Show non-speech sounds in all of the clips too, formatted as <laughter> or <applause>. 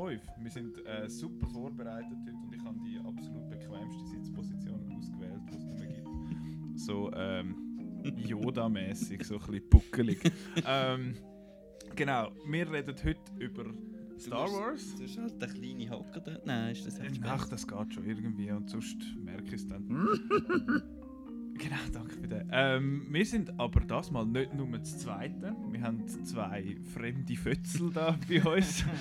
105. Wir sind äh, super vorbereitet heute und ich habe die absolut bequemste Sitzposition ausgewählt, die es nur gibt. So ähm, <laughs> Yoda-mäßig, so ein bisschen buckelig. ähm, genau, wir reden heute über Star Wars. Du hast halt eine kleine Hocker dort. Nein, ist das echt Ach, das geht schon irgendwie und sonst merke ich es dann. <laughs> genau, danke für das. Ähm, wir sind aber das mal nicht nur das Zweite. Wir haben zwei fremde Fötzel da bei uns. <laughs>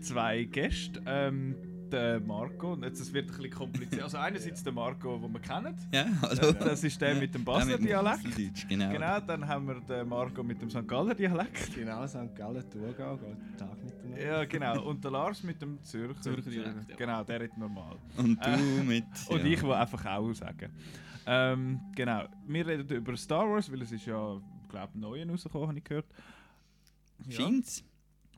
zwei Gäste. Ähm, der Marco, und jetzt es wird ein bisschen kompliziert. Also <laughs> einerseits der Marco, den wir kennen. Ja, hallo. Das ist der mit dem Basler Dialekt. Basler-Dialekt. Genau. Genau, dann haben wir den Marco mit dem St. Galler Dialekt. Genau, St. Gallen, Thurgau, guten Tag miteinander. Ja, genau. Und der Lars mit dem Zürcher. Zürcher Dialekt, ja. Genau, der redet normal. Und du Äh, mit. <laughs> Und ja. ich will einfach auch sagen. Ähm, genau, wir reden über Star Wars, weil es ist ja, glaube ich, neu rausgekommen, habe ich gehört. Ja. Scheint's?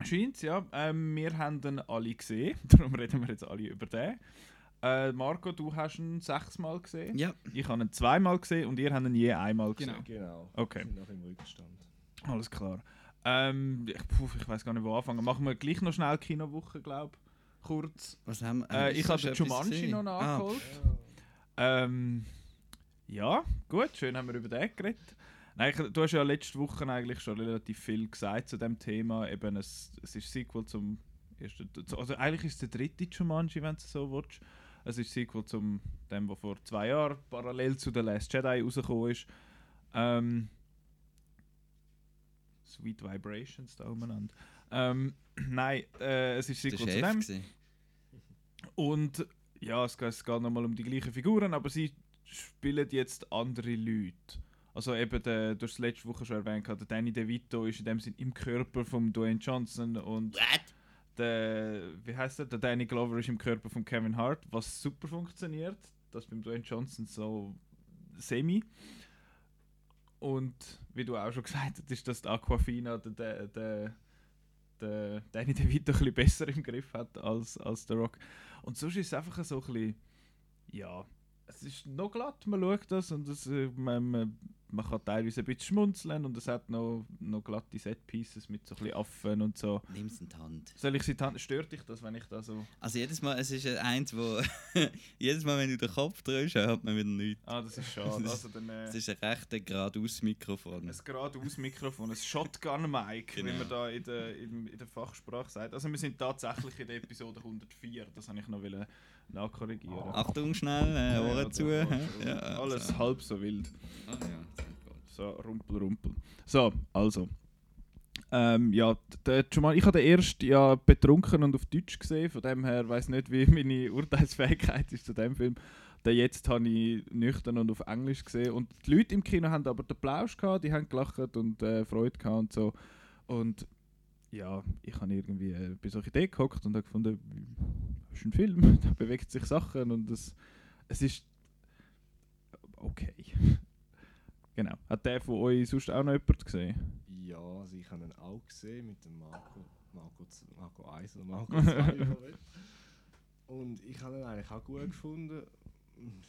Scheint's, ja. Ähm, wir haben ihn alle gesehen, <laughs> darum reden wir jetzt alle über den. Äh, Marco, du hast ihn sechsmal gesehen. Ja. Ich habe ihn zweimal gesehen und ihr habt ihn je einmal gesehen. Genau. Okay. Wir sind noch im Rückstand. Alles klar. Ähm, ich puh, ich weiß gar nicht, wo anfangen. Machen wir gleich noch schnell Kinowoche, glaube ich. Kurz. Was haben wir? Äh, ich hast habe den Jumanji noch Ah, nachgeholt. Ähm, ja, gut, schön haben wir über den geredet. Nein, du hast ja letzte Woche eigentlich schon relativ viel gesagt zu dem Thema. Eben, es, es ist Sequel zum ersten. Also eigentlich ist es der dritte Jumanji, wenn du es so willst. Es ist Sequel zum dem, was vor zwei Jahren parallel zu The Last Jedi rausgekommen ist. Ähm, Sweet Vibrations da umeinander. Ähm, <clears throat> nein, äh, es ist der Sequel zu dem. gewesen. Und ja, es geht, es geht nochmal um die gleichen Figuren, aber sie spielen jetzt andere Leute. Also eben, der, du hast es letzte Woche schon erwähnt, der Danny DeVito ist in dem Sinn im Körper von Dwayne Johnson und What? der, wie heißt der, der Danny Glover ist im Körper von Kevin Hart, was super funktioniert. Das beim Dwayne Johnson so semi. Und wie du auch schon <laughs> gesagt hast, ist, dass die Aquafina der, der, der, der Danny DeVito ein bisschen besser im Griff hat als, als der Rock. Und sonst ist es einfach so ein bisschen, ja, es ist noch glatt, man schaut das und es, äh, man, man, man kann teilweise ein bisschen schmunzeln und es hat noch, noch glatte Setpieces mit so ein bisschen Affen und so. Nimm's in die Hand. Soll ich sie in die Hand? Stört dich das, wenn ich da so... Also jedes Mal, es ist eins, wo... <laughs> jedes Mal, wenn du den Kopf drehst, hört man wieder nichts. Ah, das ist schade. Also dann, äh, Es ist ein recht geradeaus Mikrofon. ein geradeaus Mikrofon, ein Shotgun-Mic, wie Genau. man da in der, in, in der Fachsprache sagt. Also wir sind tatsächlich in der Episode 104, das habe ich noch wollen nachkorrigieren. Achtung, schnell, äh, Ohren ja, zu. <laughs> Ja, Alles also. halb so wild. Ah, ja. So, rumpel, rumpel. So, also. Ähm, ja, der Jumanji, ich habe den erst ja betrunken und auf Deutsch gesehen, von dem her weiß nicht, wie <laughs> meine Urteilsfähigkeit ist zu dem Film. Den jetzt habe ich nüchtern und auf Englisch gesehen und die Leute im Kino haben aber den Plausch gehabt, die haben gelacht und äh, Freude gehabt und so. Und ja, ich habe irgendwie äh, bei solchen Idee gehockt und habe gefunden, das ist ein Film, <laughs> da bewegt sich Sachen und es, es ist okay. <laughs> Genau. Hat der von euch sonst auch noch jemand gesehen? Ja, also ich habe ihn auch gesehen mit dem Marco. Marco, Marco 1 oder <laughs> Marco 2. oder was. und ich habe ihn eigentlich auch gut gefunden.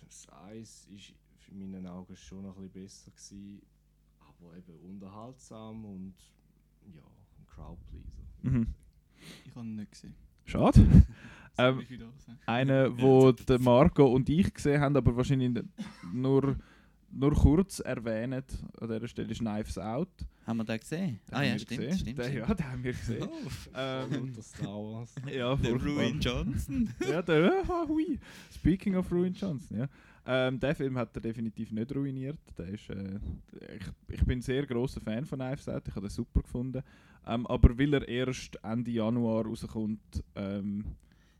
Das 1 ist in meinen Augen schon noch ein bisschen besser gewesen, aber eben unterhaltsam und ja, Crowdpleaser. Mhm. Ich habe ihn nicht gesehen. Schade. <laughs> Ähm, das. Einer, wo der Marco und ich gesehen haben, aber wahrscheinlich nur, nur kurz erwähnt. An dieser Stelle ist Knives Out. Haben wir den gesehen? Den ah haben ja, wir stimmt, gesehen. stimmt. Den, stimmt. ja, den haben wir gesehen. Oh, ähm, Unter Star Wars. <laughs> ja, der. Ruin Johnson. <laughs> Ja, der, ah, hui. Speaking of Ruin Johnson, ja. Ähm, der Film hat er definitiv nicht ruiniert. Der ist, äh, ich, ich bin ein sehr großer Fan von Knives Out, ich habe den super gefunden. Ähm, aber weil er erst Ende Januar rauskommt, ähm,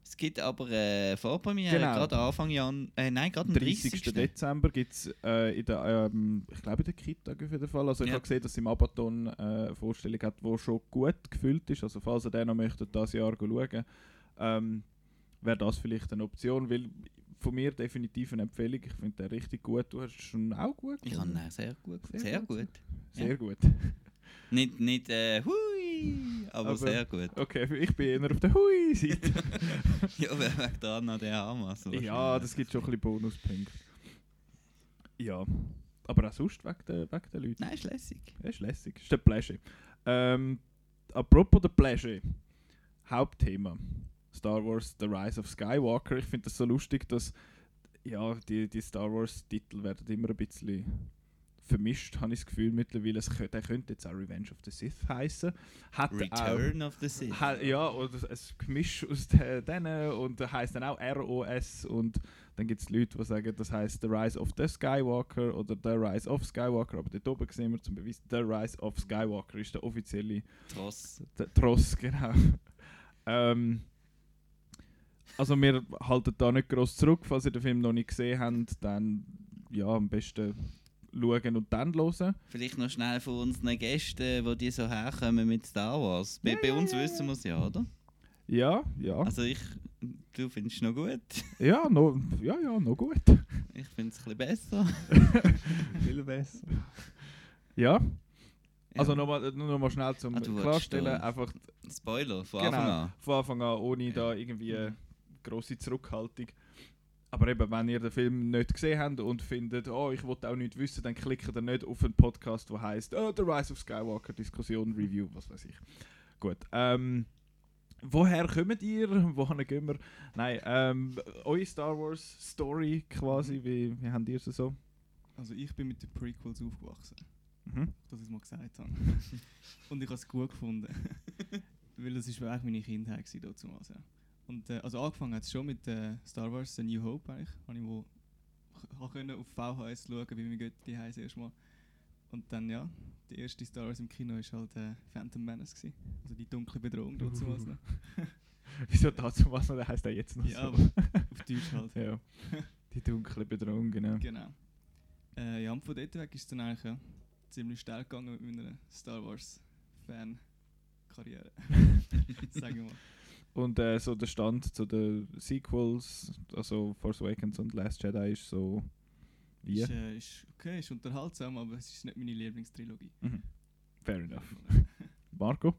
Es gibt aber äh, Vorpremiere, Genau. gerade Anfang Januar, äh, nein, gerade am 30. 30. Dezember gibt es äh, in der, ähm, ich glaube in der Kita auf jeden Fall. Also ich Ja. habe gesehen, dass es im Abaton äh, eine Vorstellung hat, die schon gut gefüllt ist. Also falls ihr den noch möchtet, das Jahr schauen, ähm, wäre das vielleicht eine Option, weil von mir definitiv eine Empfehlung. Ich finde den richtig gut. Du hast schon auch gut Ich habe gefunden? ihn sehr gut Sehr Sehr, gut. gut. Sehr ja. gut. Nicht, nicht äh, hui, aber, Aber- sehr gut. Okay, ich bin eher auf der Hui-Seite. <laughs> Ja, wer wegen dran an der Hamas. ja, das gibt schon ein bisschen Bonuspunkte. Ja, aber auch sonst wegen der, wegen der Leute. Nein, ist lässig. Das ist lässig. Ist der Pleasure. Ähm, apropos der Pleasure. Hauptthema. Star Wars The Rise of Skywalker. Ich finde das so lustig, dass ja, die, die Star Wars-Titel werden immer ein bisschen vermischt, habe ich das Gefühl mittlerweile. Es könnte, der könnte jetzt auch Revenge of the Sith heißen. Hat auch, Return of the Sith. Ha, ja, oder ein Gemisch aus de- denen und heißt dann auch ROS und dann gibt es Leute, die sagen, das heißt The Rise of the Skywalker oder The Rise of Skywalker, aber dort oben sehen wir zum Beweis, The Rise of Skywalker ist der offizielle Tross. der Tross, <laughs> genau. ähm, also wir halten da nicht groß zurück, falls ihr den Film noch nicht gesehen habt, dann ja, am besten schauen und dann hören. Vielleicht noch schnell von unseren Gästen, wo die so herkommen mit Star Wars. Bei, Ja, bei ja, uns ja, wissen wir es ja, oder? Ja, ja. Also ich, du findest es noch gut. Ja, no, ja, ja, noch gut. Ich finde es ein bisschen besser. <laughs> Viel besser. Ja, Ja. also nochmal noch mal schnell zum Ah, Klarstellen, da- einfach Spoiler von Genau. Anfang an. von Anfang an, ohne da irgendwie grosse Zurückhaltung. Aber eben, wenn ihr den Film nicht gesehen habt und findet, oh, ich wollte auch nicht wissen, dann klickt ihr nicht auf einen Podcast, der heißt oh, The Rise of Skywalker, Diskussion, Review, was weiß ich. Gut. Ähm, woher kommt ihr? Wohin gehen wir? Nein, ähm, eure Star Wars Story quasi, wie, wie habt ihr sie so? Also ich bin mit den Prequels aufgewachsen, Mhm. dass ich es mal gesagt habe. <laughs> Und ich habe es gut gefunden. <laughs> Weil das war eigentlich meine Kindheit damals, ja. Und äh, also angefangen hat es schon mit äh, Star Wars A New Hope eigentlich. Habe ich wo können auf VHS schauen, wie mein Götti die heißt erstmal. Und dann ja, die erste Star Wars im Kino ist halt äh, Phantom Menace gewesen. Also die dunkle Bedrohung damals noch. <laughs> Wieso dazu was noch? Der heißt er jetzt noch Ja, so. aber auf Deutsch halt. <laughs> ja. Die dunkle Bedrohung, genau. Genau. Äh, ja, und von dort weg ist es dann eigentlich ja, ziemlich steil gegangen mit meiner Star Wars Fan-Karriere. <laughs> Sagen wir mal. Und äh, so der Stand zu den Sequels, also Force Awakens und Last Jedi ist so wie? Ist, äh, ist okay, ist unterhaltsam, aber es ist nicht meine Lieblingstrilogie. Mhm. Fair enough. <laughs> Marco?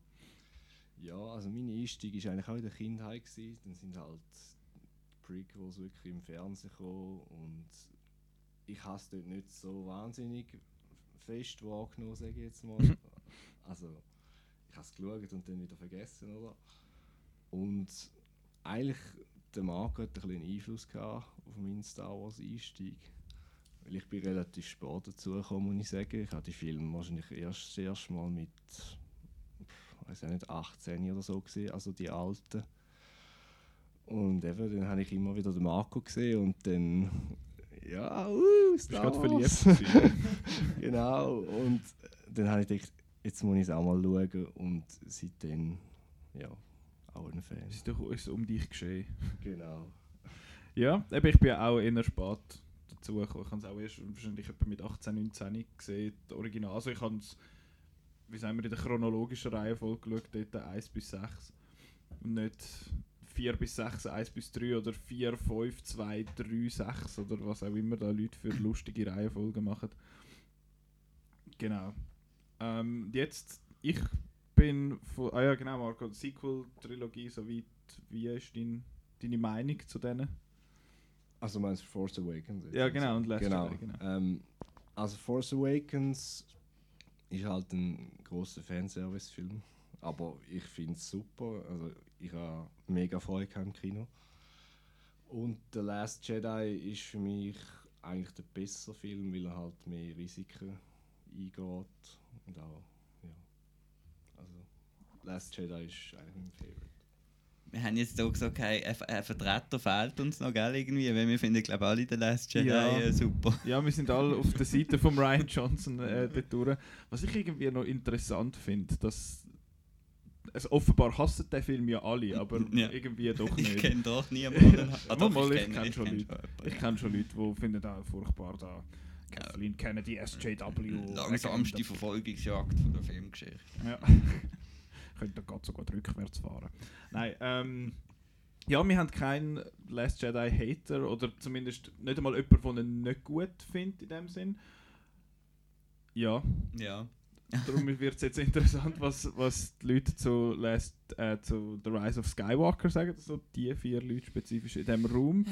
Ja, also mein Einstieg war eigentlich auch in der Kindheit. Gewesen. Dann sind halt die Prequels wirklich im Fernsehen gekommen und ich habe es dort nicht so wahnsinnig fest wahrgenommen, sage ich jetzt mal. <laughs> Also ich habe es geschaut und dann wieder vergessen, oder? Und eigentlich, der Marco hat ein bisschen Einfluss gehabt auf meinen Star Wars Einstieg. Weil ich bin relativ spät dazu gekommen, muss ich sagen. Ich habe die Filme wahrscheinlich erst das erste Mal mit weiß auch nicht, 18 oder so gesehen, also die alten. Und eben, dann habe ich immer wieder den Marco gesehen und dann, ja, uh, Star Wars. verliebt <laughs> genau, und dann habe ich gedacht, jetzt muss ich es auch mal schauen und seitdem, ja, auch ein Fan. Es ist doch ist um dich geschehen. <laughs> Genau. Ja, eben, ich bin auch eher spät dazu gekommen. Ich habe es auch erst wahrscheinlich etwa mit 18, 19 gesehen, das Original. Also ich habe es, wie sagen wir, in der chronologischen Reihenfolge geschaut, dort 1 bis 6. Und nicht 4 bis 6, 1 bis 3 oder 4, 5, 2, 3, 6 oder was auch immer da Leute für lustige Reihenfolgen machen. Genau. Ähm, jetzt, ich bin von, ah ja genau Marco, Sequel-Trilogie, soweit, wie ist dein, deine Meinung zu denen? Also meinst du Force Awakens? Ja, genau, und Last genau. Jedi, genau. Ähm, also Force Awakens ist halt ein großer Fanservice-Film, aber ich finde es super. Also ich habe mega Freude im Kino. Und The Last Jedi ist für mich eigentlich der bessere Film, weil er halt mehr Risiken eingeht und auch. Also Last Jedi ist eigentlich mein Favorite. Wir haben jetzt auch gesagt, hey, ein, ein Vertreter fehlt uns noch, gell, irgendwie, weil wir finden, glaube alle den Last Jedi Ja. äh, super. <laughs> Ja, wir sind alle auf der Seite von Ryan Johnson äh, <laughs> dort durch. Was ich irgendwie noch interessant finde, dass also offenbar hassen den Film ja alle, aber <laughs> Ja. irgendwie doch Ich nicht. kenne doch niemanden. Ah, doch, Mal, ich kenne- kenn schon kenn Leute. Ich schon Leute, die finden da furchtbar da. Kathleen Kennedy, SJW. Langsamste Verfolgungsjagd von der Filmgeschichte. Ja. <laughs> Könnte gerade so gut rückwärts fahren. Nein, ähm. Ja, wir haben keinen Last Jedi Hater oder zumindest nicht einmal jemanden, der ihn nicht gut findet in dem Sinn. Ja, Ja. Darum wird es jetzt interessant, was, was die Leute zu, Last, äh, zu The Rise of Skywalker sagen, so die vier Leute spezifisch in diesem Raum.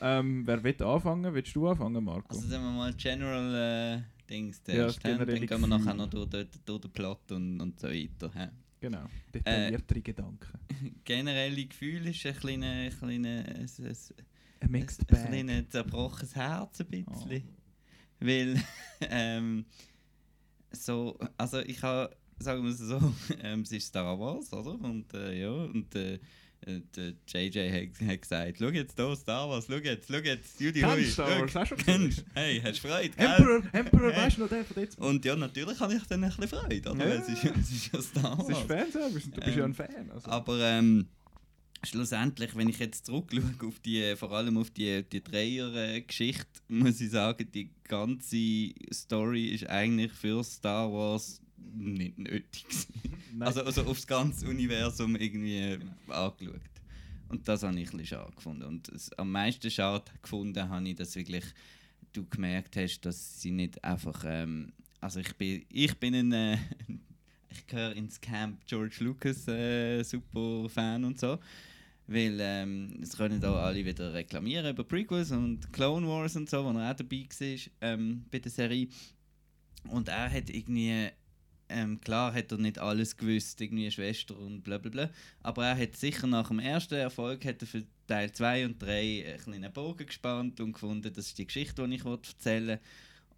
Ähm, wer will anfangen? Willst du anfangen, Marco? Also sagen wir mal General äh, Dings Ja, zuerst. das hä? dann gehen wir nachher noch durch, durch, durch den Plot und, und so weiter. hä? Genau, detailliertere Gedanken. <laughs> Generelle Gefühl ist ein kleiner, kleiner, ein, ein, mixed ein bag. kleines zerbrochenes Herz ein bisschen. Oh. Weil, <laughs> ähm, so, also ich habe, sagen wir es so, <laughs> ähm, es ist Star Wars, oder? Und äh, ja, und äh, äh, der JJ hat, hat gesagt, schau jetzt hier Star Wars, schau jetzt, schau jetzt, Judy Hui, du Star Wars auch schon kennst, hey, hast du Freude, gell? Emperor, Emperor, Hey. weißt du noch den von jetzt? Und ja, natürlich habe ich dann ein bisschen Freude, oder? Ja. Es, ist, es ist ja Star Das ist Wars. Fanservice und du bist ja Ähm, ein Fan. Also. Aber ähm, schlussendlich, wenn ich jetzt zurückschaue auf die, vor allem auf die, die Dreier-Geschichte, <laughs> muss ich sagen, die ganze Story ist eigentlich für Star Wars nicht nötig. also, also aufs ganze Universum irgendwie äh, angeschaut. Und das habe ich ein bisschen schade gefunden. Und es, am meisten schade gefunden habe ich, dass wirklich du gemerkt hast, dass sie nicht einfach. Ähm, also ich bin, ich bin ein. Äh, <laughs> ich gehöre ins Camp George Lucas äh, super Fan und so. Weil ähm, es können da alle wieder reklamieren über Prequels und Clone Wars und so, wo er auch dabei war ähm, bei der Serie. Und er hat irgendwie, ähm, klar hat er nicht alles gewusst, irgendwie Schwester und bla bla bla, aber er hat sicher nach dem ersten Erfolg hat er für Teil 2 und 3 einen kleinen Bogen gespannt und gefunden, das ist die Geschichte, die ich erzählen will.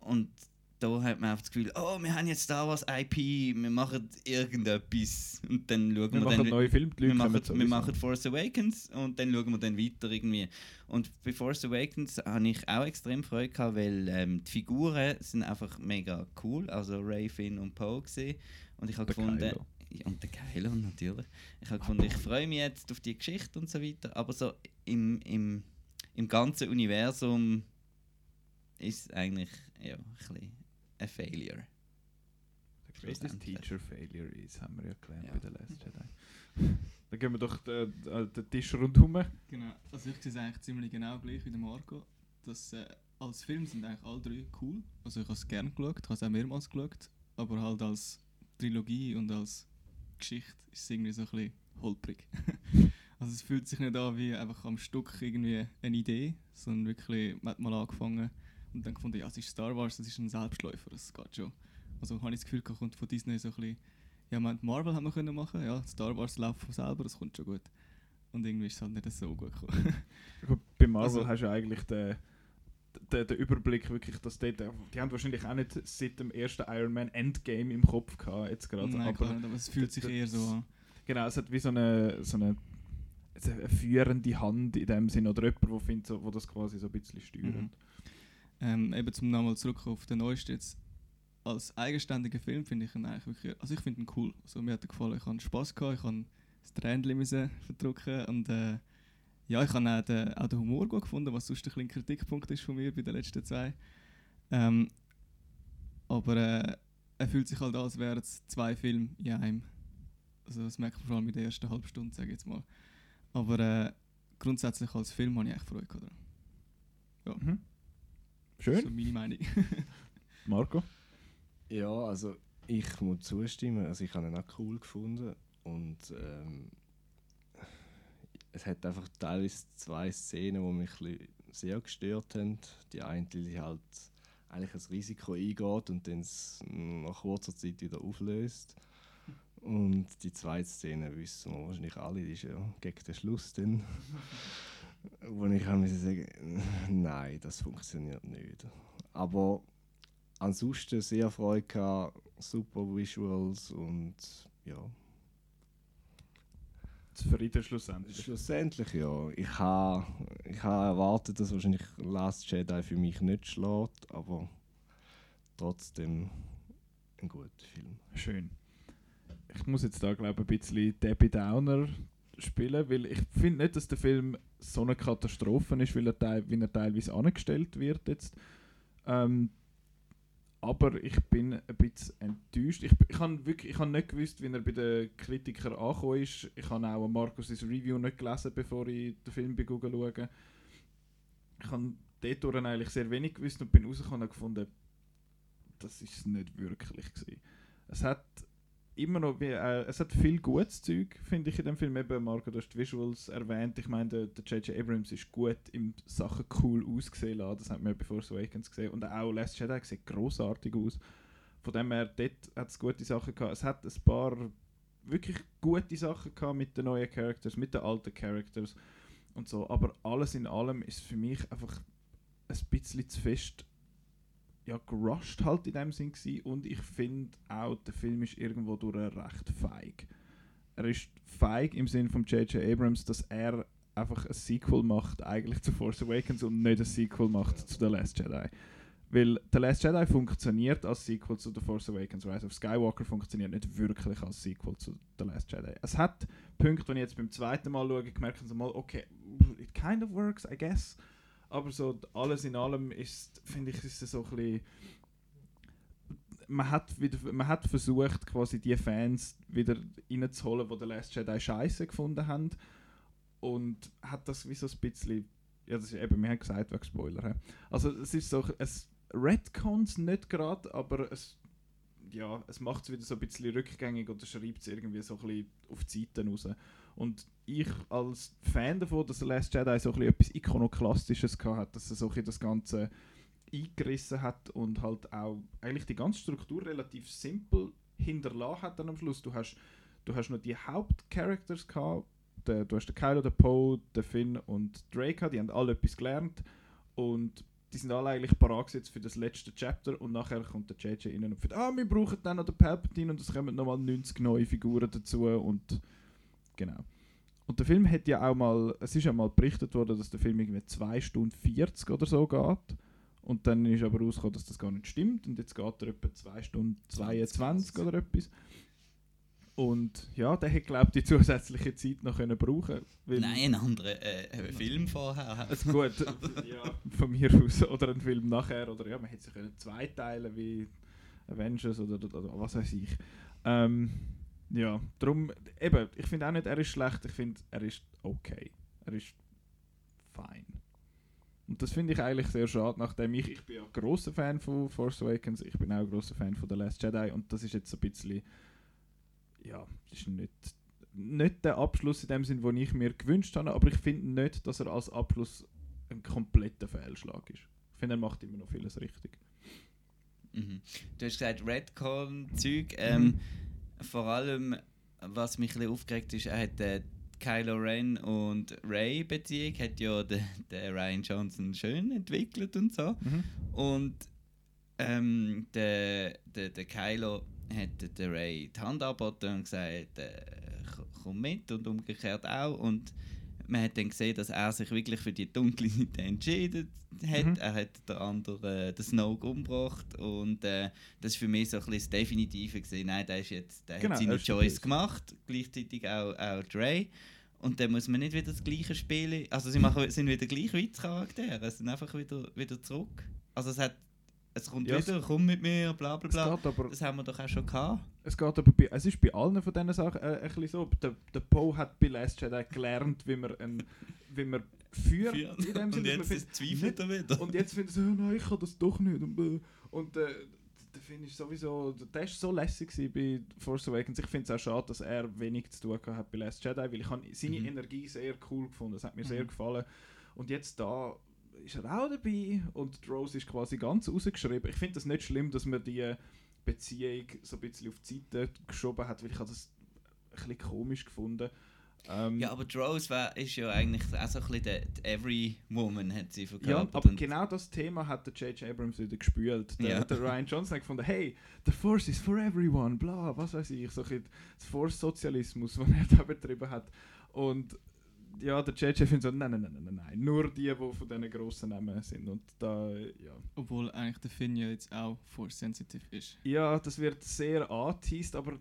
Und da hat man einfach das Gefühl, oh, wir haben jetzt Star Wars IP, wir machen irgendetwas. Und dann schauen wir wir, machen dann, neue Filme, wir machen, wir machen Force Awakens und dann schauen wir dann weiter irgendwie. Und bei Force Awakens habe ich auch extrem Freude gehabt, weil ähm, die Figuren sind einfach mega cool. Also Ray, Finn und Poe gesehen. Und ich habe gefunden, Kylo. ja, und der Kylo natürlich. Ich habe gefunden, ich freue mich jetzt auf die Geschichte und so weiter. Aber so im, im, im ganzen Universum ist es eigentlich ja, ein bisschen ein Failure. The greatest teacher failure is, haben wir ja gelernt Ja. bei der Last Jedi. <laughs> Dann gehen wir doch den, den, den Tisch rundherum. Genau. Also ich sehe es eigentlich ziemlich genau gleich wie der Marco. Dass, äh, als Film sind eigentlich alle drei cool. Also ich habe es gerne geschaut, ich habe es auch mehrmals geschaut. Aber halt als Trilogie und als Geschichte ist es irgendwie so ein bisschen holprig. <laughs> also es fühlt sich nicht an wie einfach am Stück irgendwie eine Idee, sondern wirklich, man hat mal angefangen und dann gefunden, ja, es ist Star Wars, das ist ein Selbstläufer, das geht schon. Also habe ich das Gefühl, kommt von Disney so ein bisschen, ja, man, Marvel haben wir können machen, ja, Star Wars läuft von selber, das kommt schon gut. Und irgendwie ist es halt nicht so gut gekommen. <laughs> Bei Marvel Also- hast du ja eigentlich den, den, den Überblick wirklich, dass dort, die haben wahrscheinlich auch nicht seit dem ersten Iron Man Endgame im Kopf gehabt, jetzt gerade. Nein, aber nicht, aber es fühlt sich eher so an. genau, es hat wie so eine, so eine, eine führende Hand in dem Sinn oder jemand, wo, findet, so, wo das quasi so ein bisschen steuert. Mhm. Ähm, eben zum nochmal zurück auf den neuesten. Als eigenständiger Film finde ich ihn eigentlich wirklich, also ich finde ihn cool. Also mir hat er gefallen, ich hatte Spass gehabt, ich habe das Tränchen verdrücken und äh, ja, ich habe auch den, auch den Humor gut gefunden, was sonst ein Kritikpunkt ist von mir bei den letzten zwei. Ähm, aber äh, er fühlt sich halt an, als wären es zwei Filme in einem. Also das merkt man vor allem in der ersten halben Stunde, sage ich jetzt mal. Aber äh, grundsätzlich als Film habe ich echt Freude gehabt. dran. Mhm. Schön, So meine Meinung. <laughs> Marco. Ja, also ich muss zustimmen. Also ich habe ihn auch cool gefunden und ähm, es hat einfach teilweise zwei Szenen, die mich sehr gestört haben. Die eine, die halt eigentlich ein Risiko eingeht und dann es nach kurzer Zeit wieder auflöst. Und die zweite Szene wissen wir wahrscheinlich alle, die ist ja gegen den Schluss dann. <laughs> wo ich müssen sagen, <laughs> nein, das funktioniert nicht. Aber ansonsten sehr Freude gehabt, super Visuals und ja. Zufrieden schlussendlich. Schlussendlich ja. Ich habe ich ha erwartet, dass wahrscheinlich Last Jedi für mich nicht schlägt, aber trotzdem ein guter Film. Schön. Ich muss jetzt da glaube ich ein bisschen Debbie Downer spielen, weil ich finde nicht, dass der Film so eine Katastrophe ist, weil er, teil, wie er teilweise angestellt wird jetzt. Ähm, aber ich bin ein bisschen enttäuscht. Ich, ich habe wirklich, ich nicht gewusst, wie er bei den Kritikern angekommen ist. Ich habe auch Markus' Review nicht gelesen, bevor ich den Film bin schauen. Ich habe dort eigentlich sehr wenig gewusst und bin rausgekommen und gefunden, das ist nicht wirklich gewesen. Es hat immer noch, wie, äh, es hat viel gutes Zeug, finde ich in dem Film. Eben, Marco, du hast die Visuals erwähnt. Ich meine, der J.J. Abrams ist gut im Sachen cool ausgesehen lassen. Das hat man ja bei Force Awakens gesehen. Und auch Last Jedi sieht großartig aus. Von dem her, dort hat es gute Sachen gehabt. Es hat ein paar wirklich gute Sachen gehabt mit den neuen Characters, mit den alten Characters und so. Aber alles in allem ist für mich einfach ein bisschen zu fest ja, gerusht halt in dem Sinn gewesen. und ich finde auch, der Film ist irgendwo durch recht feig. Er ist feig im Sinn von J.J. Abrams, dass er einfach ein Sequel macht eigentlich zu Force Awakens und nicht ein Sequel macht zu The Last Jedi. Weil The Last Jedi funktioniert als Sequel zu The Force Awakens. Rise of Skywalker funktioniert nicht wirklich als Sequel zu The Last Jedi. Es hat Punkte, die ich jetzt beim zweiten Mal schaue, gemerkt habe, mal, okay, it kind of works, I guess. Aber so alles in allem ist, finde ich, ist es so ein bisschen man hat, wieder, man hat versucht, quasi die Fans wieder reinzuholen, die The Last Jedi scheiße gefunden haben. Und hat das wie so ein bisschen. Ja, das ist eben, wir haben gesagt, wegen Spoiler. Also, es ist so. Es Redcons nicht gerade, aber es. Ja, es macht es wieder so ein bisschen rückgängig oder schreibt es irgendwie so ein bisschen auf die Seiten raus. Und ich als Fan davon, dass The Last Jedi so etwas Ikonoklastisches hat, dass er so das Ganze eingerissen hat und halt auch eigentlich die ganze Struktur relativ simpel hinterlassen hat dann am Schluss. Du hast, du hast noch die Hauptcharacters gehabt, der, du hast den Kylo, den Poe, den Finn und Drake, die haben alle etwas gelernt und die sind alle eigentlich parat für das letzte Chapter und nachher kommt der JJ rein und sagt, ah, wir brauchen dann noch den Palpatine und es kommen nochmal 90 neue Figuren dazu und genau. Und der Film hat ja auch mal, es ist ja mal berichtet worden, dass der Film irgendwie 2 Stunden 40 oder so geht. Und dann ist aber rausgekommen, dass das gar nicht stimmt. Und jetzt geht er etwa 2 Stunden 22 oder etwas. Und ja, der hätte, glaube die zusätzliche Zeit noch können brauchen Nein, einen anderen äh, Film vorher. <laughs> Also gut, <laughs> ja, von mir aus. Oder einen Film nachher. Oder ja, man hätte sich können zweiteilen wie Avengers oder, oder, oder was weiß ich. Ähm, ja, darum, eben, ich finde auch nicht, er ist schlecht, ich finde, er ist okay. Er ist fein. Und das finde ich eigentlich sehr schade, nachdem ich, ich bin ja großer Fan von Force Awakens, ich bin auch großer Fan von The Last Jedi und das ist jetzt ein bisschen, ja, das ist nicht, nicht der Abschluss in dem Sinn, den ich mir gewünscht habe, aber ich finde nicht, dass er als Abschluss ein kompletter Fehlschlag ist. Ich finde, er macht immer noch vieles richtig. Mhm. Du hast gesagt, Redcon-Zeug, ähm, mhm. Vor allem, was mich ein bisschen aufgeregt ist, er hat äh, Kylo Ren und Ray Beziehung hat ja <laughs> der, der Ryan Johnson schön entwickelt und so. Mhm. Und ähm, der, der, der Kylo hat der Ray die Hand angeboten und gesagt, äh, komm mit und umgekehrt auch. Und man hat dann gesehen, dass er sich wirklich für die dunkle Seite entschieden hat. Mhm. Er hat den anderen äh, den Snoke umgebracht und äh, das ist für mich so ein bisschen das Definitive gesehen. Nein, der, ist jetzt, der genau, hat seine Choice gemacht, gleichzeitig auch, auch Dre. Und dann muss man nicht wieder das gleiche spielen. Also sie machen, sind wieder gleich Witzcharaktere, es sind einfach wieder, wieder zurück. Also es hat es kommt ja, wieder, komm mit mir, bla bla bla. Aber, das haben wir doch auch schon gehabt. Es geht aber bei, es ist bei allen von diesen Sachen äh, ein bisschen so. Der, der Poe hat bei Last Jedi gelernt, wie man, ein, wie man führt. In dem <laughs> und Sinne, jetzt zweifelt er wieder. Und jetzt findet er so, oh nein, ich kann das doch nicht. Und, äh, und äh, der finde ich sowieso, der war so lässig bei Force Awakens. Ich finde es auch schade, dass er wenig zu tun hat bei Last Jedi, weil ich seine mhm. Energie sehr cool gefunden. Das hat mir mhm. sehr gefallen. Und jetzt da ist er auch dabei und Rose ist quasi ganz rausgeschrieben. Ich finde das nicht schlimm, dass man die Beziehung so ein bisschen auf die Seite geschoben hat, weil ich das ein bisschen komisch gefunden ähm, ja, aber Rose war, ist ja eigentlich auch so ein bisschen der, Every Woman hat sie verkörpert. Ja, aber genau das Thema hat der J.J. Abrams wieder gespielt. Der, ja. der Ryan Johnson hat gefunden, hey, the Force is for everyone, bla, was weiß ich, so ein das Force-Sozialismus, <laughs> den er da betrieben hat. Und ja, der JJ findet so, nein, nein, nein, nein, nein, nur die, die von diesen grossen Namen sind. Und da, ja. Obwohl eigentlich der Finn ja jetzt auch force-sensitive ist. Ja, das wird sehr angeteased, aber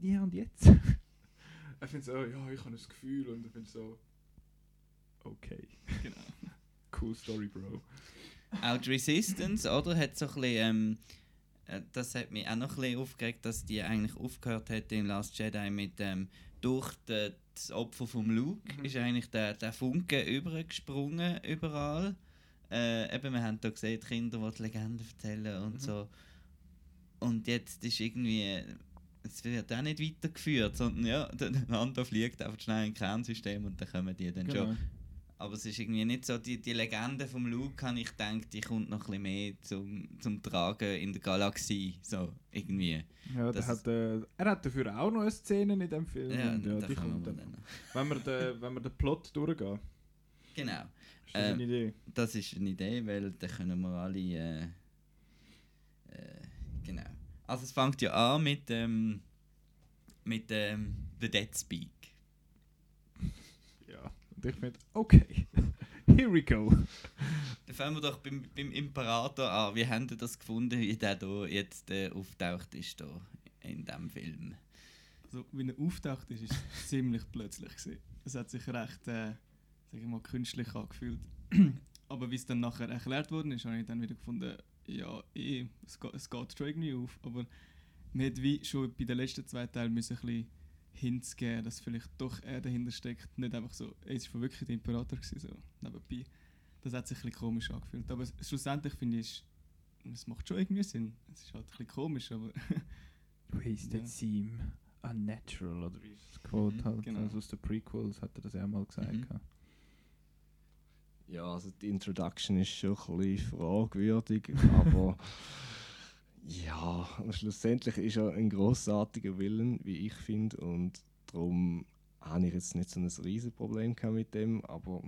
ja, und jetzt? <laughs> er findet so, ja, ich habe das Gefühl und ich finde so, okay. Genau. <laughs> cool Story, Bro. Auch die Resistance, oder? Hat so ein bisschen, ähm, äh, das hat mich auch noch ein bisschen aufgeregt, dass die eigentlich aufgehört hat im Last Jedi mit ähm, durch das Opfer vom Luke mhm. ist eigentlich der, der Funke übergesprungen überall. Äh, eben, wir haben da gesehen, die Kinder, die, die Legenden erzählen und mhm. so. Und jetzt ist irgendwie, es wird auch nicht weitergeführt, sondern ja, <laughs> der Lando fliegt einfach schnell in ein Kernsystem und dann kommen die dann genau. schon. Aber es ist irgendwie nicht so, die, die Legende vom Luke, habe ich gedacht, die kommt noch ein bisschen mehr zum, zum Tragen in der Galaxie. So, irgendwie. Ja, Das hat, äh, er hat dafür auch noch eine Szene in dem Film. Ja, ja die kommt dann. dann. Wenn wir, den, <laughs> wenn wir den Plot durchgehen, Genau. ist das Ähm, eine Idee. Das ist eine Idee, weil dann können wir alle. Äh, äh, genau. Also es fängt ja an mit ähm, mit ähm, The Dead Speak. Und ich finde, okay, <laughs> here we go. Dann fangen wir doch beim, beim Imperator an. Wie haben ihr das gefunden, wie der hier jetzt äh, auftaucht ist da in diesem Film? Also, wie er auftaucht ist, ist es <laughs> ziemlich plötzlich gewesen. Es hat sich recht, äh, sag ich mal, künstlich angefühlt. <clears throat> Aber wie es dann nachher erklärt worden ist, habe ich dann wieder gefunden, ja, eh, es, geht, es geht schon irgendwie auf. Aber man hätte wie schon bei den letzten zwei Teilen müssen ein bisschen Hints geben, dass vielleicht doch er dahinter steckt. Nicht einfach so, ey, es war wirklich der Imperator gewesen, so nebenbei. Das hat sich ein bisschen komisch angefühlt. Aber schlussendlich finde ich, es- macht schon irgendwie Sinn. Es ist halt ein bisschen komisch, aber <laughs> Wasted Ja. seem unnatural, oder wie ist das Quote Mhm, halt, genau. also aus den Prequels hat er das ja mal gesagt. Mhm. Ja, also die Introduction ist schon ein bisschen fragwürdig, aber <laughs> ja, schlussendlich ist er ein großartiger Willen, wie ich finde, und darum habe ich jetzt nicht so ein riesen Problem mit dem, aber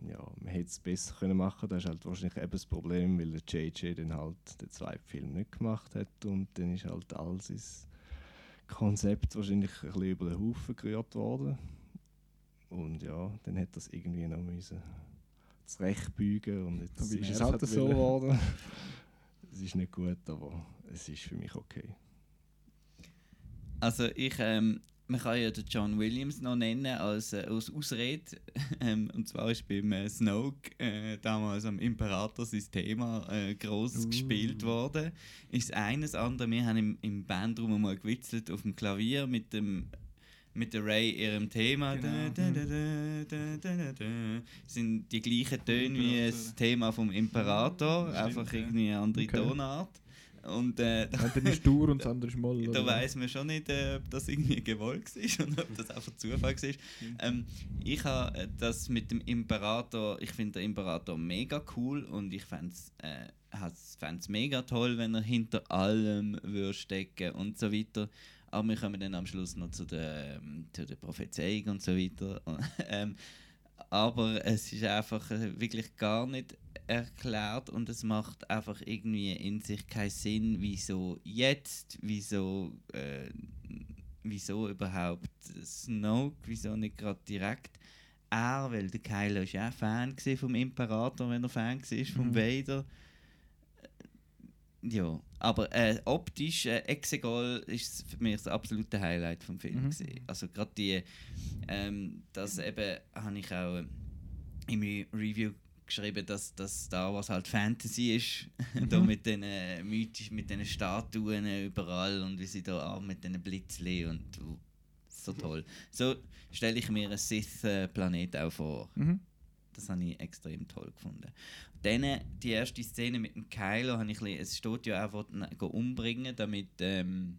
ja, man hätte es besser können machen. Das ist halt wahrscheinlich eben das Problem, weil der JJ dann halt den zweiten Film nicht gemacht hat und dann ist halt all sein Konzept wahrscheinlich ein bisschen über den Haufen gerührt worden. Und ja, dann hätte das irgendwie noch müssen zurechtbeugen und jetzt ist es halt hat so geworden. <laughs> es ist nicht gut, aber es ist für mich okay. Also ich, ähm, man kann ja den John Williams noch nennen als, äh, als Ausrede. <laughs> ähm, und zwar ist beim äh, Snoke äh, damals am Imperator sein Thema äh, groß Uh. gespielt worden. Ist eines andere, wir haben im, im Bandraum mal gewitzelt auf dem Klavier mit dem mit der Ray ihrem Thema. Genau. Da, da, da, da, da, da, da. sind die gleichen Töne wie das Thema vom Imperator, Stimmt, einfach ja. irgendwie eine andere Okay. Tonart. Und äh, Ja, dann ist Dur und das andere <laughs> ist Moll. da weiß man schon nicht, äh, ob das irgendwie gewollt war <laughs> und ob das einfach Zufall war. Ähm, ich habe äh, das mit dem Imperator, ich finde den Imperator mega cool und ich fände es äh, fänd's mega toll, wenn er hinter allem würde stecken und so weiter. Aber wir kommen dann am Schluss noch zu der, ähm, zu der Prophezeiung und so weiter. <laughs> ähm, aber es ist einfach äh, wirklich gar nicht erklärt und es macht einfach irgendwie in sich keinen Sinn, wieso jetzt, wieso, äh, wieso überhaupt Snoke, wieso nicht gerade direkt er, weil der Kylo ist ja auch Fan vom Imperator, wenn er Fan war vom Mhm. Vader. Äh, Ja, aber äh, optisch, äh, Exegol ist für mich das absolute Highlight vom Film. Mhm. gewesen. Also gerade die, ähm, das eben habe ich auch im Re- Review geschrieben, dass, dass Star Wars halt Fantasy ist. <laughs> da Mhm. mit den äh, mythisch, mit den Statuen überall und wie sie da auch mit den Blitzli und uh, so toll. So stelle ich mir einen Sith-Planet auch vor. Mhm. Das habe ich extrem toll gefunden. Dann die erste Szene mit dem Kylo, habe ich ein bisschen, es steht ja go umbringen, damit, ähm,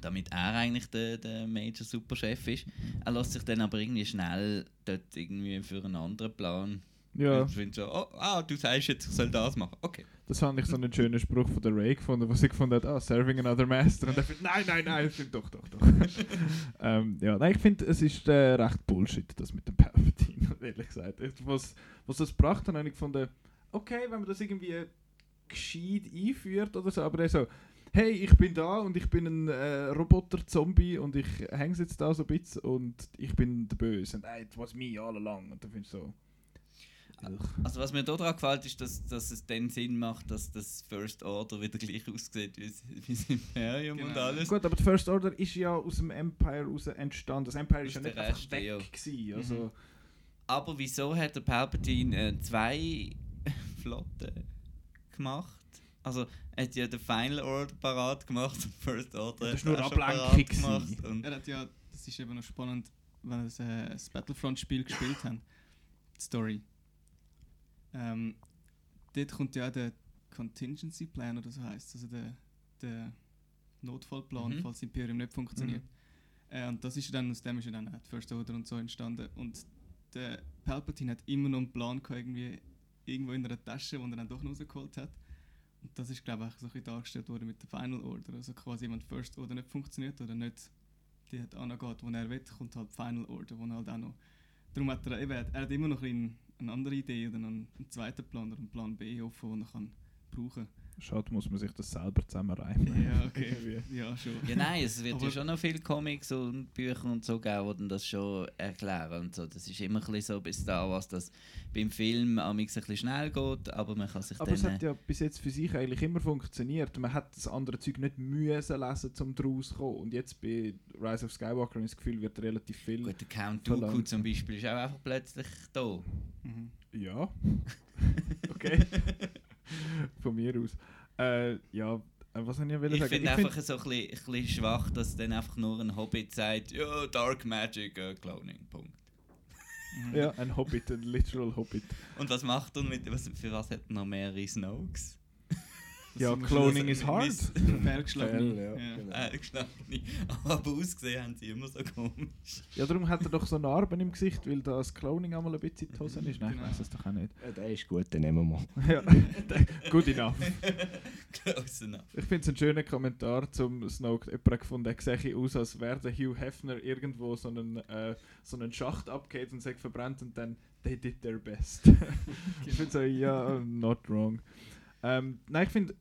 damit er eigentlich der, der Major Superchef ist. Er lässt sich dann aber irgendwie schnell dort irgendwie für einen anderen Plan. Ja, Ich finde so, oh, ah, du sagst jetzt, ich soll das machen. Okay. das fand ich so einen schönen Spruch von der Ray gefunden, wo sie gefunden hat, ah, serving another master. Und er findet, nein, nein, nein, ich finde doch, doch, doch. <laughs> ähm, ja, nein, ich finde, es ist äh, recht Bullshit, das mit dem Palpatine, <laughs> ehrlich gesagt. Was, was das gebracht hat, habe ich gefunden, okay, wenn man das irgendwie gescheit einführt oder so, aber dann so, hey, ich bin da und ich bin ein äh, Roboter-Zombie und ich hänge jetzt da so ein bisschen und ich bin der Böse. Und hey, it was me all along. Und dann findest du so. Also was mir da daran gefällt, ist, dass, dass es dann Sinn macht, dass das First Order wieder gleich aussieht wie, das- wie das Imperium und Genau. alles. Gut, aber die First Order ist ja aus dem Empire raus entstanden. Das Empire ist ja nicht der einfach weg ja. gewesen. Also, Aber wieso hat der Palpatine äh, zwei Flotten gemacht? Also er hat ja den Final Order parat gemacht und First Order Das ist hat nur er Ablenkung gemacht. Und Er hat ja, das ist eben noch spannend, wenn wir das, äh, das Battlefront-Spiel gespielt haben. Die Story. Ähm, dort kommt ja auch der Contingency Plan oder so heißt also der, der Notfallplan, Mhm. falls das Imperium nicht funktioniert. Äh, und das ist ja dann, aus dem ist ja dann auch die First Order und so entstanden. Und der Palpatine hat immer noch einen Plan gehabt, irgendwie irgendwo in einer Tasche, die er dann doch noch rausgeholt hat. Und das ist, glaube ich, so ein dargestellt worden mit der Final Order. Also quasi, wenn First Order nicht funktioniert oder nicht die hat angeht, wo er will, kommt halt Final Order, wo er halt auch noch... Darum hat er, eben, er hat immer noch ein eine andere Idee oder einen, einen zweiten Plan oder einen Plan B offen, den er kann brauchen Schade, muss man sich das selber zusammenreimen. Ja, okay. <laughs> Ja, schon. Ja, nein, es wird ja schon noch viele Comics und Bücher und so geben, die dann das schon erklären und so. Das ist immer ein bisschen so bis da, was das beim Film amix ein bisschen schnell geht, aber man kann sich Aber es hat ja bis jetzt für sich eigentlich immer funktioniert. Man hat das andere Zeug nicht müssen lesen, um daraus zu kommen. Und jetzt bei Rise of Skywalker habe ich das Gefühl, wird relativ viel. Gut, der Count Dooku zum Beispiel ist auch einfach plötzlich da. Mhm. Ja. <laughs> okay. <laughs> Von mir aus. Äh, ja, äh, was soll ich will Ich finde find- einfach so ein bisschen, ein bisschen schwach, dass dann einfach nur ein Hobbit sagt, ja, Dark Magic, äh, Cloning, Punkt. Ja, ein Hobbit, ein literal Hobbit. Und was macht er mit, was, für was hat er noch mehrere Snokes? Ja, Cloning is hard. Miss- <laughs> Fehlgeschlagen. Fell, ja, Ja. genau. Äh. Aber ausgesehen haben sie immer so komisch. Ja, darum hat er doch so Narben im Gesicht, weil das Cloning einmal ein bisschen in die Hose ist. Nein, ich Genau. weiß es doch auch nicht. Ja, der ist gut, den nehmen wir. <laughs> Ja, good enough. <laughs> Close enough. Ich finde es einen schönen Kommentar zum Snoke. Jemand gefunden, er sehe aus, als wäre der Hugh Hefner irgendwo so einen, äh, so einen Schacht abgeht und sagt verbrannt und dann they did their best. ich finde so, ja, not wrong. Ähm, nein, ich finde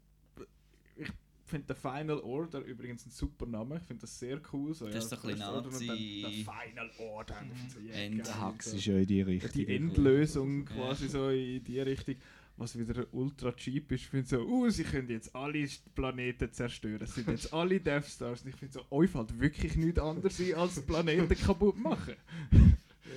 ich finde der Final Order übrigens ein super Name. Ich finde das sehr cool. So, Das ist so ein Nazi- der Final Order. So, yeah, End- geil. Der Hax So. ist ja in die Richtung. Die Endlösung Ja. quasi so in die Richtung. Was wieder ultra cheap ist. Ich finde so, uh, sie können jetzt alle Planeten zerstören. Es sind jetzt <laughs> alle Death Stars. Und ich finde so, euch fällt wirklich nichts anderes ein, als Planeten kaputt machen.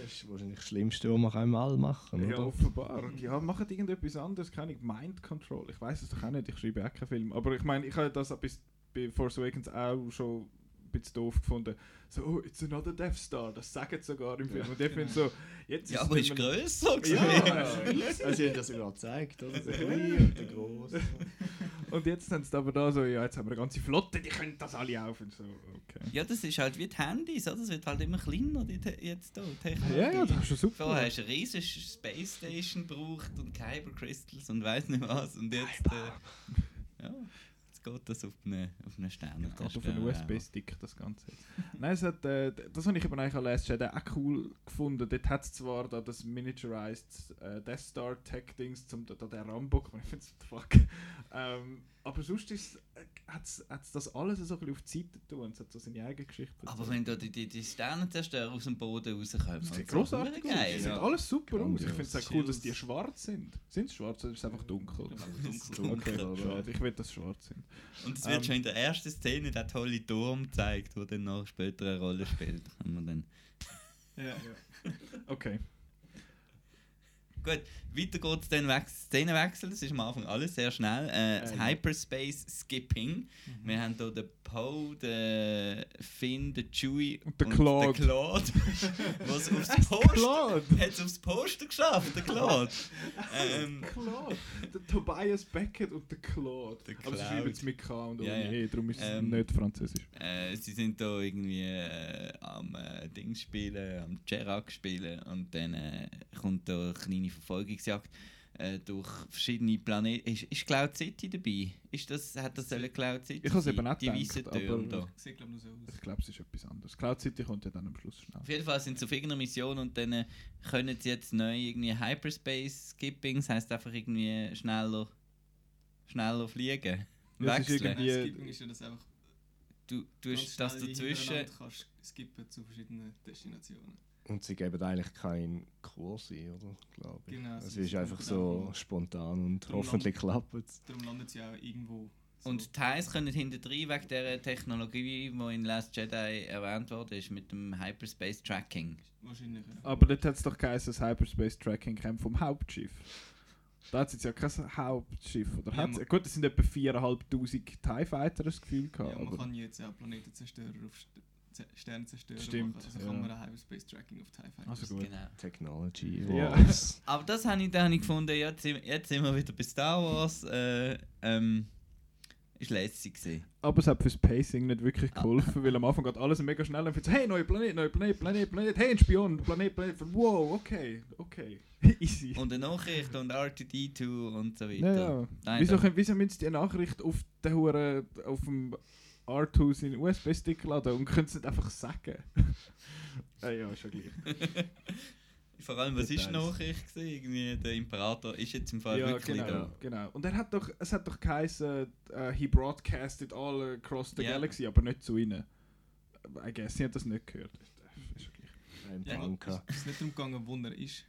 Das ist wahrscheinlich das Schlimmste, was man im All machen kann. Ja, oder? offenbar. Ja, machen irgendetwas anderes. Keine Mind Control. Ich weiß es doch auch nicht. Ich schreibe auch keinen Film. Aber ich meine, ich habe das bis bei Force Awakens auch schon ein bisschen doof gefunden. So, oh, it's another Death Star. Das sagen sie sogar im Film. Und ich finde so, jetzt Ja, es aber nicht ist grösser Ja, gewesen. <laughs> Also, sie haben das sogar gezeigt, oder? Der kleine und der große. Und jetzt haben sie aber da so, ja, jetzt haben wir eine ganze Flotte, die können das alle auf. Und so, okay. Ja, das ist halt wie die Handys, oder? Es wird halt immer kleiner, die Te jetzt die Technologie. Ja, ja, das ist schon super. Vorher hast du eine riesige Space Station gebraucht und Kyber Crystals und weiss nicht was. Und jetzt, äh, ja, jetzt geht das auf eine, auf eine Sterne. Geht auf einen USB-Stick das Ganze. Nein, es hat, äh, das habe ich eben eigentlich an Last Jedi auch cool gefunden. Dort hat es zwar da das miniaturized äh, Death Star Tech-Dings, zum da, da der Rambo, <laughs> ich finde es fuck. Ähm, aber sonst ist, äh, hat es das alles so ein bisschen auf die Seite getan. Es hat so seine eigene Geschichte. Aber wenn da die, die, die Sternenzerstörer aus dem Boden rauskommen, Das sieht und so, grossartig aus. geil. Sieht Ja. alles super aus. Ich Grandios. finde es auch cool, dass die schwarz sind. Sind sie schwarz oder ist es einfach dunkel? Dunkel. Okay. Ich will, dass sie schwarz sind. Und es wird Ähm. schon in der ersten Szene der tolle Turm gezeigt, der dann noch später eine Rolle spielt. Kann man dann Ja. Okay. Gut, weiter geht es dann weg, Szenenwechsel. Das ist am Anfang alles sehr schnell. Äh, das Ähm. Hyperspace Skipping. Wir haben hier den Poe, den Finn, den Chewie Und den Claude. Den Claude <laughs> was aufs Poster, Claude! hat's aufs Poster geschafft, der Claude. <laughs> ähm, Claude! Der Tobias Beckett und der Claude. Der Aber sie Claude. schreiben es mit K und Ja, ohne ja. E, darum ist es Ähm, nicht französisch. äh, sie sind da irgendwie äh, am äh, Dings spielen, am Chirac spielen und dann äh, kommt da eine kleine Verfolgungsjagd äh, durch verschiedene Planeten. Ist, ist Cloud City dabei? Ist das, hat das sollen Cloud City Ich hab's sein? eben auch Die gedacht, weißen Türme da. Glaube ich nur so aus. Ich glaube, es ist etwas anderes. Cloud City kommt ja dann am Schluss schnell. Auf jeden Fall sind sie auf irgendeiner Mission und dann äh, können sie jetzt neu irgendwie Hyperspace Skipping, das heisst einfach irgendwie schneller, schneller fliegen. Ja, es ist Wechseln. irgendwie- Nein, Skipping ist ja das einfach Du, du hast das dazwischen. kannst skippen zu verschiedenen Destinationen. Und sie geben eigentlich keinen Kurs ein, oder? Glaube ich. Genau, es ist einfach so spontan und Darum hoffentlich klappt es. Darum landet sie auch irgendwo. So. Und die Thais können hinter drin wegen der Technologie, die in Last Jedi erwähnt wurde, ist mit dem Hyperspace Tracking. wahrscheinlich. Ja. Aber dort hat es doch geheißen, das Hyperspace Tracking Camp vom Hauptschiff. Da hat es jetzt ja kein Hauptschiff. Oder Ja, hat's? Gut, es sind etwa 4'500 TIE Fighter, das Gefühl Ja, gehabt. man aber kann jetzt auch Planetenzerstörer auf Sternenzerstörer Stimmt, machen. Also ja. kann man ein Hyperspace Tracking auf TIE Fighters. Also gut. Genau. Technology Ja. Wars. <laughs> Aber das habe ich dann gefunden, jetzt, sind- jetzt sind wir wieder bei Star Wars. Äh, ähm, ist lässig gewesen. Aber es hat fürs Pacing nicht wirklich geholfen, weil am Anfang geht alles mega schnell und so, hey, neuer Planet, neuer Planet, Planet, Planet, hey, ein Spion, Planet, Planet, wow, okay, okay, <laughs> easy. Und eine Nachricht und R2D2 und so weiter. ja, ja. Nein, Wieso, da- können- wieso müssen die Nachricht auf den Huren, auf dem R2 seinen USB-Stick laden und können es nicht einfach sagen? <laughs> ah, ja, ist ja gleich. <laughs> Vor allem, was ist. Nachricht gewesen? Irgendwie, der Imperator ist jetzt im Fall ja, wirklich genau, da. genau. Und er hat doch, es hat doch geheißen, uh, he broadcasted all across the Ja. galaxy, aber nicht zu ihnen. I guess, sie hat das nicht gehört. Ist ja gleich. Ein Ja, Tanker. ist es nicht darum gegangen, wo er ist?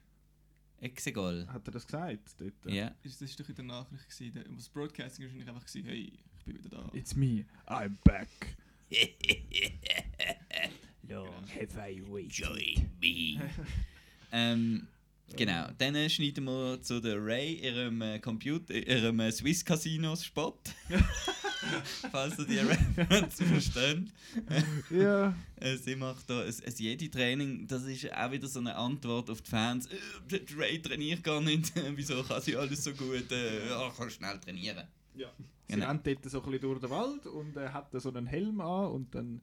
Exegol. Hat er das gesagt? Dort? Ja. Ist, das ist doch in der Nachricht gewesen. Der- Das Broadcasting war wahrscheinlich einfach gewesen, hey, ich bin wieder da. It's me, I'm back. <laughs> Long have I waited. Join me. <laughs> ähm, genau. Dann schneiden wir zu der Ray, ihrem äh, Computer, ihrem äh, Swiss Casinos Spot. <laughs> Falls ihr die Referenz versteht. Ja, Äh, sie macht da ein, ein Jedi-Training. Das ist auch wieder so eine Antwort auf die Fans. Äh, der Ray trainiert gar nicht. Wieso kann sie alles so gut? Äh, kann schnell trainieren. ja. Sie Genau. rennt dort so ein bisschen durch den Wald und er hat so einen Helm an und dann...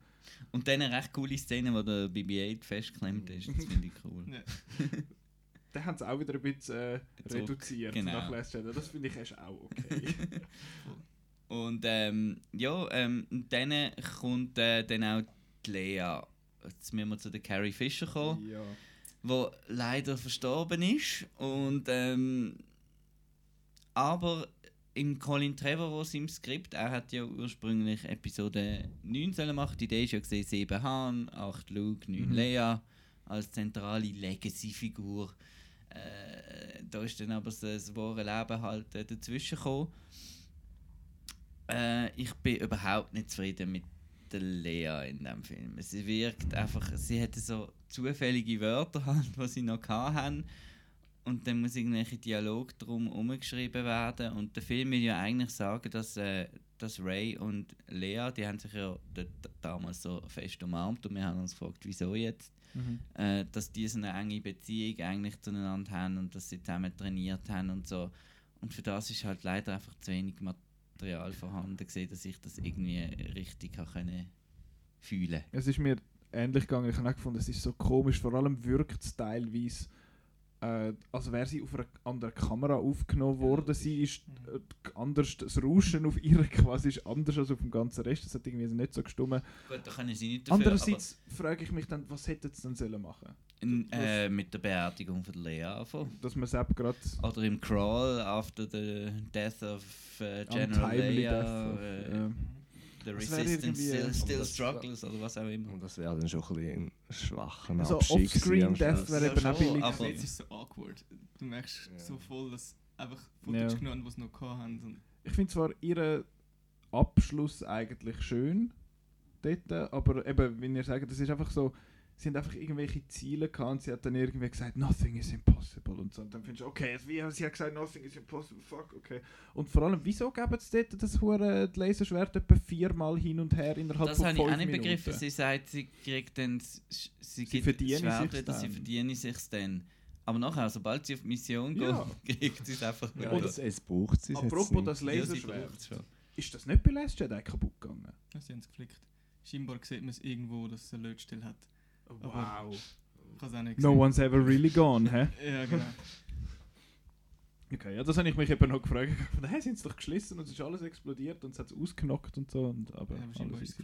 Und dann eine recht coole Szene, wo der BB-8 festgeklemmt ist. Das finde ich cool. <laughs> Dann haben sie auch wieder ein bisschen äh, reduziert genau. nach Last Jedi. Das finde ich ist auch okay. <laughs> Und ähm, ja, ähm, und dann kommt äh, dann auch die Lea. Jetzt müssen wir zu der Carrie Fisher kommen, ja. wo leider verstorben ist. Und, ähm, aber im Colin Trevorrow im Skript, er hat ja ursprünglich Episode 9 sollen machen. Die Idee ist ja gesehen, 7 Han, 8 Luke, 9 Mhm. Lea als zentrale Legacy-Figur. Äh, da ist dann aber das, wahre Leben halt äh, dazwischen gekommen. Äh, ich bin überhaupt nicht zufrieden mit der Lea in dem Film. Sie wirkt einfach, sie hatte so zufällige Wörter halt, die sie noch hatten. Und dann muss irgendwelche Dialog drum umgeschrieben werden. Und der Film will ja eigentlich sagen, dass, äh, dass Ray und Lea, die haben sich ja damals so fest umarmt und wir haben uns gefragt, wieso jetzt, Mhm. äh, dass die so eine enge Beziehung eigentlich zueinander haben und dass sie zusammen trainiert haben und so. Und für das ist halt leider einfach zu wenig Material vorhanden gewesen, dass ich das irgendwie richtig habe können fühlen. Es ist mir ähnlich gegangen. Ich habe auch gefunden, es ist so komisch. Vor allem wirkt es teilweise, äh, als wäre sie auf einer anderen Kamera aufgenommen worden. Sie ist äh, anders, das Rauschen auf ihr <laughs> quasi ist anders als auf dem ganzen Rest. Das hat irgendwie nicht so gestummen. Gut, da können sie nicht dafür, Andererseits frage ich mich dann, was hätten sie denn sollen machen? aber, n- äh, mit der Beerdigung von der Lea anfangen. Dass man eben gerade Oder im Crawl after the death of äh, General untimely Leia, death. of- äh. The resistance still, still das- struggles oder was auch immer. Und das wäre dann schon ein bisschen schwacher Also Abschied Offscreen Death wäre Ja, eben auch billig. aber- Jetzt ist es so awkward. Du merkst Ja. so voll, dass einfach Ja. Footage genommen, was sie noch. Und Ich finde zwar ihren Abschluss eigentlich schön dort, aber eben, wenn ihr sagt, das ist einfach so, sie haben einfach irgendwelche Ziele gehabt und sie hat dann irgendwie gesagt, nothing is impossible und so. Und dann findest du, okay, wie, sie hat gesagt, nothing is impossible, fuck, okay. Und vor allem, wieso geben sie dort das hure Laserschwert etwa viermal hin und her innerhalb Das von habe ich fünf auch nicht Minuten? begriffen. Sie sagt, sie kriegt dann, s- s- sie, gibt verdiene das Schwert sich's wieder, sie dann. verdiene sich dann. Aber nachher, sobald sie auf die Mission geht, Ja. <laughs> kriegt sie es einfach Ja, wieder. das, es braucht sie jetzt Apropos das Ja, sie Laserschwert, ist das nicht bei Last Jedi kaputt gegangen? ja, sie haben es geflickt. Scheinbar sieht man es irgendwo, dass es eine Lötstelle hat. Wow. Ich auch nicht No one's ever really gone, hä? <laughs> Ja, genau. Okay, ja, das habe ich mich eben noch gefragt. Hey, sind sie doch geschlossen und es ist alles explodiert und es hat es ausgenockt und so. Und, aber Ja, alles ist.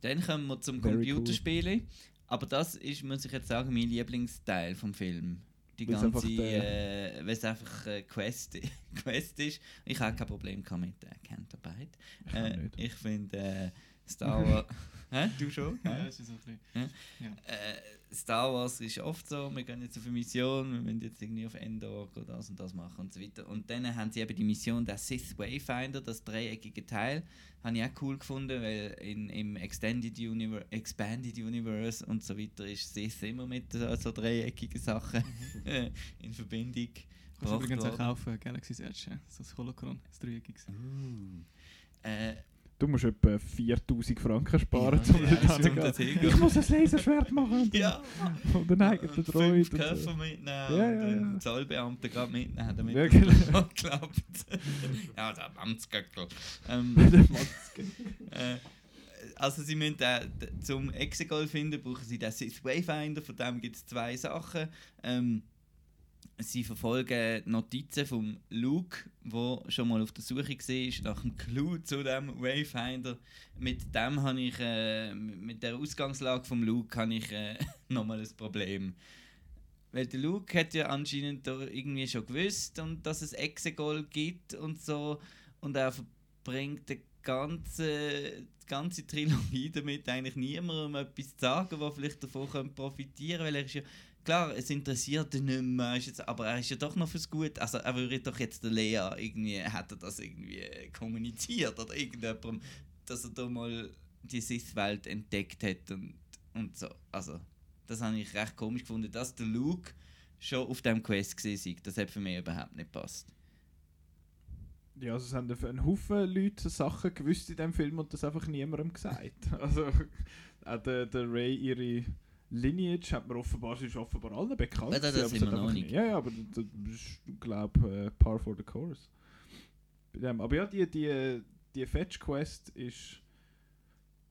Dann kommen wir zum Very Computerspielen. Aber das ist, muss ich jetzt sagen, mein Lieblingsteil vom Film. Die Weil's ganze, einfach äh, weil es einfach äh, Quest, <laughs> Quest ist. Ich habe kein Problem mit. Ich auch Äh, nicht. ich finde äh, Star Wars. <laughs> Hä? Du schon? Ja, das ist so ein bisschen. Äh, Star Wars ist oft so, wir gehen jetzt auf eine Mission, wir müssen jetzt irgendwie auf Endor gehen, das und das machen und so weiter. Und dann haben sie eben die Mission, der Sith Wayfinder, das dreieckige Teil, habe ich auch cool gefunden, weil in, im Extended Universe, Expanded Universe und so weiter ist Sith immer mit so, so dreieckigen Sachen <laughs> in Verbindung Kannst du übrigens auch kaufen, Galaxy's Edge, ja. so das Holocron, das Dreieckige. Uh. Äh, Du musst etwa 4000 Franken sparen, Ja, um ja, das hingehen. Ich muss ein Laserschwert machen. <laughs> Ja. Und einen eigenen Und Droid. fünf und Köpfe so. mitnehmen Ja, und ja, den ja. Zollbeamten gerade mitnehmen, damit Ja, das genau. <laughs> schon klappt. ja, der Mannsgöckel. Ähm, <laughs> Der Maske. äh, also sie müssen äh, d- zum Exegol finden, brauchen sie den Sith Wayfinder, von dem gibt es zwei Sachen. Ähm, sie verfolgen Notizen vom Luke, wo schon mal auf der Suche war nach einem Clou zu dem Wayfinder. Mit dem habe ich, äh, mit der Ausgangslage vom Luke habe ich äh, <laughs> nochmal ein Problem. Weil der Luke hat ja anscheinend irgendwie schon gewusst und dass es Exegol gibt und so und er verbringt die ganze, die ganze Trilogie <laughs> damit eigentlich niemandem etwas zu sagen, der vielleicht davon könnte profitieren weil er ist ja klar, es interessiert ihn nicht mehr, ist jetzt, aber er ist ja doch noch fürs Gute. Also er würde doch jetzt der Lea irgendwie, er das irgendwie kommuniziert oder irgendjemandem, dass er da mal die Sith-Welt entdeckt hat und, und so. Also das habe ich recht komisch gefunden, dass der Luke schon auf dem Quest gesehen. Das hat für mich überhaupt nicht gepasst. Ja, also es haben einen Haufen Leute Sachen gewusst in diesem Film und das einfach niemandem gesagt. <laughs> Also auch der, der Ray, ihre Lineage hat man offenbar, ist offenbar allen bekannt. Ja, das hat wir noch nicht. Ja, ja, aber das ist, glaube äh, par for the course. Aber ja, die, die, die Fetch-Quest ist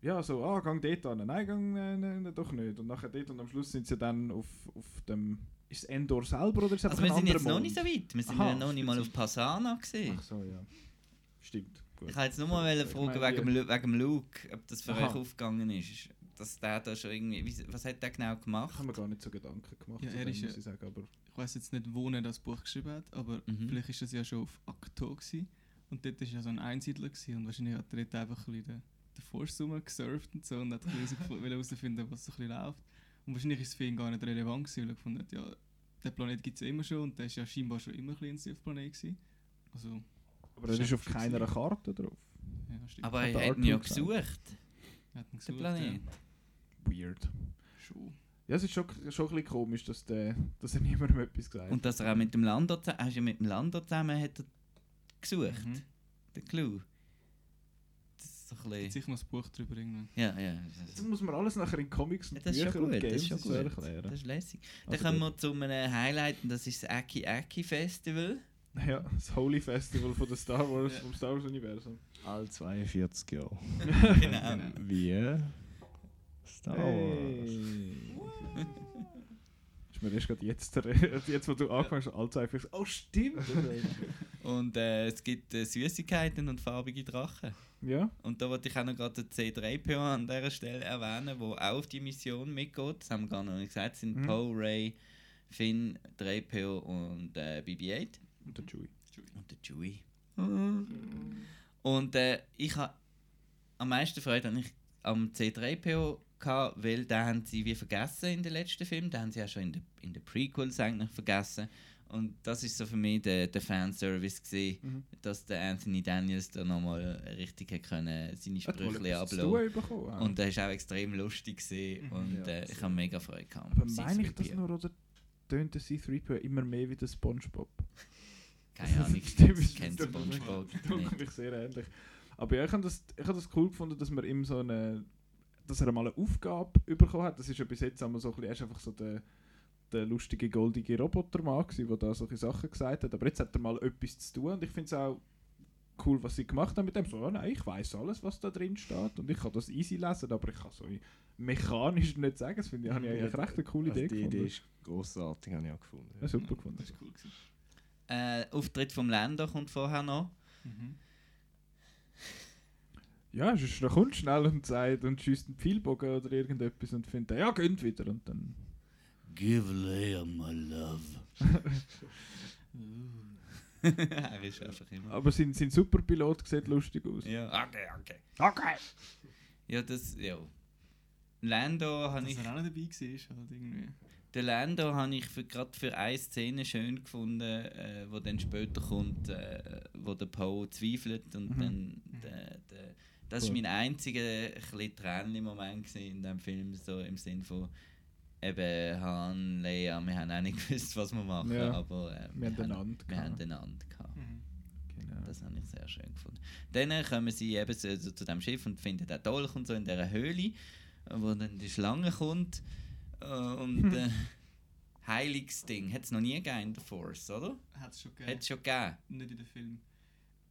ja so, ah, gang dort an, nein, gang nein, nein, doch nicht. Und nachher dort und am Schluss sind sie dann auf, auf dem, ist es Endor selber oder ist es Also wir sind jetzt noch Mond? nicht so weit. Wir sind Aha, ja noch nicht mal auf Pasana gesehen. Ach so, ja. Stimmt. Gut. Ich wollte jetzt nur mal Ich fragen wegen, wegen Luke, ob das für Aha. euch aufgegangen ist. Dass der da schon irgendwie. wie- Was hat der genau Ich gemacht? habe mir gar nicht so Gedanken gemacht, Ja, er dem, ist muss ja- ich sagen, aber Ich weiß jetzt nicht, wo er das Buch geschrieben hat, aber Mhm. vielleicht ist das ja schon auf Akto gewesen. Und dort war ja so ein Einsiedler gewesen, und wahrscheinlich hat er dort einfach ein bisschen den, den Force gesurft und so und hat <laughs> herausfinden, was so ein bisschen läuft. Und wahrscheinlich ist es für ihn gar nicht relevant gewesen, weil er gefunden hat, ja, der Planet gibt es ja immer schon und der ist ja scheinbar schon immer ein bisschen ein Sith-Planet gewesen. Also, aber er ist auf keiner. Karte drauf. ja. Aber der er hat ihn ja gesucht, er hat ihn gesucht, Planet. Weird. Ja, schon. Ja, es ist schon, schon ein bisschen komisch, dass, der, dass er <laughs> niemandem etwas gesagt Und dass er auch mit dem Lando zusammen. Hast du ja mit dem Lando zusammen hat er gesucht, Mhm. den Clou. Das ist so ein bisschen. sicher noch ein Buch drüber irgendwann. Ja, ja. Das muss man alles nachher in Comics und Ja, das ist Büchern schon und das Games ist gut. erklären. Das ist lässig. Dann Also kommen gut. wir zu einem Highlight und das ist das Aki Aki Festival. Ja, das Holy Festival von der Star Wars, Ja. vom Star Wars Universum. All 42 Jahre. <laughs> genau. Wie? Star Wars. Ist mir erst gerade jetzt, der- jetzt, wo du angefangen hast, all zwei Filme, oh stimmt! Und äh, es gibt äh, Süßigkeiten und farbige Drachen. ja, Und da wollte ich auch noch gerade den C3PO an dieser Stelle erwähnen, der auch auf die Mission mitgeht. Das haben wir gar noch nicht gesagt. Es sind Mhm. Poe, Ray, Finn, 3PO und äh, BB-8. und der Chewie. Und der Chewie. Und äh, ich habe am meisten Freude an ich am C3PO gehabt, weil den haben sie wie vergessen in den letzten Film. Den haben sie ja schon in den in den Prequels eigentlich vergessen. Und das ist so für mich der, der Fanservice gewesen, Mhm. dass der Anthony Daniels da nochmal richtig hat können seine Sprüche auch. Und der ist auch extrem lustig gewesen. Mhm. und Ja, äh, ich habe mega Freude gehabt. aber meine ich das C3PO. nur, oder tönt der C-3PO immer mehr wie der Spongebob? <laughs> Keine Ahnung, ich kenne. Spongebob Dunkel nicht. mich sehr ähnlich. Aber ja, ich habe das, ich hab das cool gefunden, dass man ihm so eine, dass er mal eine Aufgabe bekommen hat. Das ist ja bis jetzt einmal so ein bisschen, er ist einfach so der, der lustige, goldige Robotermann gewesen, der da solche Sachen gesagt hat. Aber jetzt hat er mal etwas zu tun und ich finde es auch cool, was sie gemacht haben mit dem. So, ja, nein, ich weiß alles, was da drin steht und ich kann das easy lesen, aber ich kann so mechanisch nicht sagen. Das finde ich, habe ich eigentlich recht eine coole Also Idee die gefunden. Idee ist grossartig, habe ich auch gefunden. ja, super gefunden. Das ist cool gewesen. Äh, Auftritt vom Länder kommt vorher noch. Mhm. Ja, sonst kommt schnell und sagt und schießt einen Pfeilbogen oder irgendetwas und findet, ja, gönnt wieder und dann... Give Leia my love. <laughs> Er ist einfach immer. Aber sein, sein Superpilot sieht lustig aus. Ja, okay, okay. Okay. Ja, das, ja. Lando habe Dass ich, er auch nicht dabei war, halt irgendwie. den Lando habe ich für, gerade für eine Szene schön gefunden, äh, wo dann später kommt, äh, wo der Poe zweifelt und Mhm. dann der, der, das war Cool. mein einziger ein Tränchen-Moment gewesen in dem Film, so im Sinn von eben Han, Leia, wir haben auch nicht <laughs> gewusst, was wir machen, Ja. aber äh, Wir haben den haben, wir haben gehabt. den Ant gehabt. Mhm. Genau. das habe ich sehr schön gefunden. Dann kommen sie eben so, so zu dem Schiff und finden den Dolch und so in dieser Höhle, wo dann die Schlange kommt. Äh, Und <laughs> äh, Heiligsding hat es noch nie gegeben in der Force, oder? Hat es schon Hat gegeben. es schon gegeben. Nicht in den Film.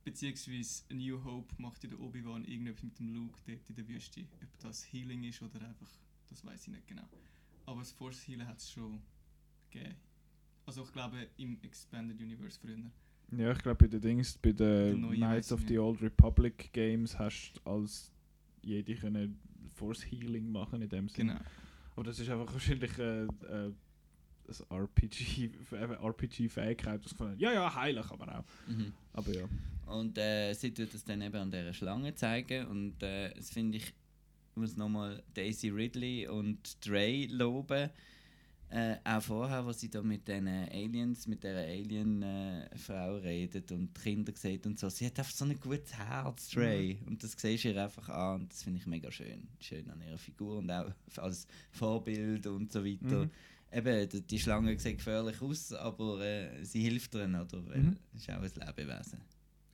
Beziehungsweise New Hope macht ja der Obi-Wan irgendetwas mit dem Luke dort in der Wüste. Ob das Healing ist oder einfach, das weiß ich nicht genau. Aber das Force Healing hat es schon gegeben. Also ich glaube im Expanded Universe früher. Ja, ich glaube bei den Dings, bei den Knights of the. Old Republic Games hast du als jede können Force Healing machen in dem Sinne. Genau. Aber das ist einfach wahrscheinlich äh, äh, ein RPG, äh, <laughs> RPG-Fähigkeit, das gefunden ja, ja, heilen kann man auch. Mhm. Aber ja. Und äh, sie tut das dann eben an dieser Schlange zeigen und äh, das finde ich, ich muss nochmal Daisy Ridley und Dre loben. Äh, auch vorher, wo sie da mit den Aliens, mit der Alien-Frau redet und die Kinder sieht und so. Sie hat einfach so ein gutes Herz, Dre. Und das siehst du ihr einfach an und das finde ich mega schön. Schön an ihrer Figur und auch als Vorbild und so weiter. Mhm. Eben, die- Schlange sieht gefährlich aus, aber äh, sie hilft ihnen, oder? Weil Mhm. es ist auch ein Lebewesen.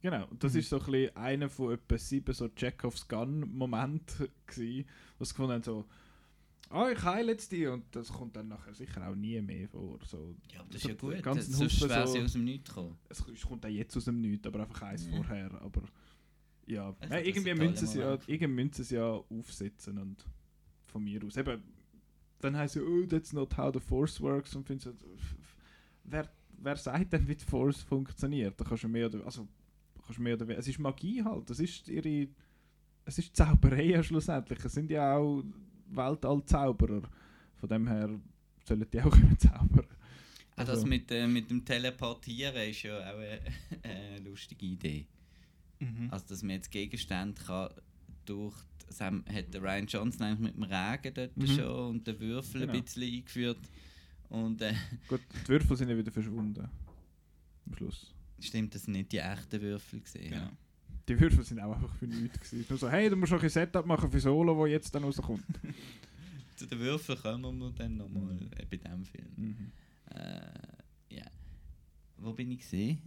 Genau, das Mhm. ist so ein bisschen einer von etwa sieben so Chekhovs Gun-Momenten <laughs> gsi, wo sie gefunden haben, so, ah, ich heile jetzt die und das kommt dann nachher sicher auch nie mehr vor. So, Ja, aber das so ist ja gut. ganzen Das, sonst wäre so- sie aus dem Nichts gekommen. es es kommt auch jetzt aus dem Nichts, aber einfach eins Ja. vorher. Aber ja, Ich Nein, irgendwie müssen sie ja, irgendwie müssen sie ja aufsetzen und von mir aus. Eben, dann heißt es, oh, that's not how the Force works und findest f- wer, wer sagt denn, wie die Force funktioniert? Da kannst du mehr oder also kannst mehr oder weniger, es ist Magie halt, das ist ihre, es ist Zauberei schlussendlich. Es sind ja auch Weltall-Zauberer. Von dem her sollen die auch <laughs> immer zaubern. Auch das Also- mit, äh, mit dem Teleportieren ist ja auch eine, <laughs> eine lustige Idee. Mhm. Also, dass man jetzt Gegenstände kann durch. Das haben- hat der Ryan Johnson eigentlich mit dem Regen dort Mhm. schon und den Würfel Genau. ein bisschen eingeführt. Und äh, Gut, die Würfel sind ja wieder verschwunden. Am Schluss. Stimmt, das sind nicht die echten Würfel gesehen. Genau. Ja. Die Würfel sind auch einfach für nichts gewesen. Nur so, hey, du musst noch ein Setup machen für Solo, wo jetzt dann rauskommt. <laughs> Zu den Würfeln kommen wir dann nochmal Mhm. äh, bei diesem Film. Mhm. Äh, ja. Wo bin ich gesehen?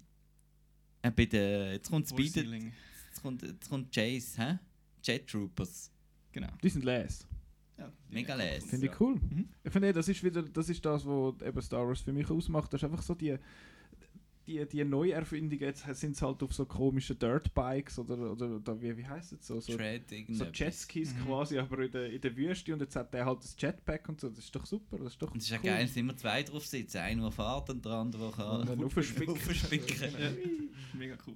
Äh, bei der, jetzt kommt Speed, jetzt kommt, jetzt kommt Chase, hä? Jet Troopers. Genau. Die sind les. Ja, Mega les. Finde ich cool. Mhm. Ich finde, das ist wieder, das ist das, was eben Star Wars für mich ausmacht. Das ist einfach so die, die, die Neuerfindungen. Jetzt sind es halt auf so komischen Dirtbikes oder, oder, oder wie, wie heißt es so? So, so. Jetskis Mhm. quasi, aber in der, in der Wüste und jetzt hat der halt das Jetpack und so. Das ist doch super. Das ist doch Und es ist ja cool. geil, dass immer zwei drauf sitzen. Einer, der fährt und der andere, der kann Und aufspicken. <laughs> Ja. Mega cool.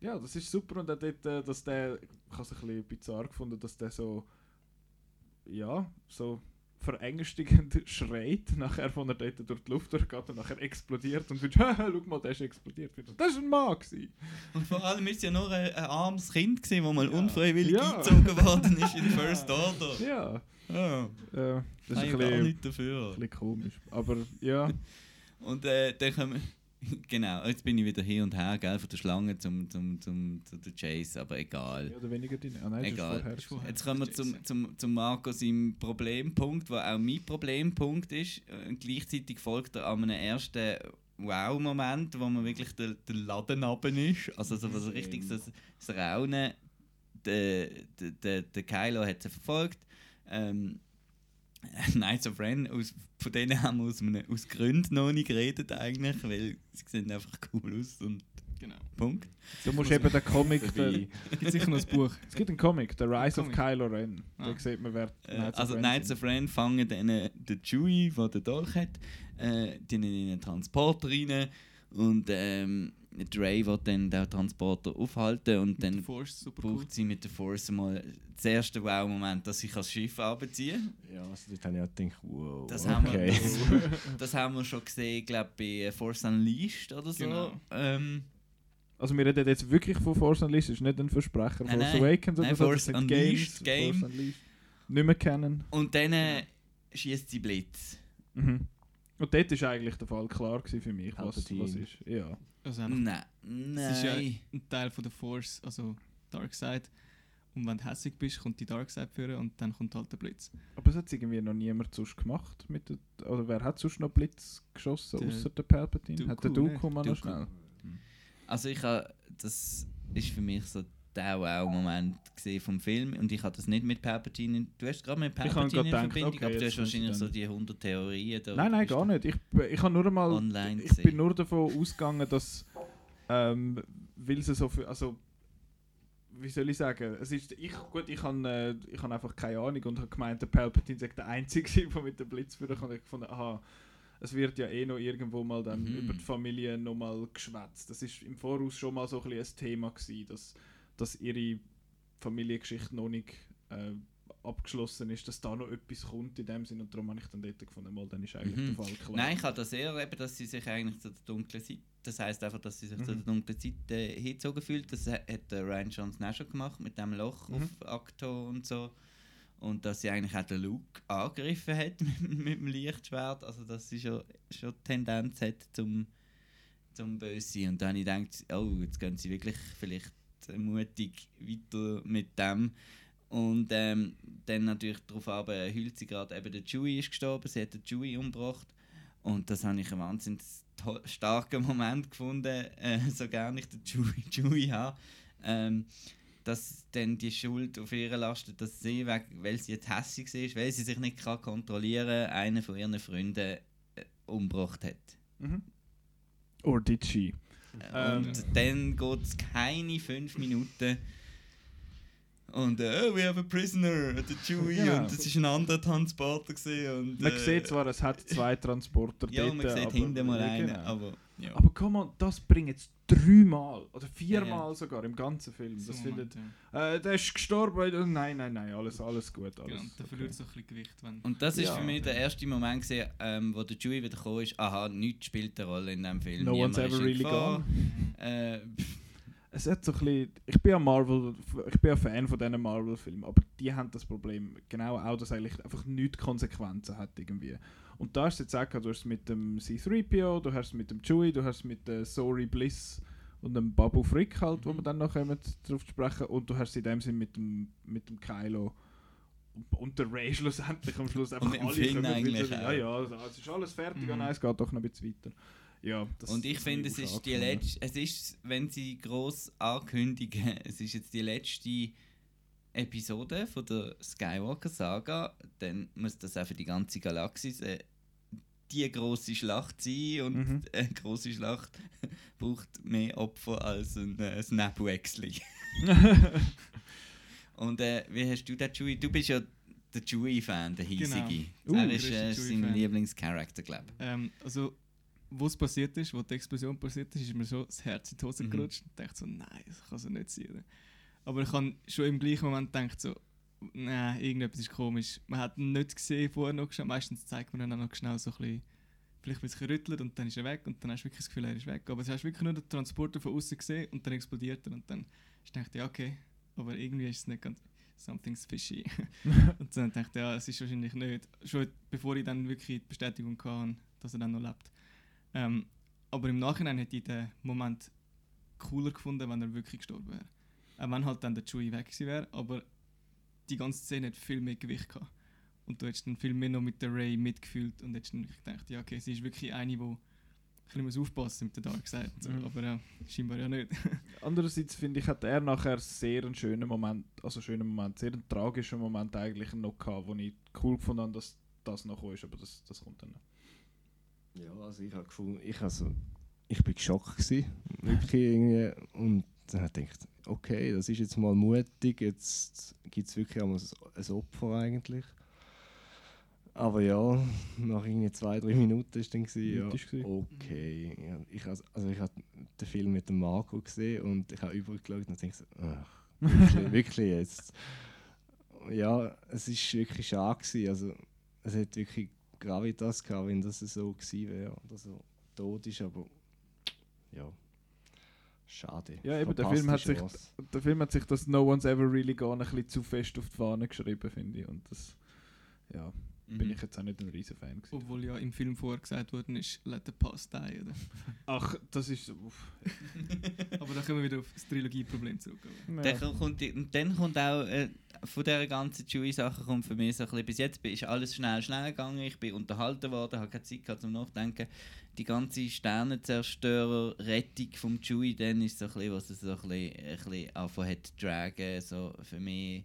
Ja, das ist super und auch dort, äh, dass der, ich habe es ein bisschen bizarr gefunden, dass der so, ja, so verängstigend <laughs> schreit, nachher, wo er dort durch die Luft durchgeht und nachher explodiert und du findest, <laughs> «Haha, schau mal, der ist explodiert. Das war ein Mann. Gewesen. Und vor allem ist es ja nur ein, ein armes Kind, gewesen, das mal Ja. unfreiwillig Ja. eingezogen worden ist in <laughs> First Order. Ja, Ja, äh, das ist ein bisschen, ein bisschen komisch. Aber ja, Und äh, dann kommen. <laughs> Genau, jetzt bin ich wieder hin und her, gell, von der Schlange zum, zum, zum, zu der Chase, aber egal. mehr oder weniger die. Ah, nein, Egal. Jetzt kommen wir zum, zum, zum Marco seinem Problempunkt, der auch mein Problempunkt ist. Und gleichzeitig folgt er an einem ersten Wow-Moment, wo man wirklich der, der Laden runter ist. Also so was richtig das, das Raunen. Der, der, der, der Kylo hat sie verfolgt. Ähm, <laughs> Knights of Ren, aus, von denen haben wir aus, einem, aus Gründen noch nicht geredet eigentlich, weil sie sehen einfach cool aus und Genau. Punkt. Du musst eben den Comic, <laughs> den, Gibt sicher noch ein Buch. es gibt einen Comic, The Rise of Comic. Kylo Ren. Ah. Da sieht man, wer die Äh, Knights also of Ren Knights sind. of Ren fangen dann äh, den Chewie, der den Dolch hat, äh, die in einen Transporter rein und ähm, Dre will dann den Transporter aufhalten und Dann dann Force, super cool. braucht sie mit der Force mal das erste Wow-Moment, dass ich das Schiff abziehe. Ja, also dort habe ich auch gedacht, wow, Das haben wir- okay. <laughs> Das haben wir schon gesehen, glaube ich, bei Force Unleashed oder so. Genau. Ähm, Also wir reden jetzt wirklich von Force Unleashed, ist nicht ein Versprecher. Force nein. Awakens oder Nein, so, das Force Unleashed, Games. Game. Force Unleashed. Nicht mehr kennen. und dann äh, schießt sie Blitz. Mhm. Und dort war eigentlich der Fall klar für mich, was, was ist. Ja. Also einfach Nein, Es ist ja nein. ein Teil von der Force, also Darkseid. Und wenn du hässlich bist, kommt die Darkseid führen und dann kommt halt der Blitz. Aber es hat irgendwie noch niemand sonst gemacht. Mit der, oder wer hat sonst noch Blitz geschossen, Der außer der Palpatine? Dooku, hat der ne? Dooku mal noch schnell. Also ich habe, das ist für mich so der Wow-Moment gesehen vom Film und ich habe das nicht mit Palpatine. Du hast gerade mit Ich habe Palpatine in Verbindung, okay, aber du hast wahrscheinlich so die 100 Theorien. Da Nein, nein, gar nicht. Ich, ich habe nur einmal. Online ich gesehen. bin nur davon ausgegangen, dass. Ähm, weil sie so viel. Also. Wie soll ich sagen? Es ist, ich, gut, ich habe äh, ich hab einfach keine Ahnung und habe gemeint, der Palpatine sei der Einzige, <laughs> der mit dem Blitz führen kann. Ich gefunden, aha, es wird ja eh noch irgendwo mal dann Mhm. über die Familie noch mal geschwätzt. Das ist im Voraus schon mal so ein, ein Thema gewesen, dass, dass ihre Familiengeschichte noch nicht äh, abgeschlossen ist, dass da noch etwas kommt in dem Sinn und darum habe ich dann dort gefunden, mal, dann ist eigentlich Mhm. der Fall klar. Nein, ich habe das eher eben, dass sie sich eigentlich zu der dunklen Seite, das heisst einfach, dass sie sich zu Mhm. der dunklen Seite äh, hingezogen fühlt. Das hat hat der Ryan Johnson auch schon gemacht mit dem Loch Mhm. auf Akto und so. Und dass sie eigentlich auch den Luke angegriffen hat <laughs> mit, mit dem Lichtschwert. Also dass sie schon, schon Tendenz hat zum, zum Böse. Und dann habe ich gedacht, oh, jetzt gehen sie wirklich vielleicht mutig weiter mit dem. Und ähm, dann natürlich darauf aber heult sie gerade, eben der Chewie ist gestorben, sie hat den Chewie umgebracht. Und das habe ich einen wahnsinnig starken Moment gefunden, äh, so gerne ich den Chewie, <laughs> Chewie habe. Ähm, dass dann die Schuld auf ihr lastet, dass sie, weil sie jetzt hässlich ist, weil sie sich nicht kann kontrollieren kann, einen von ihren Freunden äh, umgebracht hat. Mhm. Or did she? Äh, Ähm. Und dann geht es keine fünf Minuten. Und äh, oh, we have a prisoner, der Chewie. Genau. Und es war ein anderer Transporter. Gewesen, und, Man äh, sieht zwar, es hat zwei Transporter Ja, dort, man sieht hinten mal ja, einen. genau. Aber, ja. Aber komm on, das bringt jetzt dreimal oder viermal Ja, sogar im ganzen Film. So Das Moment, findet, ja. äh, der ist gestorben. äh, Nein, nein, nein, alles, alles gut. Alles, Genau, da okay. verliert so ein bisschen Gewicht, wenn... Und das ist Ja. für mich der erste Moment, gewesen, ähm, wo der Chewie wieder gekommen ist. Aha, nichts spielt eine Rolle in diesem Film. No one's Niemand ever really gone. <laughs> Äh, Es hat so ein bisschen, ich bin ja Marvel, ich bin ja Fan von diesen Marvel-Filmen, aber die haben das Problem, genau auch, dass eigentlich einfach nichts Konsequenzen hat irgendwie. Und da hast du jetzt auch, gehabt, du hast es mit dem C-3PO, du hast es mit dem Chewie, du hast es mit der Sorry Bliss und dem Babu Frick halt, wo wir dann noch kommen, darauf zu sprechen, und du hast es in dem Sinn mit dem, mit dem Kylo und, und der Ray schlussendlich am Schluss einfach dem alle Finn eigentlich sie- Ja, ja, also es ist alles fertig, Mhm. oh nein, es geht doch noch ein bisschen weiter. Ja, und ich finde, es ist die letzte, es ist, wenn sie groß ankündigen, es ist jetzt die letzte Episode von der Skywalker-Saga, dann muss das auch für die ganze Galaxis äh, die große Schlacht sein und Mhm. <laughs> eine große Schlacht <laughs> braucht mehr Opfer als ein äh, Snapwechsel. <laughs> und äh, wie hast du den Chewie? Du bist ja der Chewie-Fan, der hiesige. Uh, er ist äh, sein. Lieblingscharakter, glaube ich. Ähm, also, wo es passiert ist, wo die Explosion passiert ist, ist mir so das Herz in die Hose Mhm. gerutscht und dachte so, nein, das kann so nicht sein. Aber ich habe schon im gleichen Moment gedacht so, nein, irgendetwas ist komisch. Man hat ihn nicht gesehen, vorher noch geschaut. Meistens zeigt man ihn dann noch schnell so ein bisschen, vielleicht ein bisschen rüttelt und dann ist er weg und dann hast du wirklich das Gefühl, er ist weg. Aber du hast wirklich nur den Transporter von außen gesehen und dann explodiert er und dann ich dachte ja okay, aber irgendwie ist es nicht ganz something's fishy. <laughs> und dann dachte ich, ja, es ist wahrscheinlich nicht. Schon bevor ich dann wirklich die Bestätigung hatte, dass er dann noch lebt. Ähm, aber im Nachhinein hätte ich den Moment cooler gefunden, wenn er wirklich gestorben wäre. Auch wenn halt dann der Chewie weg gewesen wäre, aber die ganze Szene hat viel mehr Gewicht gehabt. Und du hättest dann viel mehr noch mit der Ray mitgefühlt und hättest dann gedacht, ja okay, sie ist wirklich eine, die ein bisschen muss aufpassen mit der Dark Side. So. Mhm. Aber ja, scheinbar ja nicht. <laughs> Andererseits finde ich, hat er nachher sehr einen schönen Moment, also schönen Moment, sehr einen tragischen Moment eigentlich noch gehabt, wo ich cool gefunden habe, dass das noch ist, aber das, das kommt dann noch. Ja, also ich habe gefunden, ich, also, ich bin geschockt gewesen, wirklich irgendwie, und dann habe ich gedacht, okay, das ist jetzt mal mutig, jetzt gibt es wirklich einmal ein Opfer eigentlich. Aber ja, nach irgendwie zwei, drei Minuten war dann, gewesen, ja, okay. Ja, ich, also ich habe den Film mit dem Marco gesehen und ich habe übergeschaut und dachte ach, wirklich, <laughs> wirklich jetzt. Ja, es ist wirklich schade gewesen, also es hat wirklich Gravitas gehabt, wenn das so gewesen wäre, dass er tot ist, aber ja, schade. Ja, eben, der Film hat sich-. Der Film hat sich das No One's Ever Really Gone ein bisschen zu fest auf die Fahne geschrieben, finde ich. Und das, ja. Bin Mhm. ich jetzt auch nicht ein riesen Fan gewesen. Obwohl ja im Film vorher gesagt worden ist, let the past die, oder? <laughs> Ach, das ist. <laughs> Aber da kommen wir wieder auf das Trilogieproblem zurück. oder? Dann kommt, und dann kommt auch äh, von dieser ganzen Chewie-Sache kommt für mich so ein bisschen, bis jetzt ist alles schnell, schnell gegangen, ich bin unterhalten worden, habe keine Zeit gehabt zum Nachdenken. Die ganze Sternenzerstörer-Rettung vom Chewie, dann ist so ein bisschen, was es so ein bisschen, ein bisschen angefangen hat zu dragen, so für mich...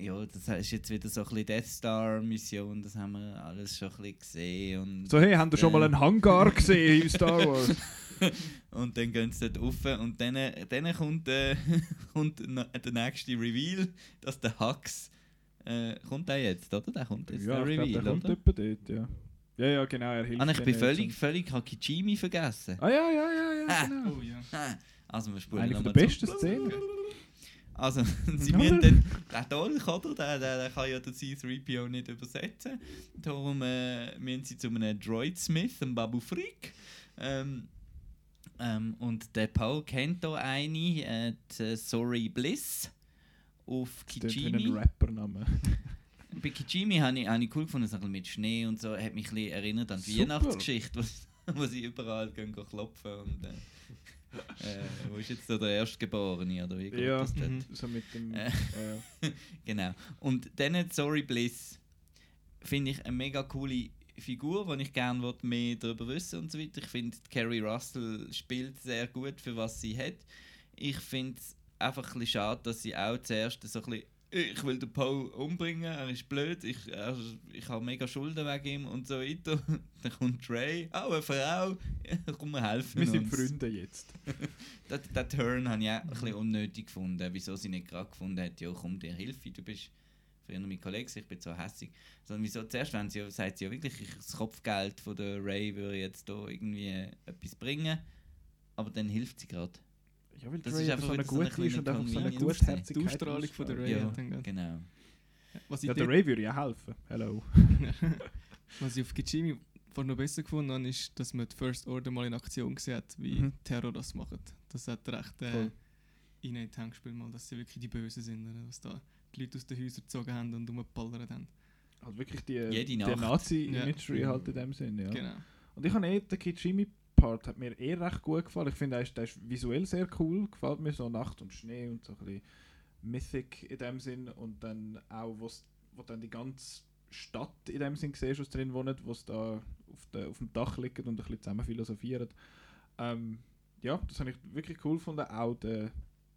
Ja, das ist jetzt wieder so ein bisschen Death Star-Mission, das haben wir alles schon ein bisschen gesehen. Und So, hey, habt ihr schon mal einen Hangar gesehen in Star Wars? <laughs> und dann gehen sie dort rauf und dann, dann kommt, äh, <laughs> kommt der nächste Reveal, dass der Hux. Äh, kommt der jetzt, oder? Der kommt jetzt, ja, der Reveal, der kommt oder? etwa dort, ja. Ja, ja, genau, er hilft Ah, ich bin völlig, völlig Hakijimi vergessen. Ah, ja, ja, ja, ja, Ah. genau. Oh ja. Ah, Also wir spulen Eine der besten Szenen. Also, <laughs> sie müssen dann, der Dolch, oder? Der, der, der kann ja der C-3PO nicht übersetzen. Darum äh, müssen sie zu einem Droid-Smith, einem Babu Freak. Ähm, ähm, und der Paul kennt da eine, äh, die Sorry Bliss, auf Das ist wie ein Kijimi. Rappername. <laughs> Bei Kijimi habe ich, habe ich cool gefunden, so mit Schnee und so, hat mich ein erinnert an die Super. Weihnachtsgeschichte, wo, wo sie überall gehen, gehen klopfen und... Äh, <laughs> äh, wo ist jetzt da der Erstgeborene, oder wie Ja, das mhm. so mit dem... Äh. ja. <laughs> Genau. Und dann Sorry Bliss finde ich eine mega coole Figur, die ich gerne mehr darüber wissen und so weiter. Ich finde, Carrie Russell spielt sehr gut für was sie hat. Ich finde es einfach ein bisschen schade, dass sie auch zuerst so ein bisschen ich will den Paul umbringen, er ist blöd, ich, er, ich habe mega Schulden wegen ihm und so weiter. <laughs> Dann kommt Trey, auch eine Frau, <laughs> komm, wir helfen Wir sind uns. Freunde jetzt. <laughs> Den, den Turn habe ich auch ein bisschen unnötig gefunden. Wieso sie nicht gerade gefunden hat, ja komm, dir Hilfe, du bist früher mein Kollege, ich bin so hässig. Sondern wieso zuerst, wenn sie, ja- sagt sie ja wirklich, ich, das Kopfgeld von der Ray würde jetzt da irgendwie etwas bringen, aber dann hilft sie gerade. Ja, weil Das Ray ist einfach so eine so gute eine ist und einfach so eine. Gutherzigkeit. Die Ausstrahlung von der. Ray Ja. Genau. Was Ja, der Ray würde ja helfen. Hello. <laughs> <laughs> was ich auf Kijimi vor noch besser gefunden habe, ist, dass man die First Order mal in Aktion gesehen hat, wie Mhm. Terror das macht. Das hat recht äh, Voll. in ein Tankspiel mal, dass sie wirklich die Bösen sind, oder? was da die Leute aus den Häusern gezogen haben und rumgeballert haben. Halt wirklich die, Jede die. Nazi-Imagery Ja. halt in dem Sinn, ja. Genau. Und ich habe eh, der Kijimi-Part hat mir eh recht gut gefallen. Ich finde, der der ist visuell sehr cool. Gefällt mir so Nacht und Schnee und so ein bisschen Mythic in dem Sinn. Und dann auch, wo dann die ganze Stadt in dem Sinn siehst, was drin wohnt, wo es da auf, der, auf dem Dach liegt und ein bisschen zusammen philosophieren. Ähm, ja, das habe ich wirklich cool gefunden. Auch der,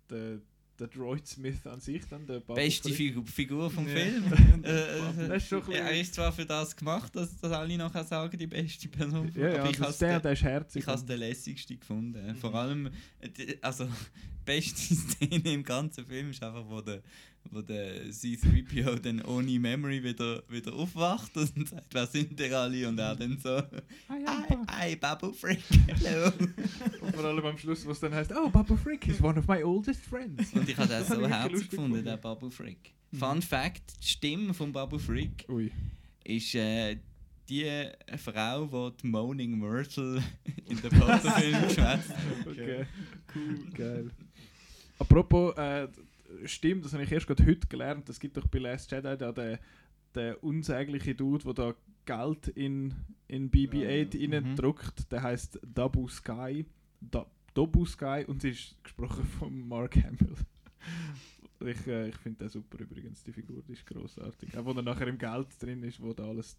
der, der Droid Smith an sich dann, der Babu Beste. Figur, Figur vom Ja. Film. <laughs> äh, Das ist schon ein bisschen- er ist zwar für das gemacht, dass, dass alle nachher sagen, die beste Person. Ja, ja, aber ich has ist der, den- der ist herzig. Ich habe es und- der lässigste gefunden. Vor allem, äh, also, <laughs> die beste <laughs> Szene im ganzen Film ist einfach, wo der, wo der C-3PO dann ohne Memory wieder, wieder aufwacht und sagt, wer sind ihr alle? Und er dann so, Hi, hi, hi, Babu Frick, hello. <laughs> Und vor allem am Schluss, was dann heißt, oh, Babu Frick is one of my oldest friends. Und ich habe das Das so habe ich wirklich herzig lustig gefunden, der Babu Frick. Fun Fact, die Stimme von Babu Frick Ui. ist äh, die Frau, die die Moaning Myrtle <laughs> in den <laughs> Potter-Film geschwätzt. Okay. Cool. Geil. Apropos äh, Stimme, das habe ich erst gerade heute gelernt. Es gibt doch bei Last Jedi da den, den unsägliche Dude, der da Geld in, in BB-8 Ja, ja. reindruckt. Der heißt Dabu Sky. Da, Dobu Sky und ist gesprochen <laughs> von Mark Hamill. Ich, äh, ich finde den super übrigens, die Figur, die ist grossartig. Auch wo er nachher im Geld drin ist, wo da alles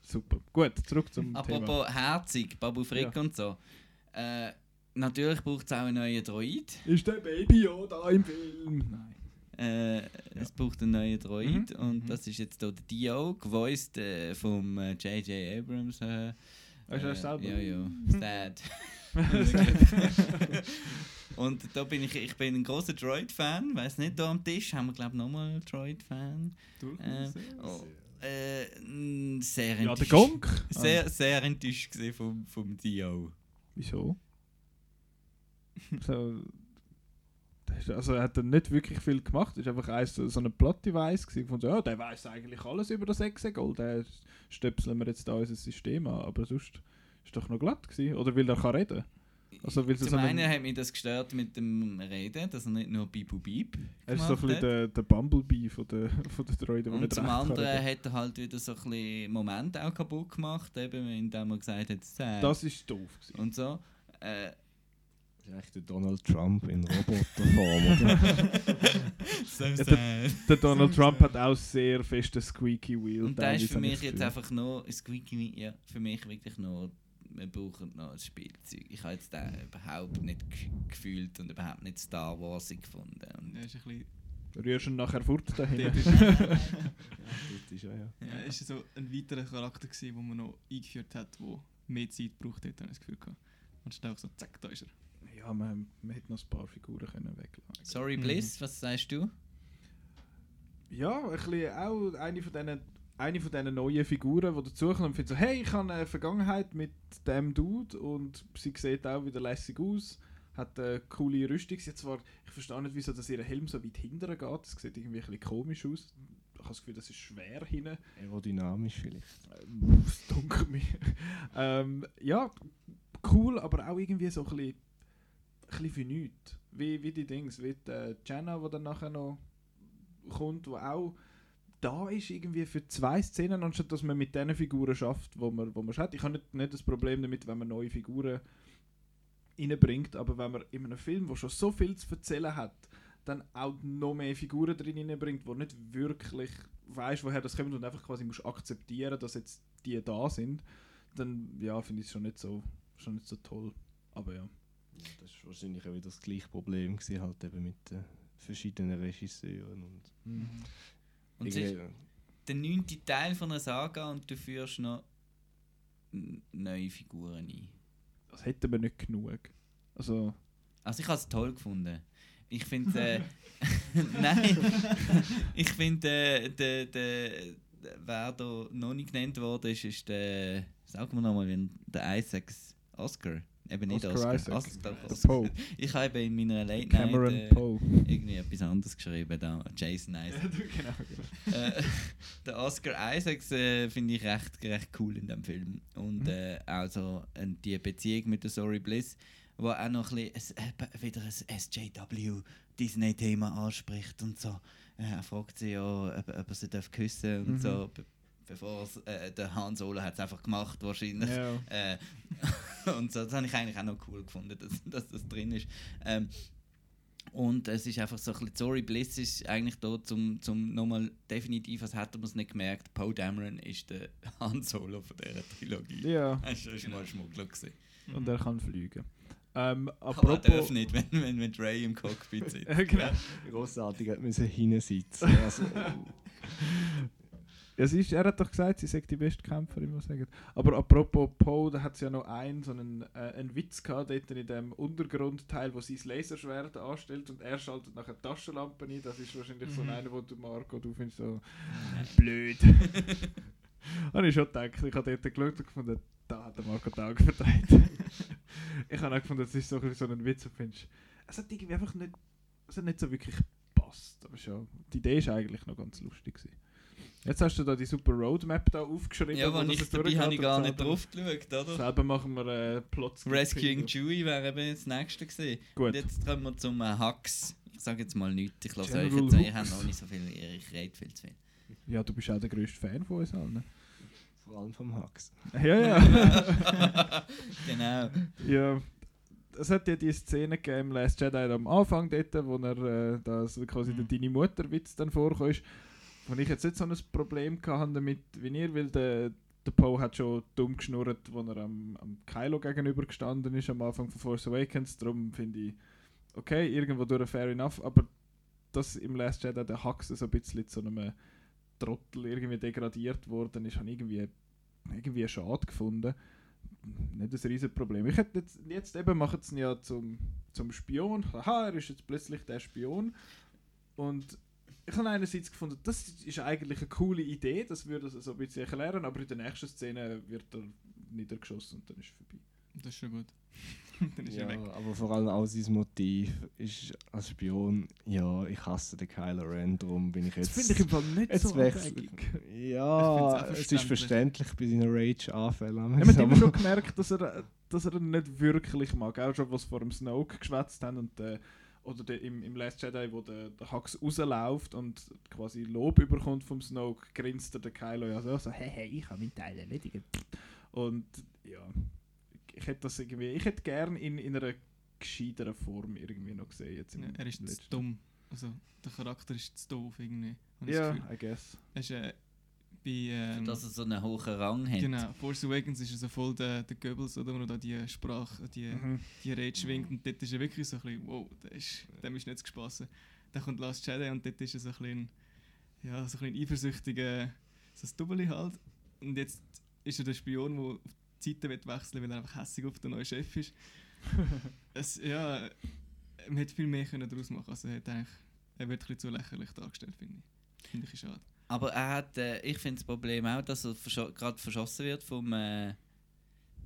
super. Gut, zurück zum Thema. Apropos herzig, Babu Frick und so. Äh, natürlich braucht es auch einen neuen Droid. Ist der Baby ja da im Film? Nein. Äh, Es braucht einen neuen Droid Mhm. und Mhm. das ist jetzt hier der Dio, gevoiced äh, vom äh, J.J. Abrams. Äh, Hast du das selber? Ja, ja. <laughs> Dad. <laughs> und da bin ich, ich bin ein großer Droid-Fan. Weiß nicht, da am Tisch haben wir glaube ich nochmal einen Droid-Fan. Ähm, ja. Oh, äh, sehr Ja, der enttäuscht. Gonk. <laughs> Sehr, sehr enttäuscht gewesen vom, vom Dio. Wieso? So, ist- also er hat dann nicht wirklich viel gemacht. Es war einfach eins, so ein Plot-Device. gewesen, Von so, ja, der weiß eigentlich alles über das Exegol. Der stöpseln wir jetzt da unser System an. Aber sonst ist doch noch glatt gewesen. Oder weil er kann reden. Also, weil Zum so einen hat mich das gestört mit dem Reden, dass er nicht nur Bibu Beep er ist so ein bisschen der, der Bumblebee von der, von der Droiden, der Und zum kann anderen reden. hat er halt wieder so ein bisschen Momente auch kaputt gemacht, eben indem er gesagt hat, sad Das ist doof. Gewesen. und so. Äh, Das ist eigentlich der Donald Trump in Roboterform, oder? <laughs> so Ja, sad. Der Donald Trump hat auch sehr fest ein Squeaky Wheel. Und da ist für mich ich jetzt das einfach nur, Squeaky, ja, für mich wirklich nur, wir brauchen noch ein Spielzeug. Ich habe jetzt den überhaupt nicht gefühlt und überhaupt nicht Star Wars gefunden. Und Ja, ist ein bisschen. Rührst du ihn nachher fort dahin? Ist- Dort ist er, ja. ja, ist so ein weiterer Charakter gewesen, den man noch eingeführt hat, der mehr Zeit braucht, hat, habe ich das Gefühl gehabt. Und schnell so, zack, da ist er. Ja, man, man hätte noch ein paar Figuren können weglassen Sorry Mhm. Bliss, was sagst du? Ja, ein bisschen auch eine von diesen eine von diesen neuen Figuren, die dazukommen und findet so, hey, ich habe eine Vergangenheit mit dem Dude und sie sieht auch wieder lässig aus, hat eine coole Rüstung. Sie hat zwar, ich verstehe nicht, wieso dass ihr Helm so weit hinten geht, das sieht irgendwie ein bisschen komisch aus. Ich habe das Gefühl, das ist schwer hinten. Aerodynamisch vielleicht. Ähm, <laughs> Es dunkelt mich. ähm, ja, cool, aber auch irgendwie so ein bisschen, bisschen wie nichts. Wie, wie die Dings, wie die äh, Jenna, die dann nachher noch kommt, wo auch da ist irgendwie für zwei Szenen, anstatt dass man mit den Figuren schafft, wo man, wo man hat. Ich habe nicht, nicht das Problem damit, wenn man neue Figuren reinbringt, aber wenn man in einem Film, wo schon so viel zu erzählen hat, dann auch noch mehr Figuren drin reinbringt, wo nicht wirklich weißt, woher das kommt und einfach quasi musst akzeptieren, dass jetzt die da sind, dann ja, finde ich es schon so schon nicht so toll. Aber ja. Das war wahrscheinlich auch wieder das gleiche Problem gewesen, halt eben mit den verschiedenen Regisseuren und Und es ist der neunte Teil von einer Saga und du führst noch neue Figuren ein. Das hätten wir nicht genug. Also, Also ich habe es toll gefunden. Ich finde, äh, <laughs> <laughs> nein, <laughs> ich finde, äh, der, der, der, wer da noch nicht genannt worden ist, ist der, sagen wir nochmal, der Isaacs Oscar. Eben nicht Oscar Oscar. Oscar. Poe. <laughs> Ich habe in meiner Late Cameron Night äh, irgendwie etwas anderes geschrieben, da, Jason <laughs> Isaac. genau, genau. äh, <laughs> der Oscar Isaacs äh, finde ich recht, recht cool in dem Film. Und Mhm. äh, also äh, die Beziehung mit der Sorry Bliss, wo auch noch ein bisschen, wieder ein SJW Disney-Thema anspricht und so. Äh, er fragt sie ja, ob, ob er sie darf küssen und Mhm. so. Be bevor es, äh, der Han Solo hat es einfach gemacht wahrscheinlich. Ja. Äh, <laughs> und so, das habe ich eigentlich auch noch cool gefunden, dass, dass das drin ist. Ähm, und es ist einfach so ein bisschen, Sorry Bliss ist eigentlich da zum, zum nochmal definitiv, als hätte man es nicht gemerkt, Poe Dameron ist der <laughs> Han Solo von dieser Trilogie. ja, Das war schon mal Schmuggler. Gewesen. und er kann fliegen. Ähm, Aber er darf apropos. nicht, <laughs> wenn, wenn, wenn Ray im Cockpit sitzt. Genau. Grossartig hat müssen hinsitzen. Also, Ja, sie ist, er hat doch gesagt, sie sei die beste Kämpferin, was sagen. Aber apropos Poe, da hat es ja noch einen, so einen, äh, einen Witz gehabt, dort in dem Untergrundteil, wo sie das Laserschwert anstellt und er schaltet nachher die Taschenlampe ein. Das ist wahrscheinlich so Mhm. einer, wo du, Marco, du findest so <laughs> blöd. <laughs> habe ich schon gedacht. Ich habe dort geschaut und gefunden, da hat der Marco die Augen verdreht. <laughs> ich habe auch gefunden, das ist so, ein so ein Witz, und findest, es hat irgendwie einfach nicht, es hat nicht so wirklich gepasst. Aber schon, die Idee ist eigentlich noch ganz lustig gewesen. Jetzt hast du da die super Roadmap da aufgeschrieben. Ja, das ich, dabei habe ich gar nicht drauf geschaut, oder? Selber machen wir äh, Plots. Rescuing Chewie wäre eben das nächste gewesen. Gut. Und jetzt kommen wir zum äh, Hux. Ich sage jetzt mal nichts, ich lasse euch jetzt, ihr Hux. habt noch nicht so viel, ich rede viel zu viel. Ja, du bist auch der grösste Fan von uns allen. vor allem vom Hux. Ja, ja. <laughs> genau. ja. Es hat ja die Szene gegeben im Last Jedi am Anfang dort, wo er äh, da so quasi der Mhm. deine Mutter-Witz dann vorkommt. Wo ich jetzt nicht so ein Problem hatte damit wie ihr, weil der, der Poe hat schon dumm geschnurrt, wo er am, am Kylo gegenüber gestanden ist am Anfang von Force Awakens. Darum finde ich, okay, irgendwo durch fair enough, aber dass im Last Jedi der Hux so ein bisschen zu einem Trottel irgendwie degradiert worden ist, habe ich irgendwie, irgendwie schade gefunden. Nicht ein riesen Problem. Ich hätte jetzt, jetzt eben machen sie ihn ja zum, zum Spion. Haha, er ist jetzt plötzlich der Spion. Und ich habe einerseits gefunden, das ist eigentlich eine coole Idee, das würde es so ein bisschen erklären, aber in der nächsten Szene wird er niedergeschossen und dann ist es vorbei. Das ist schon gut. <laughs> dann ist Ja, er weg. aber vor allem auch sein Motiv ist als Spion, ja, ich hasse den Kylo Ren, darum bin ich Das jetzt... finde ich im Fall nicht jetzt so abwegig. <laughs> Ja, es ist verständlich. bei seinen Rage-Anfällen. Ja, man hat immer schon gemerkt, dass er, dass er ihn nicht wirklich mag. Auch schon, was vor dem Snoke geschwätzt haben und äh, oder der, im, im Last Jedi, wo der, der Hux rausläuft und quasi Lob überkommt vom Snoke, grinst er der Kylo ja so, so hey, hey, ich habe meinen Teil erledigt. Und ja, ich hätte das irgendwie, ich hätte gern in, in einer gescheiteren Form irgendwie noch gesehen. Jetzt im Ja, er ist zu dumm. Also, der Charakter ist zu doof irgendwie. Ja, Gefühl. I guess. Er ist äh, bei. Ähm, dass er so einen hohen Rang hat. Genau, Force Awakens ist er so voll der, der Goebbels, oder, wo er da die Sprache, die, Mhm. die Rede schwingt und dort ist er wirklich so ein bisschen, wow, der ist, dem ist nicht zu spassen. Dann kommt Last Jedi und dort ist er so ein bisschen, ja, so ein bisschen eifersüchtiger, so ein Double halt. Und jetzt ist er der Spion, der auf die Seite wechseln will, weil er einfach hässlich auf den neuen Chef ist. <laughs> es, ja, man hätte viel mehr können daraus machen also er, hat eigentlich, er wird ein bisschen zu lächerlich dargestellt, finde ich. Finde ich schade. Aber er hat, äh, ich finde das Problem auch, dass er gerade verschossen wird vom äh,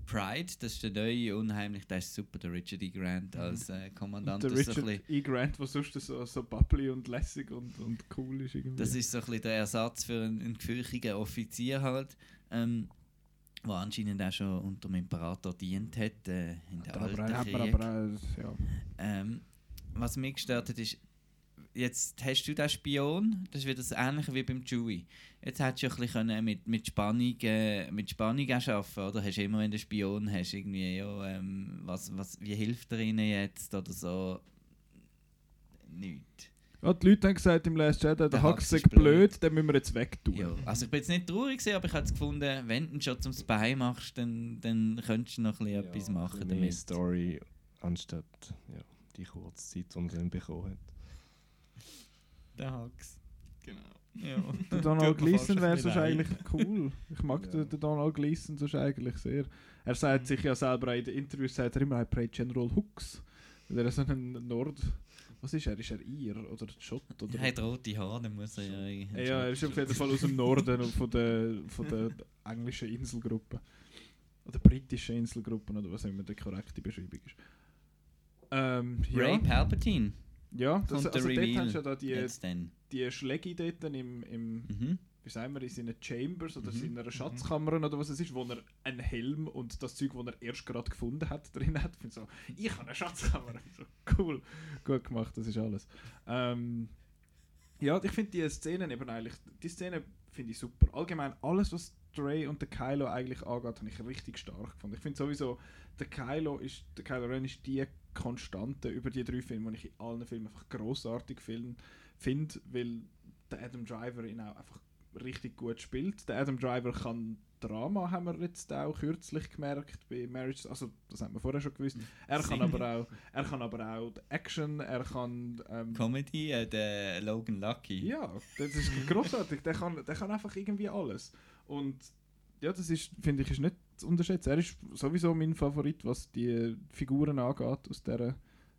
Pride. Das ist der neue, unheimlich, der ist super, der Richard E. Grant als äh, Kommandant. Und der so Richard bisschen, E. Grant, der sonst so, so bubbly und lässig und, und cool ist irgendwie. das ist so ein bisschen der Ersatz für einen, einen gefürchigen Offizier halt. Ähm, der anscheinend auch schon unter dem Imperator dient hat äh, in der aber, alten Krieg. ja. Ähm, was mich gestört hat, ist, jetzt hast du den Spion, das ist wieder das Ähnliche wie beim Chewie. Jetzt hättest du ja ein bisschen können mit, mit Spannung, äh, mit Spannung arbeiten oder? Hast immer, wenn du einen Spion hast, irgendwie, ja, ähm, was, was, wie hilft er ihnen jetzt oder so? Nichts. Ja, die Leute haben gesagt im Last Jedi, der, Der Hux Hux ist blöd. blöd, den müssen wir jetzt wegtun. Ja. Also ich bin jetzt nicht traurig, gewesen, aber ich habe gefunden, wenn du ihn schon zum Spy machst, dann, dann könntest du noch ein bisschen etwas machen damit. Story, anstatt ja, die kurze Zeit, die man dann bekommen hat. Der Hux. Genau. Ja. <laughs> Der Donald Gleason wäre sonst eigentlich cool. Ich mag Ja. den, den Donald Gleason sonst eigentlich sehr. Er sagt sich ja selber in den Interviews, sagt er immer, I play General Hooks. Weil er so ein Nord... Was ist er? Ist er Ir oder Schott? Oder Er hat rote Haare, dann muss er ja... Ja, ja, er ist auf jeden Fall aus dem <laughs> Norden und von der, von der englischen Inselgruppe. Oder britischen Inselgruppen, oder was immer die korrekte Beschreibung ist. Ähm, Ray ja, Palpatine. Ja das, kommt der also dort Reveal hast du ja da die, die Schläge dort im, im Mhm. wie sagen wir, in seinen Chambers oder Mhm. in seiner Schatzkammer oder was es ist, wo er einen Helm und das Zeug, das er erst gerade gefunden hat, drin hat. Ich finde so, ich habe eine Schatzkammer. So, cool, gut gemacht, das ist alles. Ähm, ja, ich finde die Szenen eben eigentlich, die Szene finde ich super. Allgemein, alles, was Dre und der Kylo eigentlich angeht, habe ich richtig stark gefunden. Ich finde sowieso, der Kylo ist, der Kylo Ren ist die Konstante über die drei Filme, die ich in allen Filmen einfach großartig finde, weil der Adam Driver ihn auch einfach richtig gut spielt. Der Adam Driver kann Drama, haben wir jetzt auch kürzlich gemerkt bei Marriage, also das haben wir vorher schon gewusst. Er kann aber auch, er kann aber auch die Action, er kann ähm, Comedy, äh, der Logan Lucky. ja, das ist großartig. Der kann, der kann einfach irgendwie alles. Und ja, das ist, finde ich, ist nicht zu unterschätzen. Er ist sowieso mein Favorit, was die Figuren angeht aus der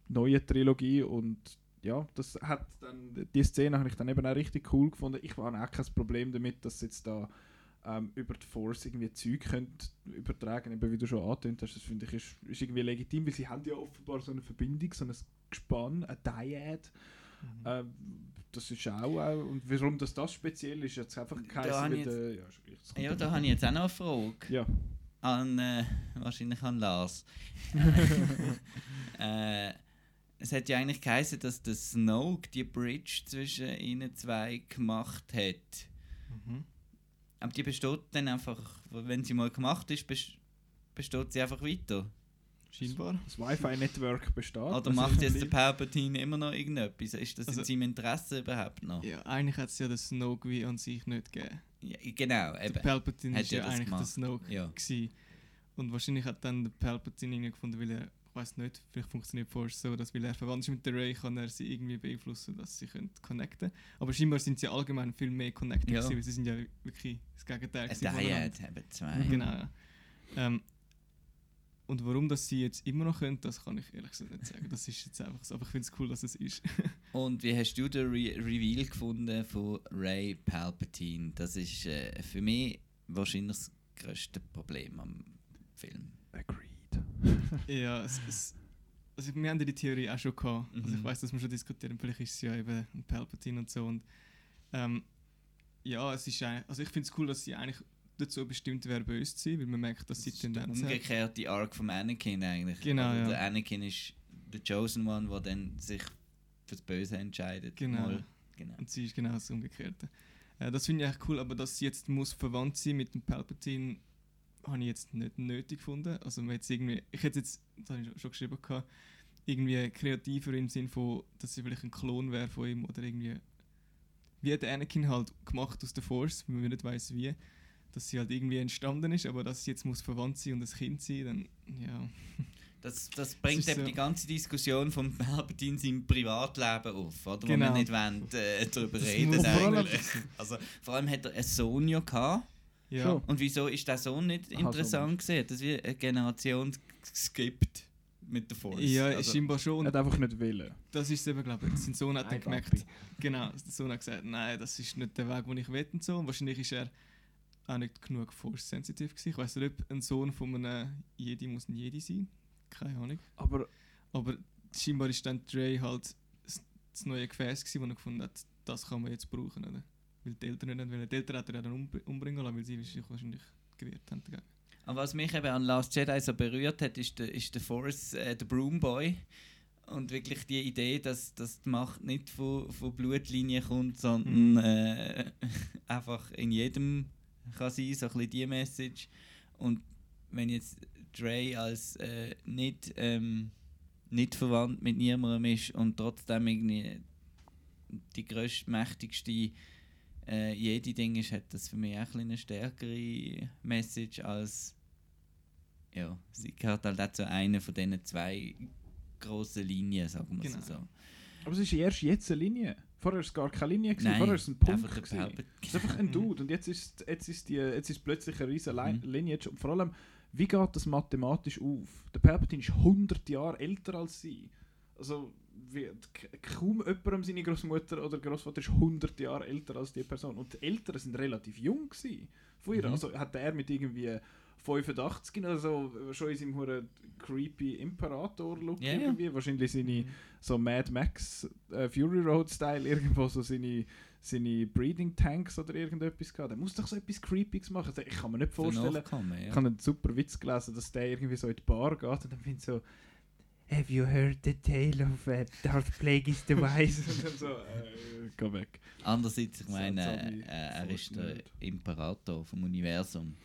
neuen Trilogie. Und ja, das hat dann, die Szene habe ich dann eben auch richtig cool gefunden. Ich habe auch kein Problem damit, dass sie jetzt da ähm, über die Force irgendwie Zeug könnt übertragen, eben wie du schon angetönt hast. Das finde ich ist, ist irgendwie legitim, weil sie haben ja offenbar so eine Verbindung, so ein Gespann, eine Dyad. Ähm, das ist auch, auch und warum das, das speziell ist, jetzt einfach Da ich der, ja, da habe ich jetzt auch noch eine Frage. Ja, An, äh, wahrscheinlich an Lars. <laughs> äh, es hat ja eigentlich geheißen, dass der Snoke die Bridge zwischen ihnen zwei gemacht hat. Mhm. Aber die besteht dann einfach, wenn sie mal gemacht ist, bes- besteht sie einfach weiter. Scheinbar. das Wi-Fi-Network besteht. Oder Das macht jetzt der Palpatine immer noch irgendetwas? Ist das Also- in seinem Interesse überhaupt noch? Ja, eigentlich hat es ja den Snoke wie an sich nicht gegeben. Ja, genau, Der eben. Palpatine Hat ist ja ja das eigentlich der gemacht. Snoke Ja. gewesen. Und wahrscheinlich hat dann der Palpatine irgendwie gefunden, weil er, ich weiß nicht, vielleicht funktioniert Force so, dass weil er verwandt ist mit der Ray, kann er sie irgendwie beeinflussen, dass sie können connecten. Aber scheinbar sind sie allgemein viel mehr connected Ja. gewesen, weil sie sind ja wirklich das Gegenteil Ein. Dyad haben zwei. Genau. ja. Ähm, und warum das sie jetzt immer noch können, das kann ich ehrlich gesagt nicht sagen. Das ist jetzt einfach so. Aber ich finde es cool, dass es ist. <laughs> Und wie hast du den Re Reveal gefunden von Ray Palpatine? Das ist äh, für mich wahrscheinlich das grösste Problem am Film. Agreed. <laughs> Ja, es, es, also wir haben ja die Theorie auch schon gehabt. Also ich Mhm. weiß, dass wir schon diskutieren, vielleicht ist es ja eben ein Palpatine und so. Und, ähm, ja, es ist eigentlich, also ich finde es cool, dass sie eigentlich dazu bestimmt wäre, böse zu sein, weil man merkt, dass sie Das der Tendenz hat. umgekehrte Arc vom Anakin eigentlich. Genau, Also ja. Der Anakin ist der Chosen One, der dann sich fürs Böse entscheidet. Genau. Mal. genau. Und sie ist genau das Umgekehrte. Äh, das finde ich echt cool, aber dass sie jetzt muss verwandt sein mit dem Palpatine, habe ich jetzt nicht nötig gefunden. Also man jetzt irgendwie, ich hätte jetzt, das habe ich schon geschrieben, gehabt, irgendwie kreativer im Sinn von, dass sie vielleicht ein Klon wäre von ihm oder irgendwie, wie hat der Anakin halt gemacht aus der Force, wenn man nicht weiß wie, dass sie halt irgendwie entstanden ist, aber dass sie jetzt muss verwandt sein und ein Kind sein, dann, ja. Das, das bringt ist eben so. die ganze Diskussion vom Palpatine seinem Privatleben auf, oder? Genau. Wo wir nicht wollen, äh, darüber Das reden muss vor allem- eigentlich. Also, vor allem hat er einen Sohn ja gehabt. Ja. Und wieso ist der Sohn nicht Aha, interessant gesehen? Das wie eine Generation skippt mit der Force. ja also, scheinbar schon. Er hat einfach nicht wollen. Das ist eben, glaube ich. Sein Sohn hat dann gemerkt, genau, der Sohn hat gesagt, nein, das ist nicht der Weg, den ich will und so. Und wahrscheinlich ist er auch nicht genug Force-sensitiv gewesen. Ich weiß nicht, ob ein Sohn von einem Jedi muss ein Jedi sein. Keine Ahnung. Aber Aber scheinbar ist dann Dre halt das neue Gefäß gewesen, wo er gefunden hat, das kann man jetzt brauchen, oder? Weil die Eltern nicht wollen. Die Eltern hat er dann umbr- umbringen lassen, weil sie sich wahrscheinlich gewehrt haben dagegen. Aber was mich eben an Last Jedi so berührt hat, ist der, ist der Force, äh, der Broom Boy. Und wirklich die Idee, dass, dass die Macht nicht von, von Blutlinien kommt, sondern Mhm. äh, <laughs> einfach in jedem kann sein, so ein bisschen die Message. Und wenn jetzt Dre als äh, nicht, ähm, nicht verwandt mit niemandem ist und trotzdem irgendwie die grösste, mächtigste äh, jede Ding ist, hat das für mich auch ein eine stärkere Message als ja, sie gehört halt auch zu einer von diesen zwei grossen Linien, sagen wir Genau. so. Aber es ist erst jetzt eine Linie. Vorher war es gar keine Linie, gewesen. Nein, vorher war es ein Punkt. einfach gewesen. Es ist einfach ein Dude und jetzt ist, jetzt ist, die, jetzt ist plötzlich eine riesige Mhm. Lineage. Und vor allem, wie geht das mathematisch auf? Der Palpatine ist 100 Jahre älter als sie. Also, wie, k- kaum jemandem seine Großmutter oder Großvater ist 100 Jahre älter als die Person. Und die Eltern sind relativ jung gewesen. Mhm. Also hat er mit irgendwie 85 oder so schon in seinem huren creepy Imperator-Look ja. irgendwie. Wahrscheinlich seine Mhm. so Mad Max äh, Fury Road Style irgendwo so seine seine Breeding Tanks oder irgendetwas gehabt. Der muss doch so etwas Creepiges machen. Also, Ich kann mir nicht vorstellen. Nachkommen, ja. Ich habe einen super Witz gelesen, dass der irgendwie so in die Bar geht und dann findet so Have you heard the tale of uh, Darth Plagueis the Wise? <laughs> und dann so, äh, geh weg. Andererseits, ich So meine, Zombie- äh, er ist der. Imperator vom Universum.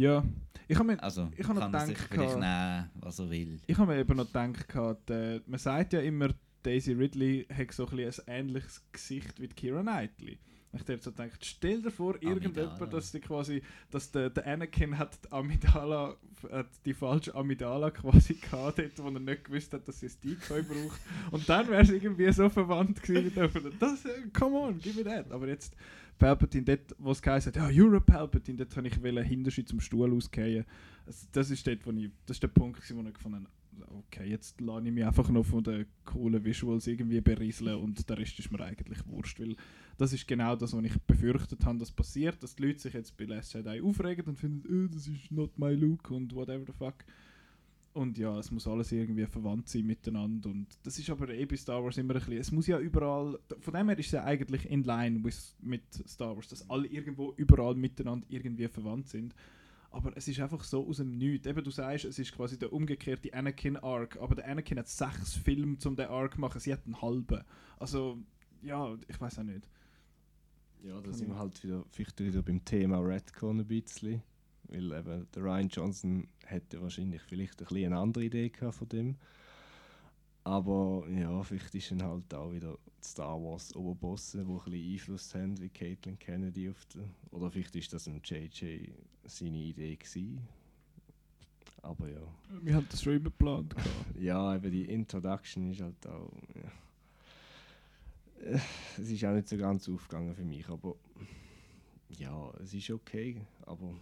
Ja, ich habe mir, Also Ich habe noch gedacht, vielleicht nehmen, was er will. ich hab mir eben noch gedacht, gehabt, äh, man sagt ja immer, Daisy Ridley hat so ein, bisschen ein ähnliches Gesicht wie die Keira Knightley. Ich habe so gedacht, stell dir vor, Amidala. irgendjemand, dass die quasi, dass der, der Anakin hat die Amidala, hat die falsche Amidala quasi <laughs> gehabt, dort, wo er nicht gewusst hat, dass sie ein Decoy braucht. Und dann wäre es irgendwie so verwandt gewesen. Das, äh, come on, give me that. Aber jetzt, Palpatine, dort, wo es geheißen hat, ja, you're a Palpatine, dort habe ich wollen, Hinterschi zum Stuhl ausgehen. Das, das ist dort, wo ich, das ist der Punkt, wo ich gefunden habe, okay, jetzt lasse ich mich einfach noch von den coolen Visuals irgendwie berieseln und der Rest ist mir eigentlich wurscht, weil das ist genau das, was ich befürchtet habe, dass passiert, dass die Leute sich jetzt bei Last Jedi aufregen und finden, oh, das ist not my look und whatever the fuck. Und ja, es muss alles irgendwie verwandt sein miteinander und das ist aber eh bei Star Wars immer ein bisschen, es muss ja überall, von dem her ist es ja eigentlich in line with, mit Star Wars, dass alle irgendwo überall miteinander irgendwie verwandt sind. Aber es ist einfach so aus dem Nichts. Eben, du sagst, es ist quasi der umgekehrte Anakin-Arc, aber der Anakin hat sechs Filme, um den Arc zu machen, sie hat einen halben. Also, ja, ich weiß auch nicht. Ja, da sind wir halt wieder, vielleicht wieder beim Thema Redcon ein bisschen. Weil eben der Ryan Johnson hätte wahrscheinlich vielleicht ein bisschen eine andere Idee gehabt von dem. Aber ja, vielleicht ist dann halt auch wieder die Star Wars Oberbosse, die ein bisschen Einfluss haben, wie Caitlin Kennedy auf den, Oder vielleicht ist das ein JJ seine Idee gewesen. Aber ja. Wir haben das schon immer geplant. <laughs> Ja, eben die Introduction ist halt auch. Ja. Es ist auch nicht so ganz aufgegangen für mich, aber ja, es ist okay, aber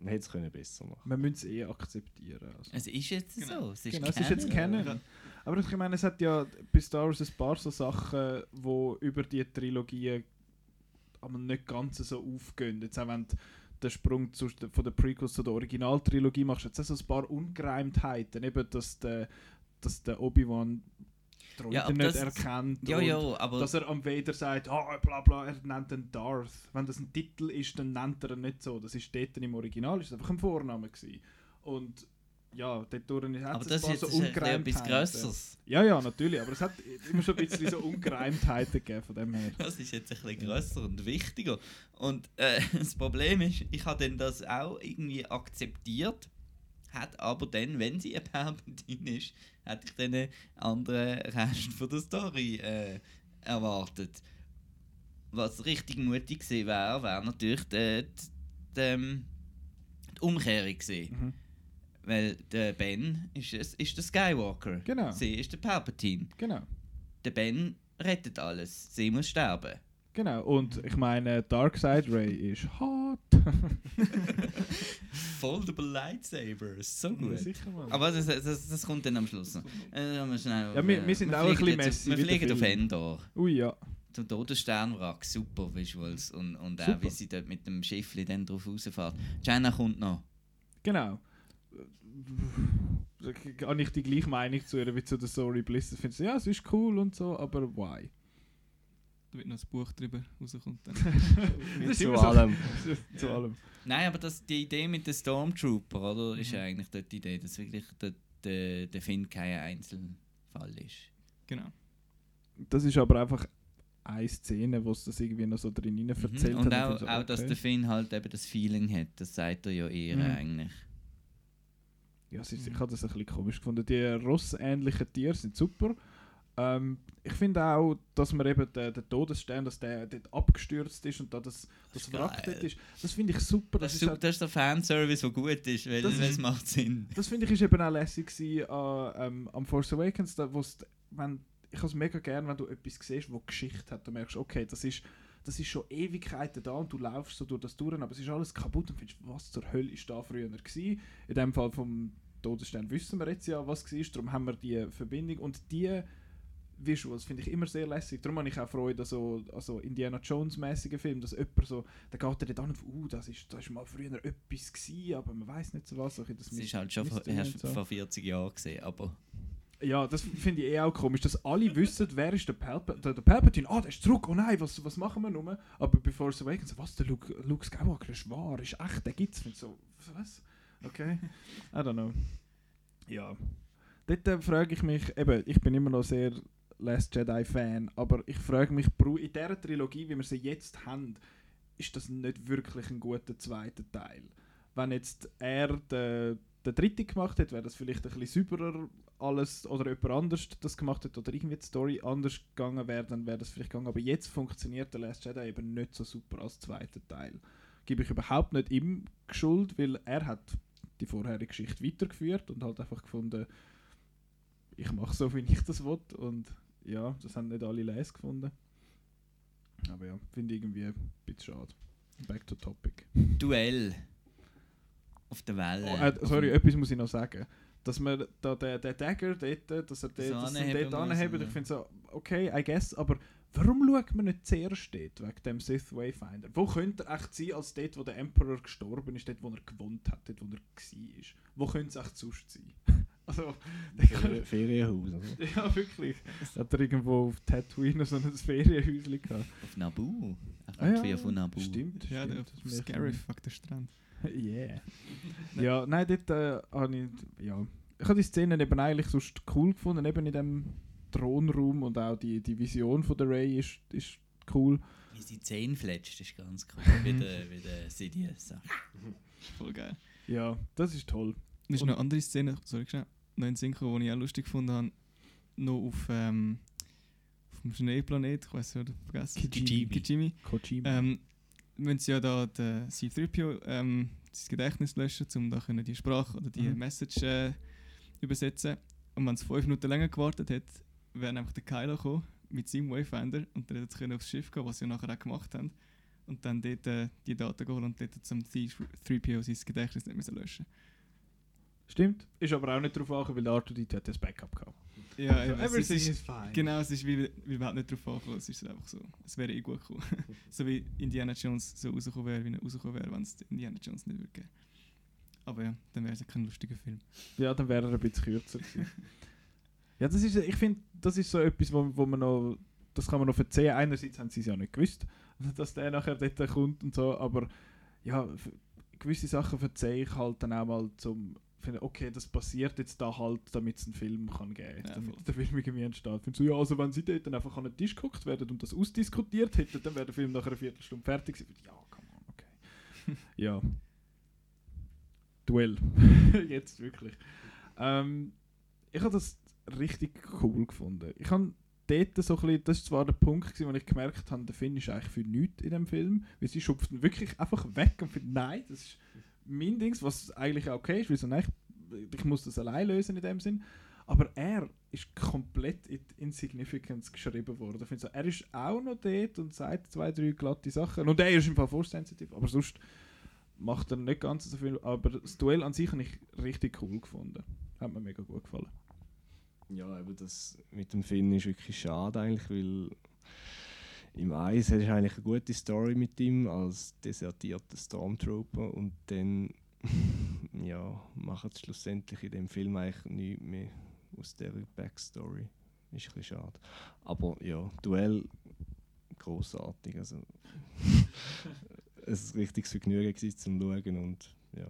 man hätte es können besser machen. Wir müssen es eh akzeptieren. Also. Es ist jetzt Genau. so. Es ist Genau, es ist jetzt Canon. Canon. Aber ich meine, es hat ja bei Star Wars ein paar so Sachen, die über die Trilogie aber nicht ganz so aufgehen. Jetzt auch wenn du den Sprung zu, von der Prequels zu der Originaltrilogie machst, jetzt so ein paar Ungereimtheiten, eben, dass der, dass der Obi-Wan Droiden Ja, nicht das- erkennt Ja, ja, aber dass er am Vader sagt, ah, bla bla, er nennt ihn Darth. Wenn das ein Titel ist, dann nennt er ihn nicht so. Das ist dort im Original, ist einfach ein Vorname gewesen. Und ja, dort hat aber es das ein ist paar so ein bisschen etwas Ungereimtheiten. Grösseres. Ja, ja, natürlich, aber es hat immer schon ein bisschen so Ungereimtheiten gegeben von dem her. Das ist jetzt ein bisschen grösser und wichtiger. Und äh, <laughs> das Problem ist, ich habe dann das auch irgendwie akzeptiert, hat aber dann, wenn sie ein Palpatine ist, hätte ich dann einen anderen Rest von der Story äh, erwartet. Was richtig mutig gewesen wäre, wäre natürlich die, die, die, ähm, die Umkehrung gewesen. Mhm. Weil der Ben ist, ist der Skywalker. Genau. Sie ist der Palpatine. Genau. Der Ben rettet alles. Sie muss sterben. Genau, und ich meine, Darkseid Ray ist hot. <laughs> Foldable Lightsabers, so gut. Sicher, Mann. Aber das, das, das kommt dann am Schluss noch. Äh, wir schnell Ja, wir- wir sind auch ein fliegen bisschen messy Wir fliegen auf. Endor. Ui, ja. Zum Todessternwrack, super Visuals. Und, und auch Super. wie sie dort mit dem Schiffli dann drauf rausfährt. Jenna kommt noch. Genau. Da habe ich die gleiche Meinung zu ihr wie zu der Story Bliss. Ich finde sie, ja, es ist cool und so, aber why? Da wird noch ein Buch drüber rauskommt. Dann. <laughs> Zu allem. <laughs> zu allem. Nein, aber das, die Idee mit den Stormtrooper, oder? Ist Mhm. ja eigentlich dort die Idee, dass wirklich der, der, der Finn kein Einzelfall ist. Genau. Das ist aber einfach eine Szene, wo es das irgendwie noch so drin rein erzählt Mhm. Und hat. auch, so, auch dass okay. der Finn halt eben das Feeling hat, das sagt er ja eher Mhm. eigentlich. Ja, ist, ich habe das ein bisschen komisch gefunden. Die Ross-ähnlichen Tiere sind super. Ähm, ich finde auch, dass man eben den, den Todesstern, dass der dort abgestürzt ist und da das, das ist Wrack dort ist, das finde ich super. Das, Das, ist, super, auch, das ist der Fanservice, der gut ist, weil Das das, macht Sinn. das finde ich ist eben auch lässig gewesen, an, ähm, am Force Awakens, da, wo's, wenn, ich habe es mega gern, wenn du etwas siehst, wo Geschichte hat, du merkst, okay, das ist, das ist schon Ewigkeiten da und du laufst so durch das durch, aber es ist alles kaputt und findest, was zur Hölle ist da früher gewesen. In dem Fall vom Todesstern wissen wir jetzt ja, was war, darum haben wir die Verbindung und die Visuals finde ich immer sehr lässig. Darum habe ich auch Freude an so also Indiana Jones-mäßigen Filmen, dass jemand so, da geht er dann auf, uh, das ist, das ist mal früher etwas gewesen, aber man weiß nicht so was. So Das ist halt schon vor, so. vor 40 Jahren gesehen, aber Ja, das finde ich eh auch komisch, dass alle wissen, wer ist der, Palpa der, der Palpatine. Ah, der ist zurück. Oh nein, was, was machen wir nun? Aber bei Force Awakens, was, der Luke, Luke Skywalker ist wahr, ist echt, der gibt's. Ich so, was? Okay, I don't know. Ja, dort äh, frage ich mich, eben, ich bin immer noch sehr Last Jedi Fan, aber ich frage mich, in dieser Trilogie, wie wir sie jetzt haben, ist das nicht wirklich ein guter zweiter Teil. Wenn jetzt er den, den dritten gemacht hätte, wäre das vielleicht ein bisschen sauberer alles oder jemand anders das gemacht hat oder irgendwie die Story anders gegangen wäre, dann wäre das vielleicht gegangen. Aber jetzt funktioniert der Last Jedi eben nicht so super als zweiter Teil. Gebe ich überhaupt nicht ihm Schuld, weil er hat die vorherige Geschichte weitergeführt und halt einfach gefunden, ich mache so, wie ich das will. Und ja, das haben nicht alle les gefunden. Aber ja, finde ich irgendwie ein bisschen schade. Back to topic. Duell auf der Welle. Oh, äh, sorry, etwas muss ich noch sagen. Dass man da den, den Dagger dort, dass er den, dort anhebt, ich finde so, okay, I guess, aber warum schaut man nicht zuerst dort, wegen dem Sith Wayfinder? Wo könnte er echt sein, als dort, wo der Emperor gestorben ist, dort, wo er gewohnt hat, dort, wo er war? Wo könnte es echt sonst sein? Also, Ferienhaus. Oder? <laughs> ja, wirklich. Hat er irgendwo auf Tatooine so ein Ferienhäuschen gehabt? auf Nabu. Er Ah, kommt wie von Nabu. Stimmt, Ja, der stimmt. auf das Scarif, wegen der Strand. <laughs> Yeah. ja, nein, dort äh, habe ich. Ja. Ich habe die Szene eben eigentlich sonst cool gefunden, eben in dem Thronraum und auch die, die Vision von der Ray ist, ist cool. Wie sie Zähne fletscht, ist ganz cool. Mhm. wie der, wie der Sidious. <laughs> Voll geil. Ja, das ist toll. Dann ist Und- noch eine andere Szene, sorry, schnell, noch in Synchro, die ich auch lustig gefunden habe, noch auf, ähm, auf dem Schneeplanet, ich weiß nicht, vergessen. Kijimi. Kijimi. Kojima. Ähm, müssen sie ja da den C-3PO ähm, das Gedächtnis löschen, um da können die Sprache oder die Mhm. Message äh, übersetzen. Und wenn es fünf Minuten länger gewartet hat, wäre einfach der Kylo gekommen mit seinem Wayfinder und dann hätte sie aufs Schiff gehen, was sie nachher auch gemacht haben. Und dann dort äh, die Daten geholt und dort zum C-3PO sein Gedächtnis nicht müssen löschen Stimmt. Ist aber auch nicht darauf angekommen, weil der R2D hat das Backup gehabt. Ja, eben, es Everything ist, is fine. Genau, es ist, weil, weil wir halt nicht drauf ankommen, es ist einfach so. Es wäre eh gut gekommen. <laughs> so wie Indiana Jones so rausgekommen wäre, wie er rausgekommen wäre, wenn es Indiana Jones nicht würde geben. Aber ja, dann wäre es ja kein lustiger Film. Ja, dann wäre er ein bisschen kürzer gewesen. ja, das ist, ich finde, das ist so etwas, wo, wo man noch, das kann man noch verzeihen. Einerseits haben sie es ja nicht gewusst, <laughs> dass der nachher dort kommt und so, aber ja, gewisse Sachen verzeihe ich halt dann auch mal zum finden, okay, das passiert jetzt da halt, damit es einen Film kann geben Ja, damit voll. der Film irgendwie entsteht. Ich finde so, ja, also wenn sie dort dann einfach an den Tisch geguckt werden und das ausdiskutiert hätten, dann wäre der Film nach einer Viertelstunde fertig gewesen. Ja, come on, okay. <laughs> ja. Duell. <laughs> Jetzt wirklich. Ähm, ich habe das richtig cool gefunden. Ich habe dort so ein bisschen, das ist zwar der Punkt, gewesen, wo ich gemerkt habe, der Finn ist eigentlich für nichts in dem Film, weil sie schupft ihn wirklich einfach weg und findet, nein, das ist mein Dings, was eigentlich okay ist, weil so, nein, ich, ich muss das allein lösen in dem Sinn. Aber er ist komplett in Insignificance geschrieben worden. Ich so, er ist auch noch dort und sagt zwei, drei glatte Sachen. Und er ist im Fall vorsensitiv, aber sonst macht er nicht ganz so viel. Aber das Duell an sich habe ich richtig cool gefunden. Hat mir mega gut gefallen. Ja, aber das mit dem Finn ist wirklich schade eigentlich, weil im Eis hast du eigentlich eine gute Story mit ihm als desertierter Stormtrooper und dann <laughs> ja, machen sie schlussendlich in dem Film eigentlich nichts mehr aus der Backstory. Ist ein bisschen schade. Aber ja, Duell großartig. Also <laughs> es war ein richtiges Vergnügen gewesen, zum Schauen und ja.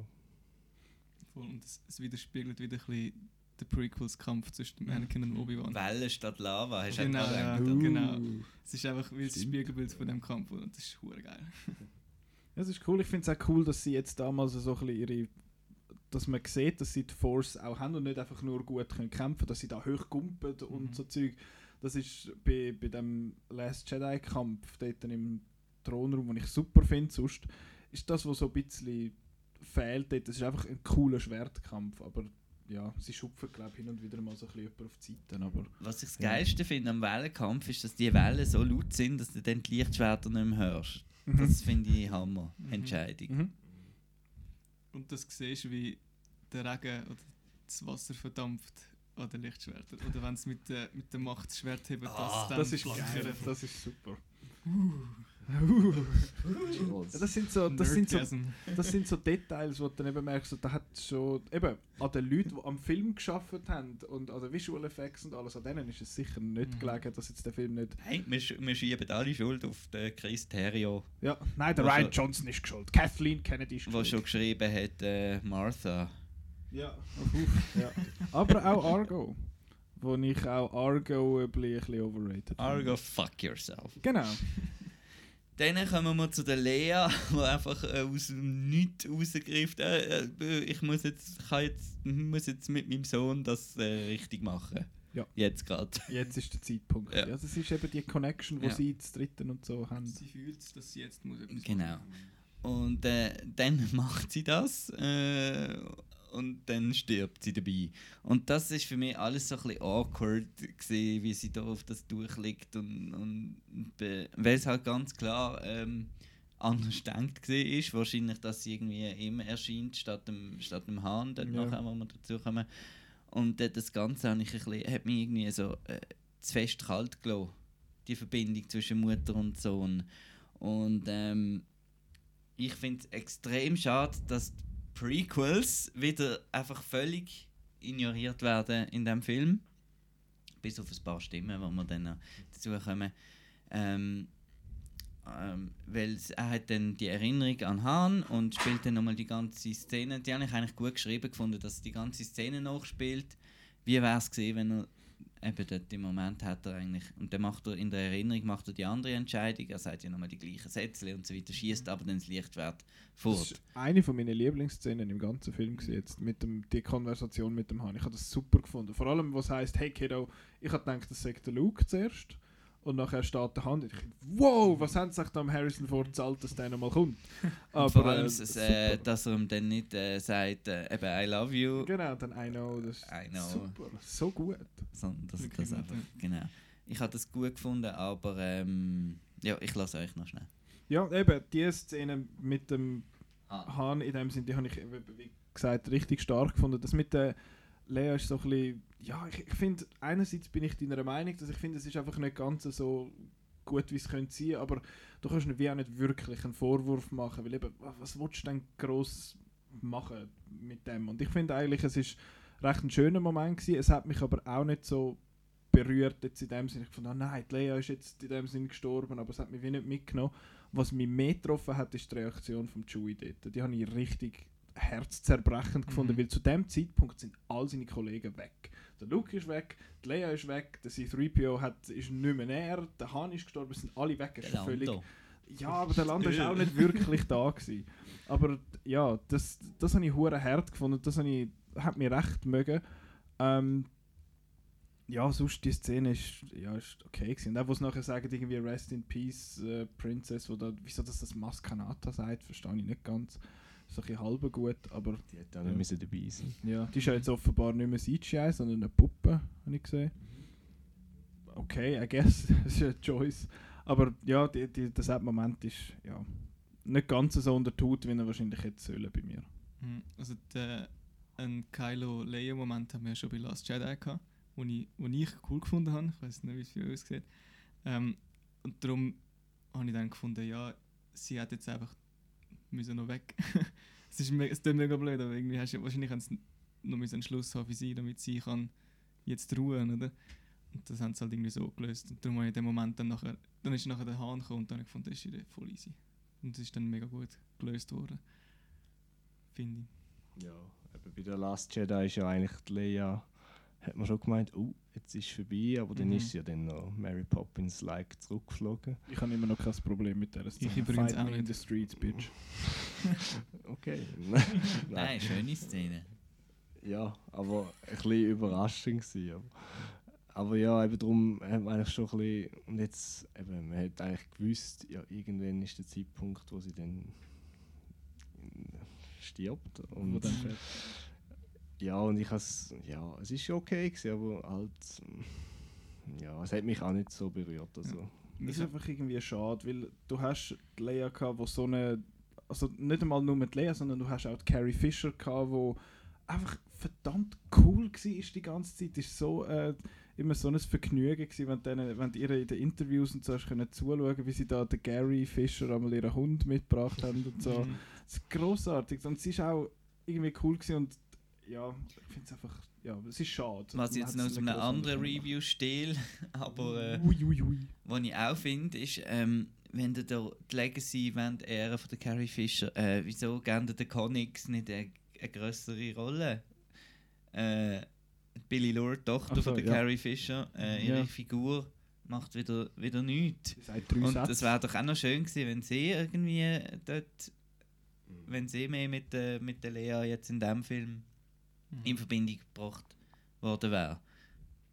Voll, und es, es widerspiegelt wieder ein bisschen den Prequels-Kampf zwischen dem Anakin und Obi-Wan. Wellen statt Lava, hast du Genau, auch ja, gedacht, oder? genau. Es ist einfach wie das. Spiegelbild von dem Kampf und das ist hure geil. <laughs> Es ist cool. Ich finde es auch cool, dass sie jetzt damals so ein bisschen ihre. dass man sieht, dass sie die Force auch haben und nicht einfach nur gut können kämpfen dass sie da hoch gumpen und Mhm. so Zeug. Das ist bei, bei dem Last Jedi-Kampf dort im Thronraum, den ich super finde, sonst ist das, was so ein bisschen fehlt dort. Das ist einfach ein cooler Schwertkampf, aber ja, sie schupfen, glaube ich, hin und wieder mal so ein bisschen auf die Seite, aber Was ich das Ja. Geilste finde am Wellenkampf ist, dass die Wellen so laut sind, dass du dann die Lichtschwerter nicht mehr hörst. Mhm. Das finde ich Hammer. Mhm. Entscheidung. Mhm. Und das siehst du, wie der Regen oder das Wasser verdampft an den Lichtschwertern. Oder wenn es mit, der mit der Macht das Schwert hebt, Ah, dann Das ist geil, das ist super. Trolls. Das sind so, das sind so das sind so Details, wo du dann eben merkst, so, da hat schon, eben, an den Leuten, die am Film geschafft haben und an den Visual Effects und alles, an denen ist es sicher nicht Mhm. gelegen, dass jetzt der Film nicht... Hey, wir, sch wir schieben alle Schuld auf den Chris Terrio, Ja, nein, der Was Ryan Johnson ist geschuld, Kathleen Kennedy ist der geschuld. schon geschrieben hat, äh, Martha. Ja, ja. Aber auch Argo, wo ich auch Argo ein bisschen, overrated. Argo, fuck yourself. Genau. Dann kommen wir zu der Lea, <laughs> die einfach äh, aus dem Nichts rausgreift. Äh, äh, ich muss jetzt, kann jetzt, muss jetzt mit meinem Sohn das äh, richtig machen. Ja. Jetzt gerade. <laughs> Jetzt ist der Zeitpunkt. Ja. Ja. das ist eben die Connection, die Ja. sie zu dritten und so haben. Sie fühlt, dass sie jetzt muss etwas Genau. Und äh, dann <laughs> macht sie das äh, und dann stirbt sie dabei. Und das ist für mich alles so ein bisschen awkward, gewesen, wie sie da auf das Tuch liegt. Und, und weil es halt ganz klar ähm, anders denkt ist. Wahrscheinlich, dass sie irgendwie immer erscheint statt dem, statt dem Hahn, dort Ja. nachher, wo wir dazu kommen. Und äh, das Ganze ich ein bisschen, hat mich irgendwie so äh, zu fest kalt gelassen. Die Verbindung zwischen Mutter und Sohn. Und ähm, ich finde es extrem schade, dass Prequels wieder einfach völlig ignoriert werden in dem Film. Bis auf ein paar Stimmen, wo wir dann noch dazu kommen. Ähm, ähm, weil er hat dann die Erinnerung an Han und spielt dann nochmal die ganze Szene. Die habe ich eigentlich gut geschrieben gefunden, dass die ganze Szene nachspielt. Wie wäre es gewesen, wenn er eben dort im Moment hat er eigentlich und dann macht er in der Erinnerung macht er die andere Entscheidung. Er sagt ja nochmal die gleichen Sätze und so weiter, schießt aber dann das Lichtschwert Das fort. ist eine von meinen Lieblingsszenen im ganzen Film jetzt mit dem die Konversation mit dem Han. Ich habe das super gefunden. Vor allem, was heißt, hey Kiddo, ich habe gedacht, das sagt der Luke zuerst und nachher steht der Han. und Ich wow, was haben sie sich da am Harrison Ford gezahlt, dass der nochmal kommt? <laughs> Und vor Aber, allem, äh, es, äh, super. dass er ihm dann nicht äh, sagt, äh, eben I love you, Genau, dann I know, das ist I know. super, so gut. dass Wirklich das gut, einfach, genau. Ich habe das gut gefunden, aber ähm, ja, ich lasse euch noch schnell. Ja, eben, die Szene mit dem Ah. Han in dem Sinn, die habe ich, wie gesagt, richtig stark gefunden. Das mit der Lea ist so ein bisschen, ja, ich, ich finde, einerseits bin ich deiner Meinung, dass ich finde, es ist einfach nicht ganz so gut, wie es könnte sein, aber du kannst wie auch nicht wirklich einen Vorwurf machen, weil eben, wa- was willst du denn gross machen mit dem? Und ich finde eigentlich, es ist recht ein schöner Moment gewesen, es hat mich aber auch nicht so berührt jetzt in dem Sinne, ich fand, ah nein, die Lea ist jetzt in dem Sinne gestorben, aber es hat mich wie nicht mitgenommen. Was mich mehr getroffen hat, ist die Reaktion von Chewie dort. Die habe ich richtig herzzerbrechend gefunden, Mhm. weil zu dem Zeitpunkt sind all seine Kollegen weg. Der Luke ist weg, die Lea ist weg, der C-3PO hat, ist nicht mehr näher, der Han ist gestorben, es sind alle weg. Ist völlig, ja, aber der Lando ist auch nicht <laughs> wirklich da gewesen. Aber ja, das, das habe ich hure hart gefunden, das habe ich, hat mir recht mögen. Ähm, ja, sonst die Szene ist, ja, ist okay gewesen. Und auch, wo sie nachher sagen, irgendwie Rest in Peace, äh, Princess, oder wieso das das Maskanata sagt, verstehe ich nicht ganz. Ist ein bisschen halb gut, aber Die hätte auch Ja. nicht müssen dabei sein ja, die ist ja jetzt offenbar nicht mehr CGI, sondern eine Puppe, habe ich gesehen. Okay, I guess, <laughs> das ist eine Choice. Aber ja, die, die, der Moment ist ja, nicht ganz so unter die Haut, wie er wahrscheinlich hätte sollen bei mir. Mhm. Also der, ein Kylo Leia Moment haben wir ja schon bei Last Jedi gehabt, wo ich, wo ich cool gefunden habe. Ich weiß nicht, wie es für euch aussieht. Ähm, und darum habe ich dann gefunden, ja, sie hat jetzt einfach müssen noch weg. <laughs> es ist me- es tut mega blöd, aber irgendwie hast du wahrscheinlich noch einen Schluss haben für sie, damit sie kann jetzt ruhen, oder? Und das haben sie halt irgendwie so gelöst. Und darum habe ich in dem Moment dann nachher, dann ist nachher der Hahn gekommen und dann habe ich gefunden, das ist voll easy. Und das ist dann mega gut gelöst worden. Finde ich. Ja, eben bei der Last Jedi ist ja eigentlich die Leia, hat man schon gemeint, oh, jetzt ist es vorbei, aber dann Mhm. ist sie ja dann noch Mary Poppins-like zurückgeflogen. Ich habe immer noch kein Problem mit der Szene. übrigens auch in nicht. the streets, bitch. <laughs> Okay. <laughs> Nein, <laughs> schöne Szene. Ja, aber ein bisschen überraschend gewesen. Aber, aber ja, eben darum haben wir eigentlich schon ein bisschen, und jetzt, eben, man hat eigentlich gewusst, ja, irgendwann ist der Zeitpunkt, wo sie dann stirbt. Wo Und, dann fährt. Ja, und ich has, ja, es ist schon okay gewesen, aber halt, ja, es hat mich auch nicht so berührt. Also. Das ist einfach irgendwie schade, weil du hast die Lea gehabt, wo so eine, also nicht einmal nur mit Lea, sondern du hast auch die Carrie Fisher gehabt, wo einfach verdammt cool war die ganze Zeit. Ist so äh, immer so ein Vergnügen gewesen, wenn, denen, wenn ihr in den Interviews und so hast können zuschauen, wie sie da den Gary Fisher einmal ihren Hund mitgebracht haben und so. Mhm. Das ist grossartig und es ist auch irgendwie cool gewesen und ja, ich finde es einfach, ja, es ist schade. Was jetzt noch aus einem anderen anders machen Review stehl, <laughs> aber äh, Ui, ui, ui. was ich auch finde, ist, ähm, wenn ihr die Legacy wollt, Ehre von der Carrie Fisher, äh, wieso geben den Comics nicht eine, eine größere Rolle? Äh, Billy Lord, Tochter so, von der ja. Carrie Fisher, äh, ihre Ja. Figur macht wieder, wieder nichts. Und das wäre doch auch noch schön gewesen, wenn sie irgendwie dort, wenn sie mehr mit, der mit der Lea jetzt in dem Film Mhm. in Verbindung gebracht worden wäre.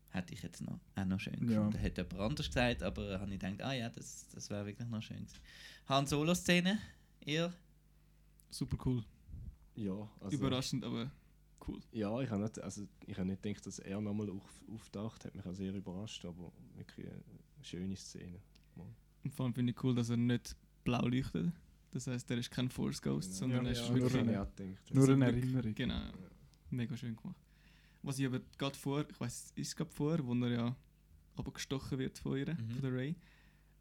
Hätte ich jetzt noch, auch noch schön Ja. gefunden. Hätte jemand anders gesagt, aber habe ich gedacht, ah ja, das, das wäre wirklich noch schön gewesen. Han Solo-Szene, ihr? Super cool. Ja, also, Überraschend, aber cool. Ja, ich habe nicht, also, ich habe nicht gedacht, dass er nochmal auf, auftaucht, hat mich auch sehr überrascht, aber wirklich eine schöne Szene. Und vor allem finde ich cool, dass er nicht blau leuchtet. Das heißt, er ist kein Force Ghost, Genau. sondern Ja, er ist ja, Nur nur wirklich... eine. Nur eine wirklich- Erinnerung. Genau. Mega schön gemacht. Was ich aber gerade vor, ich weiß, ist es gerade vor, wo er ja abgestochen wird von ihr, Mhm. von der Ray.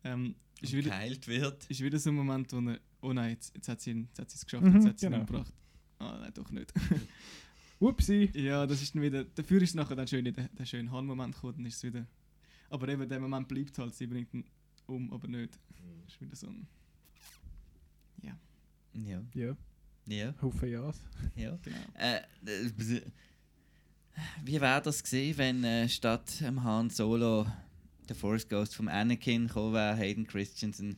Ähm, ist, wieder, geheilt wird. ist wieder so ein Moment, wo er, oh nein, jetzt, jetzt hat sie ihn, jetzt hat sie es geschafft, Mhm, jetzt hat sie ihn genau. umgebracht. Ah, nein, doch nicht. <laughs> Upsi. ja, das ist dann wieder, dafür ist nachher dann schön, der, der schöne Han-Moment gekommen, dann ist es wieder, aber eben der Moment bleibt halt, sie bringt ihn um, aber nicht. Mhm. ist wieder so ein, Ja. Ja, Ja, Haufen Ja's. ja. genau. Äh, wie wäre das gesehen, wenn äh, statt dem Han Solo der Force Ghost vom Anakin gekommen wäre, Hayden Christensen,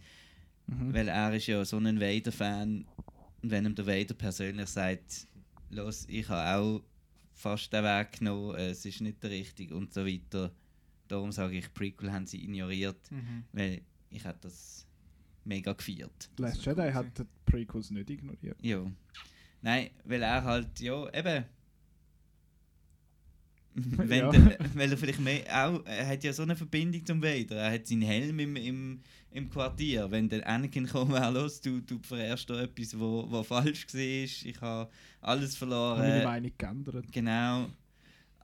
Mhm. weil er ist ja so ein Vader-Fan und wenn ihm der Vader persönlich sagt, los, ich habe auch fast den Weg genommen, äh, es ist nicht der richtige und so weiter. Darum sage ich, Prequel haben sie ignoriert, Mhm. weil ich hätte das mega gefeiert. Last Jedi cool hat die Prequels nicht ignoriert. Ja. Nein, weil er halt, ja, eben. <laughs> Wenn Ja. der, weil er vielleicht mehr auch, er hat ja so eine Verbindung zum Vader. Er hat seinen Helm im, im, im Quartier. Wenn der Anakin kommt, wäre los, du, du verehrst da etwas, wo, wo falsch war. Ich habe alles Ich habe meine verloren. Meinung geändert. Genau.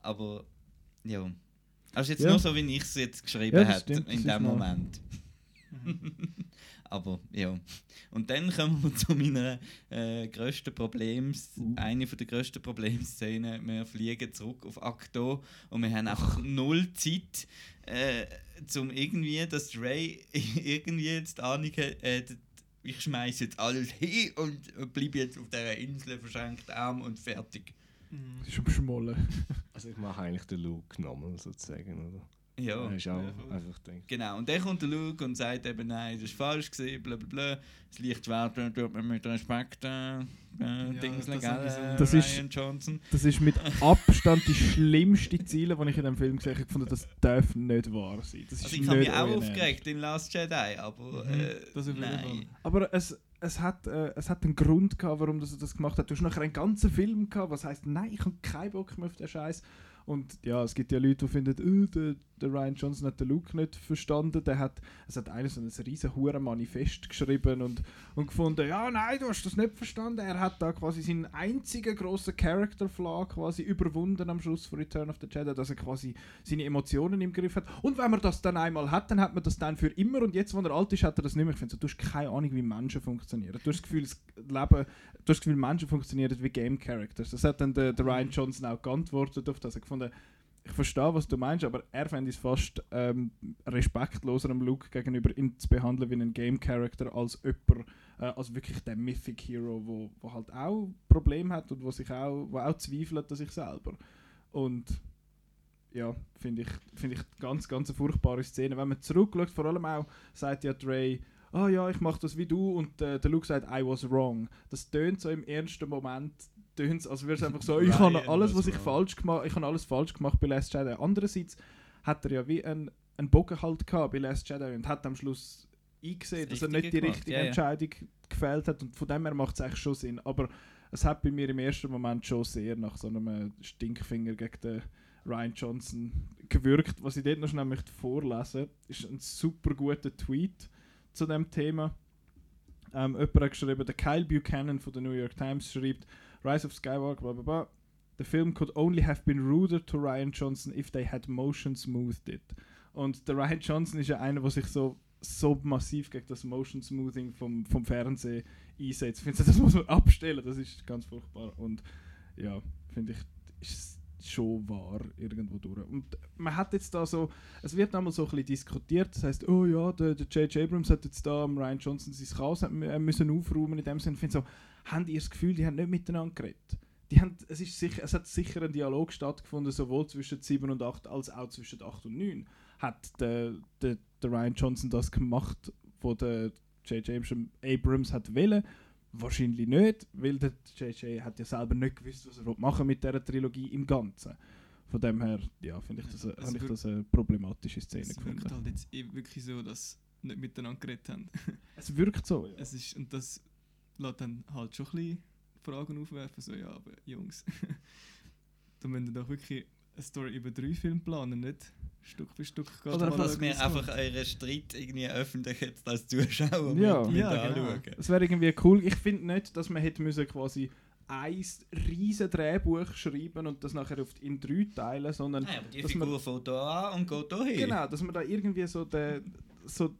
Aber Ja. Also jetzt Ja. nur so, wie ich es jetzt geschrieben Ja, hätte in dem Moment. <laughs> Aber ja. Und dann kommen wir <laughs> zu meiner äh, grössten Problems, Uh. eine von der grössten Problemszenen. Wir fliegen zurück auf Akto und wir haben einfach <laughs> null Zeit, äh, zum irgendwie, dass Ray <laughs> irgendwie jetzt die Ahnung hat, äh, ich schmeiße jetzt alles hin und bleibe jetzt auf dieser Insel verschränkt arm und fertig. Das ist am Schmollen. Also ich mache eigentlich den Luke nochmal sozusagen, oder? Ja. Er ist auch ja, einfach denkt. Genau, und dann kommt der Luke und sagt eben, nein, das ist falsch gewesen, bla bla bla. Das Lichtschwert tut man mit Respekt äh, äh, Dingseln, das gell, sowieso. äh, Das ist- Ryan Johnson. Das ist mit Abstand die schlimmste Ziele, die ich in dem Film gesehen habe. Ich fand, das darf nicht wahr sein. Das ist Also ich habe mich auch aufgeregt in Last Jedi, aber Mhm, äh, das jeden nein. Aber es, es, hat, äh, es hat einen Grund gehabt, warum das er das gemacht hat. Du hast nachher einen ganzen Film gehabt, was heißt, nein, ich habe keinen Bock mehr auf den Scheiß. Und ja, es gibt ja Leute, die finden, äh, der, der Ryan Johnson hat den Luke nicht verstanden. Der hat, es hat einer so ein riesen Manifest geschrieben und, und gefunden, ja, nein, du hast das nicht verstanden. Er hat da quasi seinen einzigen grossen Character Flaw quasi überwunden am Schluss von Return of the Jedi, dass er quasi seine Emotionen im Griff hat. Und wenn man das dann einmal hat, dann hat man das dann für immer und jetzt, wo er alt ist, hat er das nicht mehr. Ich finde, so, du hast keine Ahnung, wie Menschen funktionieren. Du hast das Gefühl, das Leben, du hast das Gefühl, Menschen funktionieren wie Game Characters. Das hat dann der, der Ryan Johnson auch geantwortet auf das. Er gefunden, ich verstehe, was du meinst, aber er fände es fast ähm, respektloser am Luke gegenüber, ihn zu behandeln wie einen Game Character als jemand, äh, als wirklich der Mythic Hero, wo, wo halt auch Probleme hat und wo sich auch, wo auch zweifelt an sich selber. Und ja, finde ich, finde ich ganz, ganz eine furchtbare Szene. Wenn man zurückschaut, vor allem auch, sagt ja Dre, ah ja, ich mache das wie du und äh, der Luke sagt, I was wrong. Das tönt so im ersten Moment, tönt's, als wäre es einfach so, <laughs> ich habe alles, was ich falsch gemacht, ich habe alles falsch gemacht bei Last Jedi. Andererseits hat er ja wie einen, einen Bogen halt gehabt bei Last Jedi und hat am Schluss eingesehen, Das dass er nicht die Richtige gemacht, richtige ja, ja. Entscheidung gefällt hat und von dem her macht es eigentlich schon Sinn. Aber es hat bei mir im ersten Moment schon sehr nach so einem Stinkfinger gegen den Ryan Johnson gewirkt. Was ich dort noch schnell möchte vorlesen ist ein super guter Tweet zu dem Thema. Ähm, jemand hat geschrieben, der Kyle Buchanan von der New York Times schreibt, Rise of Skywalker, bla bla bla. The film could only have been ruder to Ryan Johnson if they had motion smoothed it. Und der Ryan Johnson ist ja einer, der sich so, so massiv gegen das Motion Smoothing vom, vom Fernsehen einsetzt. Ich finde, das muss man abstellen, das ist ganz furchtbar. Und ja, finde ich, ist schon wahr irgendwo durch. Und man hat jetzt da so, es wird einmal so ein bisschen diskutiert, das heißt, oh ja, der J.J. Abrams hat jetzt da Ryan Johnson sein Chaos äh, müssen aufräumen in dem Sinne. Ich finde so, haben die das Gefühl, die haben nicht miteinander geredet? Die haben, es, ist sicher, es hat sicher ein Dialog stattgefunden, sowohl zwischen 7 und 8 als auch zwischen 8 und 9. Hat der, der, der Ryan Johnson das gemacht, wo der J.J. Abrams hat wollen? Wahrscheinlich nicht, weil der J.J. hat ja selber nicht gewusst, was er machen mit dieser Trilogie im Ganzen. Von dem her, ja, finde ich das, Es habe ich wirkt- das eine problematische Szene Es gefunden. wirkt halt jetzt eh wirklich so, dass sie nicht miteinander geredet haben. Es wirkt so, ja. Es ist, und das lässt dann halt schon ein bisschen Fragen aufwerfen, so ja, aber Jungs, <laughs> da müsst ihr doch wirklich eine Story über drei Filme planen, nicht Stück für Stück gerade Oder Dass wir einfach euren Streit irgendwie öffentlich jetzt als Zuschauer Ja. mit, Ja, genau. anschauen. Es wäre irgendwie cool. Ich finde nicht, dass man hätte müssen quasi ein riesen Drehbuch schreiben und das nachher auf in drei teilen, sondern Nein, aber die dass man- Figur fängt hier an und geht hier hin. genau, dass man da irgendwie so, de, so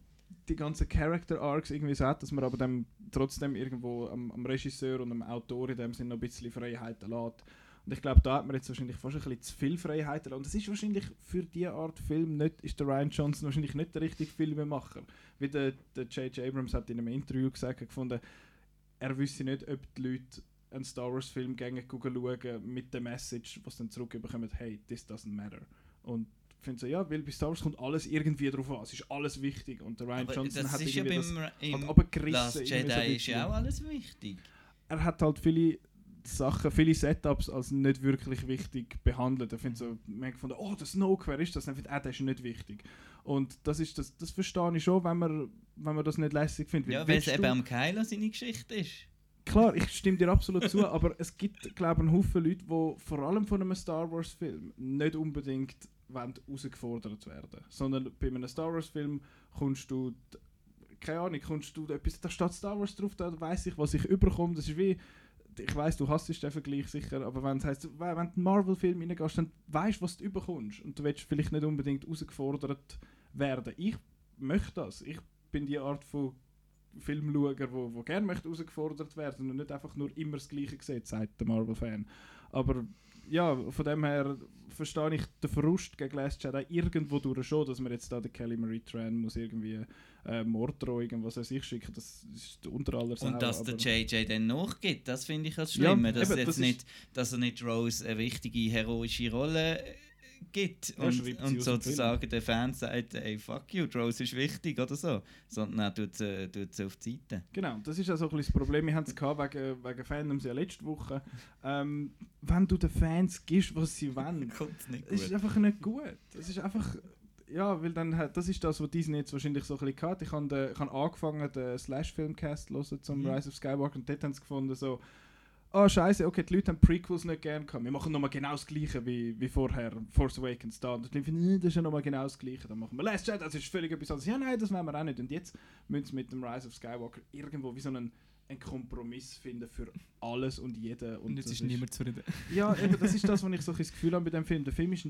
die ganzen Character Arcs irgendwie hat, dass man aber dann trotzdem irgendwo am, am Regisseur und am Autor in dem Sinne noch ein bisschen Freiheiten lässt. Und ich glaube, da hat man jetzt wahrscheinlich fast ein bisschen zu viel Freiheiten lassen. Und das ist wahrscheinlich für diese Art Film nicht, ist der Ryan Johnson wahrscheinlich nicht der richtige Filmemacher. Wie der J.J. Abrams hat in einem Interview gesagt, er gefunden, er wüsste nicht, ob die Leute einen Star Wars Film gehen schauen mit der Message, was dann zurückbekommen, hey, this doesn't matter. Und finde so, ja, weil bei Star Wars kommt alles irgendwie drauf an, es ist alles wichtig. Und der Ryan Aber Johnson das hat ja irgendwie beim das im halt runtergerissen. Last irgendwie so Jedi ist ja auch alles wichtig. Er hat halt viele Sachen, viele Setups als nicht wirklich wichtig behandelt. Er findet so, man hat gefunden, oh, der Snoke, wer ist das? Dann findet er, der ist nicht wichtig. Und das ist das, das verstehe ich schon, wenn man, wenn man das nicht lässig findet. Ja, weil es eben am Kylo seine Geschichte ist. Klar, ich stimme dir absolut zu, <laughs> aber es gibt, glaube ich, einen Haufen Leute, die vor allem von einem Star Wars-Film nicht unbedingt wollen herausgefordert werden. Sondern bei einem Star Wars-Film kommst du, keine Ahnung, kommst du etwas, da steht Star Wars drauf, da weiß ich, was ich überkomme. Das ist wie, ich weiß, du hasst den Vergleich sicher, aber wenn es heißt, wenn du in einen Marvel-Film reingehst, dann weißt du, was du überkommst und du willst vielleicht nicht unbedingt herausgefordert werden. Ich möchte das. Ich bin die Art von Filmschauer, wo, wo gerne möchte herausgefordert werden und nicht einfach nur immer das Gleiche sieht, sagt der Marvel-Fan. Aber ja, von dem her verstehe ich den Frust gegen Last Jedi irgendwo durch schon, dass man jetzt da den Kelly Marie Tran muss irgendwie äh, Morddrohungen, was weiß ich, schicken, das ist unter aller Sau, Und dass der JJ dann nachgibt, das finde ich das Ja, Schlimme. dass, eben, jetzt das nicht, dass er nicht Rose eine wichtige, heroische Rolle gibt Ja, und, sozusagen der Fan sagt, ey, fuck you, Rose ist wichtig oder so. Sondern er tut sie auf die Seite. Genau, das ist ja so ein bisschen das Problem. Wir haben es wegen, wegen Fandoms ja letzte Woche. Ähm, wenn du den Fans gibst, was sie wollen, <laughs> Kommt nicht es ist einfach nicht gut. Es ist einfach... Ja, weil dann hat, das ist das, was Disney jetzt wahrscheinlich so ein bisschen hat. Ich habe ich habe angefangen, den Slash-Filmcast zu hören zum Mhm. Rise of Skywalker und dort haben sie gefunden so ah scheiße, okay, die Leute haben Prequels nicht gern gehabt. Wir machen nochmal genau das gleiche wie, wie vorher, Force Awakens da. Und finden, "Äh, das ist ja nochmal genau das gleiche. Dann machen wir Last Jedi, das ist völlig etwas anderes. Ja, nein, das wollen wir auch nicht. Und jetzt müssen sie mit dem Rise of Skywalker irgendwo wie so einen, einen Kompromiss finden für alles und jeden. Und jetzt ist niemand zufrieden. <laughs> ja, eben, das ist das, was ich so ein das Gefühl habe bei dem Film. Der Film ist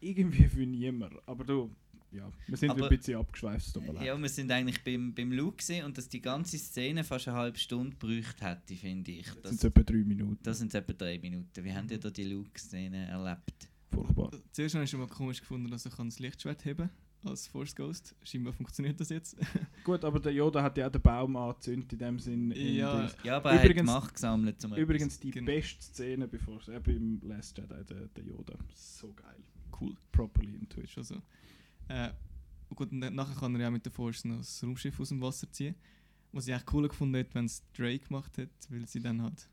irgendwie für niemand. Aber du, ja, wir sind Aber- ein bisschen abgeschweift. Ja, wir sind eigentlich beim, beim Luke und dass die ganze Szene fast eine halbe Stunde gebraucht hätte, finde ich. Sind Das, es etwa drei Minuten. das sind etwa drei Minuten. Wie habt ihr da die Luke-Szene erlebt? Furchtbar. Zuerst habe ich schon mal komisch gefunden, dass er kann das Lichtschwert heben als Force Ghost. Scheinbar funktioniert das jetzt. <laughs> Gut, aber der Yoda hat ja auch den Baum angezündet in dem Sinn. in Ja. Ja, aber er Übrigens- hat Macht gesammelt. Zum Übrigens die Genau. beste Szene bevor äh, beim Last Jedi, der, der Yoda. So geil. Cool. Properly into Ist it. schon so. Äh, und gut, und nachher kann er ja mit der Force noch das Raumschiff aus dem Wasser ziehen. Was ich echt cool gefunden hätte, wenn es Drake gemacht hätte, weil sie dann halt.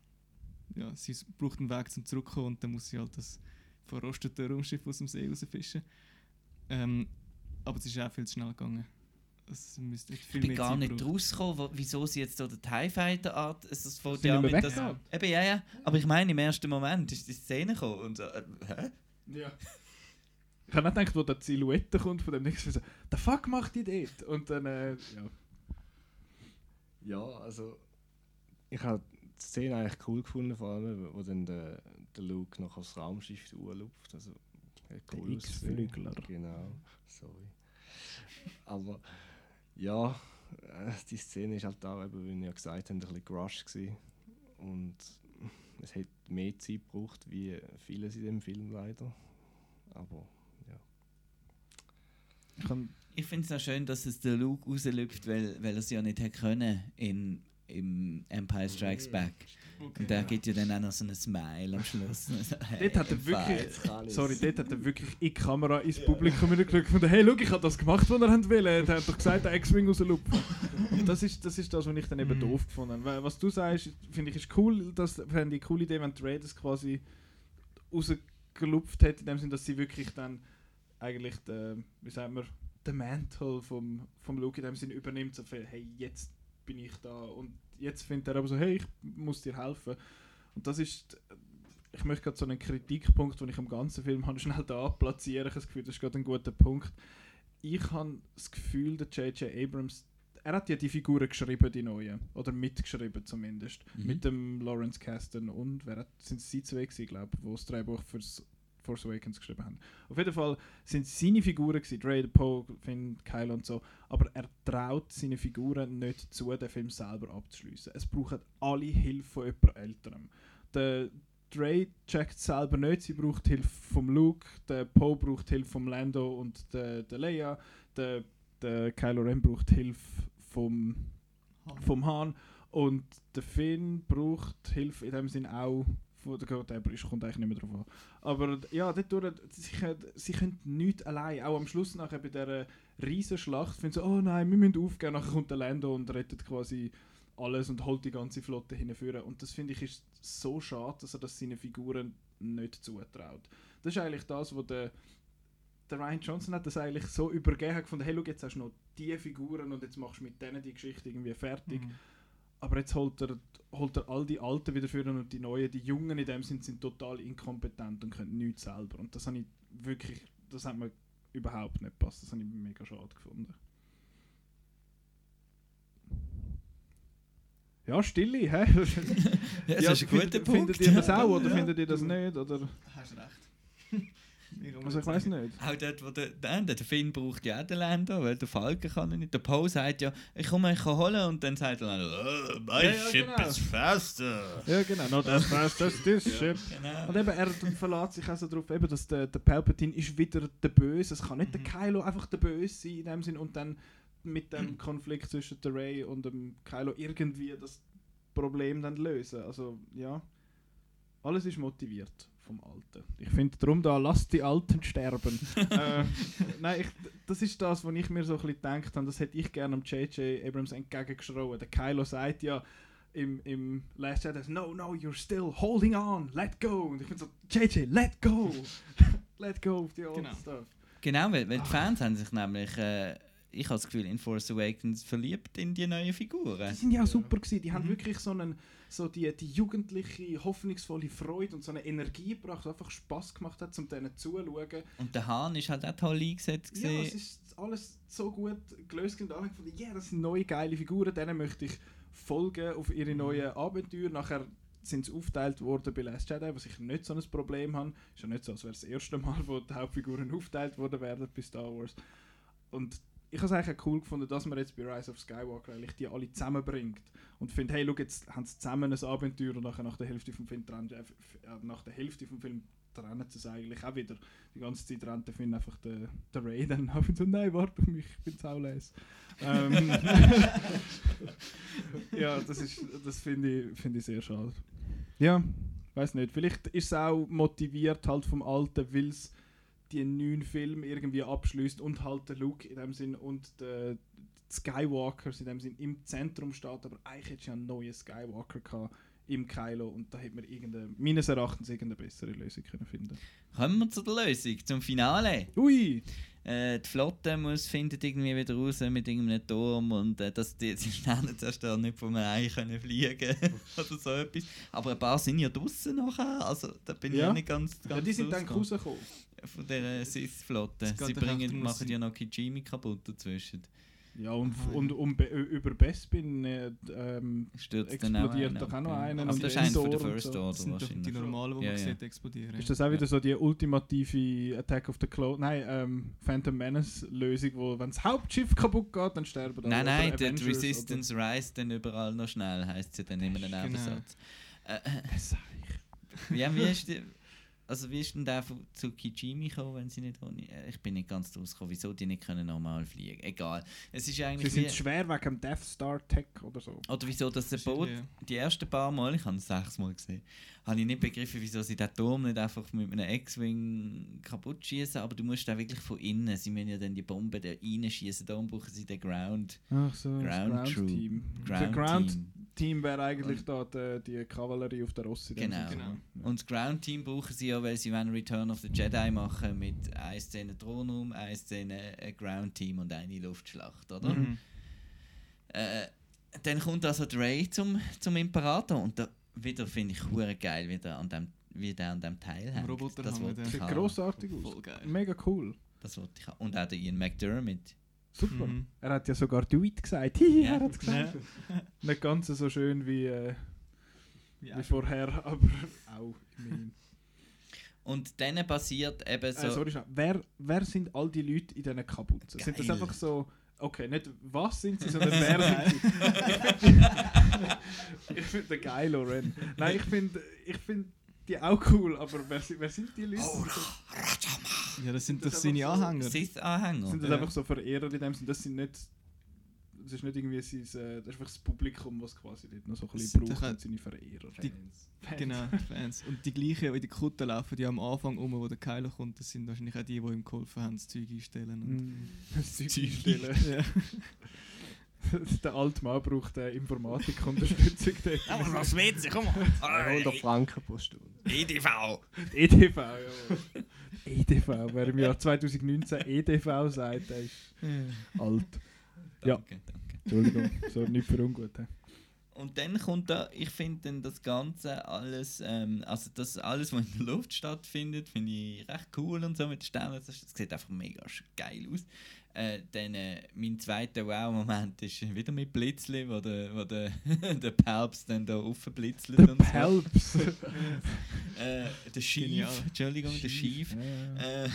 Ja, sie braucht einen Weg zum Zurückkommen und dann muss sie halt das verrostete Raumschiff aus dem See rausfischen. Ähm, aber es ist auch viel zu schnell gegangen. Es müsste viel Ich bin mehr gar Zeit nicht rausgekommen, wieso sie jetzt so der TIE Fighter Art. Es ist voll Sind nicht mehr mit das? Eben, ja, ja. Aber ich meine, im ersten Moment ist die Szene gekommen und so, äh, hä? Ja. Ich habe nicht gedacht, wo da die Silhouette kommt von dem nächsten so, the fuck macht die dort? Und dann, äh, ja. Ja, also ich habe die Szene eigentlich cool gefunden, vor allem, wo dann der, der Luke noch aufs Raumschiff urlupft. Also, Der cool ausgesehen. X-Flügler. Genau, sorry. Aber ja, äh, die Szene ist halt auch, eben, wie ihr ja gesagt habt, ein bisschen gerusht gewesen. Und es hat mehr Zeit gebraucht, wie vieles in dem Film leider. Aber ja. Ich finde es auch schön, dass es der Luke rauslüpft, weil, weil er es ja nicht hätte können in, im Empire Strikes Back. Und der gibt ja dann auch noch so ein Smile am Schluss. <laughs> Dort hat er wirklich- sorry, dort hat er wirklich in die Kamera ins Publikum wieder geschaut und hey, schau, ich habe das gemacht, was er haben wollte. Er hat doch gesagt, der X-Wing rauslupfen. Und das ist, das ist das, was ich dann eben Mhm. doof gefunden habe. Weil, Was du sagst, finde ich, ist cool. Das fände ich eine coole Idee, wenn die Raiders quasi rausgelupft hätte, in dem Sinne, dass sie wirklich dann eigentlich, den, wie sagen wir, den Mantel vom, vom Luke in dem Sinne übernimmt. So viel, hey, jetzt bin ich da. Und jetzt findet er aber so, hey, ich muss dir helfen. Und das ist, ich möchte gerade so einen Kritikpunkt, den ich am ganzen Film habe, <laughs> schnell da platzieren. Ich habe das Gefühl, das ist gerade ein guter Punkt. Ich habe das Gefühl, der J.J. Abrams, er hat ja die Figuren geschrieben, die neuen. Oder mitgeschrieben zumindest. Mhm. Mit dem Lawrence Kasten und, wer hat, sind es sie zwei gewesen, glaube ich, die das Drehbuch für Force Awakens geschrieben haben. Auf jeden Fall sind es seine Figuren gewesen, Dre, Poe, Finn, Kyle und so. Aber er traut seine Figuren nicht zu, den Film selber abzuschließen. Es brauchen alle Hilfe von jemand Älterem. Der Dre checkt selber nicht, sie braucht Hilfe vom Luke, der Poe braucht Hilfe vom Lando und der, der Leia, der, der Kylo Ren braucht Hilfe vom, vom Han und der Finn braucht Hilfe in dem Sinn auch von der ist kommt eigentlich nicht mehr drauf an. Aber ja, dort durch, sie, können- nichts allein. Auch am Schluss nachher bei dieser Riesenschlacht finden sie, oh nein, wir müssen aufgehen. Nachher kommt der Lando und rettet quasi alles und holt die ganze Flotte hinführen. Und das finde ich ist so schade, dass er das seinen Figuren nicht zutraut. Das ist eigentlich das, was der, der Ryan Johnson hat das eigentlich so übergeben hat, gefunden, hey, schau, jetzt hast du noch die Figuren und jetzt machst du mit denen die Geschichte irgendwie fertig. Mhm. Aber jetzt holt er, holt er all die Alten wieder führen und die Neuen, die Jungen in dem Sinn, sind total inkompetent und können nichts selber. Und das habe ich wirklich, das hat mir überhaupt nicht gepasst. Das habe ich mega schade gefunden. Ja, Stille, hä? <laughs> Ja, das Ja, ist ein guter findet- Punkt. Findet ihr das auch <laughs> oder Ja. findet ihr das nicht? Oder? Hast recht. Also ich weiß nicht. Auch dort, wo der, der, der Finn braucht ja auch den Lando, weil der Falken kann er nicht. Der Poe sagt ja, ich komme, ich kann holen und dann sagt er dann, oh, my Ja, ja, ship genau. is faster. Ja, genau. Not as fast as this ship. Genau. Und eben, er verlässt sich auch so darauf, eben, dass der, der Palpatine ist wieder der Böse. Es kann nicht der Kylo einfach der Böse sein in dem Sinn und dann mit dem Konflikt zwischen der Rey und dem Kylo irgendwie das Problem dann lösen. Also ja, alles ist motiviert vom Alten. Ich finde darum da, lasst die Alten sterben. <laughs> äh, <laughs> nein, ich, das ist das, was ich mir so ein bisschen gedacht habe. Das hätte ich gerne am J.J. Abrams entgegengeschrien. Der Kylo sagt ja im, im Last Jedi, no, no, you're still holding on, let go. Und ich finde so, J.J., let go. <laughs> let go of the old Genau. stuff. Genau, weil, weil die Fans haben sich nämlich, äh, ich habe das Gefühl, in Force Awakens verliebt in die neuen Figuren. Die sind ja auch super gewesen. Die haben Mhm. wirklich so, einen, so die, die jugendliche, hoffnungsvolle Freude und so eine Energie gebracht, die einfach Spaß gemacht hat, um denen zuzuschauen. Und der Hahn ist halt auch toll eingesetzt. Ja, gewesen. es ist alles so gut gelöst und alle gefunden, ja, das sind neue geile Figuren, denen möchte ich folgen auf ihre neuen Abenteuer. Nachher sind sie aufgeteilt worden bei Last Jedi, was ich nicht so ein Problem habe. Ist ja nicht so, als wäre es das erste Mal, wo die Hauptfiguren aufgeteilt worden wären bei Star Wars. Und ich habe es eigentlich cool gefunden, dass man jetzt bei Rise of Skywalker eigentlich die alle zusammenbringt. Und finde, hey, schau, jetzt haben sie zusammen ein Abenteuer und nachher nach der Hälfte vom Film trennen, äh, äh, nach der Hälfte vom Film trennen sie es eigentlich auch wieder. Die ganze Zeit rennt der Finn einfach der, der Ray dann ab und so, nein, warte auf mich, ich bin saules. ähm, <laughs> ja, das das finde ich, finde ich sehr schade. Ja, weiß nicht, vielleicht ist es auch motiviert halt vom Alten, weil es die neuen Filme irgendwie abschließt und halt der Luke in dem Sinn und der die Skywalkers in dem Sinn im Zentrum steht, aber eigentlich hätte ja einen neuen Skywalker gehabt im Kylo und da hätte man irgendeine, meines Erachtens irgendeine bessere Lösung können finden. Kommen wir zu der Lösung, zum Finale. Ui! Äh, die Flotte muss findet irgendwie wieder raus mit irgendeinem Turm und äh, dass die, Sternenzerstörer nicht vom Ei können fliegen <laughs> oder so etwas. Aber ein paar sind ja draußen nachher, also da bin ich Ja. auch nicht ganz, ganz Ja, die sind dann rausgekommen. Von der Sith-Flotte. Sie bringen, machen ja noch Kijimi kaputt dazwischen. Ja, und, Ah, ja. und um, Be- über Bespin äh, ähm, Stürzt dann auch explodiert einer doch auch noch ja. einer. Aber und das ist einer von der Endor und First so. Order wahrscheinlich. die normalen, die Ja, man ja. sieht explodieren. Ist das auch wieder so die ultimative Attack of the Clone? Nein, ähm, Phantom Menace Lösung, wo wenn das Hauptschiff kaputt geht, dann sterben alle. Nein, Oder nein, die Resistance rise dann überall noch schnell, heisst sie dann immer einen Genau. Nebensatz. Äh, Oder, Das ja, wie ist die, also wie ist denn der von- zu Kijimi gekommen, wenn sie nicht ohne, äh, ich bin nicht ganz draus gekommen, wieso die nicht können normal fliegen Egal. Es ist Sie eigentlich sind wie, schwer wegen dem Death Star Tech oder so. oder wieso das der Boot, die ersten paar Mal, ich habe es sechs Mal gesehen, habe ich nicht begriffen, wieso sie den Turm nicht einfach mit einem X-Wing kaputt schießen, aber du musst da wirklich von innen, sie müssen ja dann die Bombe da reinschießen, darum brauchen sie den Ground, Ach so, Ground Troop. Team. Ground, Ground Team. Team wäre eigentlich da die, die Kavallerie auf der dem Genau. Genau. Und das Ground Team brauchen sie ja, weil sie wollen Return of the Jedi machen mit einer Szene Thronraum, einer Szene Ground Team und eine Luftschlacht, oder? Mhm. Äh, dann kommt also Ray zum, zum Imperator und da wieder finde ich hure geil, wie der an dem, wie der an dem Teil hängt. Roboter das Sieht haben. grossartig aus. Voll geil. Mega cool. Das wollte ich haben. Und auch der Ian McDermott. Super. Mhm. Er hat ja sogar Do It gesagt. Hihi, <laughs> Ja. er hat gesagt. <laughs> Nicht ganz so schön wie, äh, Ja. wie vorher, <laughs> aber auch immerhin. Und dann passiert eben so. Äh, sorry, wer, wer sind all die Leute in diesen Kapuzen? Sind das Geil. einfach so, okay, nicht was sind sie, sondern wer sind sie? ich finde den Kylo Ren. Nein, ich finde ich find die auch cool, aber wer, sind- wer sind die Leute? ja, das sind Das doch ist seine so- Anhänger. Sith-Anhänger. sind das Ja. einfach so Verehrer in dem Sinne? Das sind nicht. Das ist nicht irgendwie sein, äh, das ist einfach das Publikum, was quasi dort noch so ein Das bisschen sind braucht und seine Verehrer. Die- Fans. Genau, die Fans. Und die gleichen, die in der Kutte laufen, die am Anfang um, wo der Kylo kommt, das sind wahrscheinlich auch die, die ihm geholfen haben, das Zeug einstellen. Und Mm, <laughs> Das Zeug Zeug. einstellen. <laughs> ja. <laughs> Der alte Mann braucht äh, Informatikunterstützung. Aber was willst du? Komm mal! 100 Franken pro Stunde. EDV! EDV, jawohl. EDV, wer im Jahr 2019 EDV sagt, der ist alt. Ja. Danke, danke. Entschuldigung, so nicht für ungut. und dann kommt da, ich finde das Ganze alles, ähm, also das alles, was in der Luft stattfindet, finde ich recht cool und so mit den Sternen. Das, das sieht einfach mega geil aus. Äh, dann äh, mein zweiter Wow-Moment ist wieder mit Blitzli, wo der, wo der, <laughs> der Palps dann da aufblitzelt und so. <laughs> Äh, der Schief, Genial. Entschuldigung, der Schief. Ja. Äh,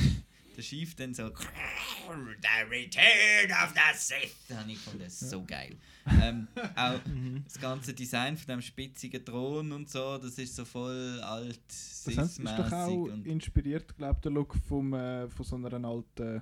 der Schief dann so The Return of the Sith das habe ich gefunden, das ist so geil ähm, auch <laughs> das ganze Design von dem spitzigen Thron und so das ist so voll alt Das haben- ist doch auch inspiriert, glaube ich, der Look vom, äh, von so einer alten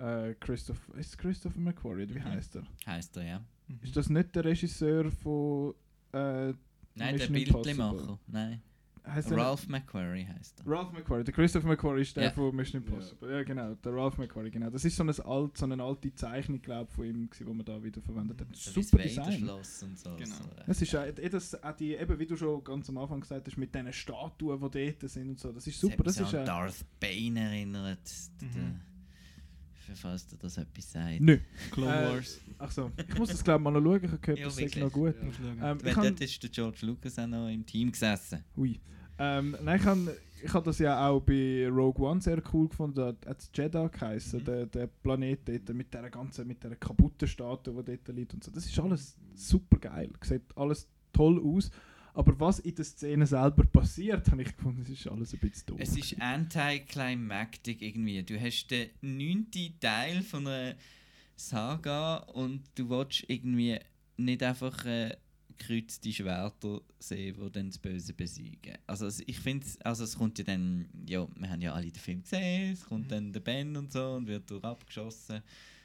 äh, Christopher. Ist Christopher McQuarrie? Wie Mhm. heißt er? heisst er ja Ist das nicht der Regisseur von. Äh, nein der Mission Bildlimacher Impossible? nein heißt er Ralph McQuarrie heißt er Ralph McQuarrie. Der Christopher McQuarrie ist der Ja. von Mission Impossible. Ja. genau. Der Ralph McQuarrie, genau. Das ist so, ein alt, so eine alte Zeichnung, glaube von ihm, die man da wieder verwendet hat. Wie Super das Design. Vader-Schloss und so, Genau. so Es ist äh, das, auch die, eben wie du schon ganz am Anfang gesagt hast, mit diesen Statuen, die dort sind und so. Das ist super. Das Das ist an Darth Bane erinnert Mhm. Falls dir das etwas sagt Nö. Clone Äh, Wars. Ach so. Ich muss das glaube ich mal noch schauen. Ich habe gehört, Ja, das ist wirklich. noch gut. Ja. Ähm, ich Weil kann, dort ist der George Lucas auch noch im Team gesessen ui. Ähm, nein, ich habe ich hab das ja auch bei Rogue One sehr cool gefunden. Da hat Jeddah geheißen, Mhm. der, der Planet dort mit der ganzen, mit der kaputten Statue, die dort liegt und so. Das ist alles super geil. Sieht alles toll aus. Aber was in der Szene selber passiert, <laughs> habe ich gefunden, das ist alles ein bisschen doof. Es ist anticlimactic irgendwie. Du hast den neunten Teil von einer Saga und du willst irgendwie nicht einfach äh, gekreuzte Schwerter sehen, die dann das Böse besiegen. Also es- ich finde, also es kommt ja dann, ja, wir haben ja alle den Film gesehen, es kommt Mhm. dann der Ben und so und wird durch abgeschossen.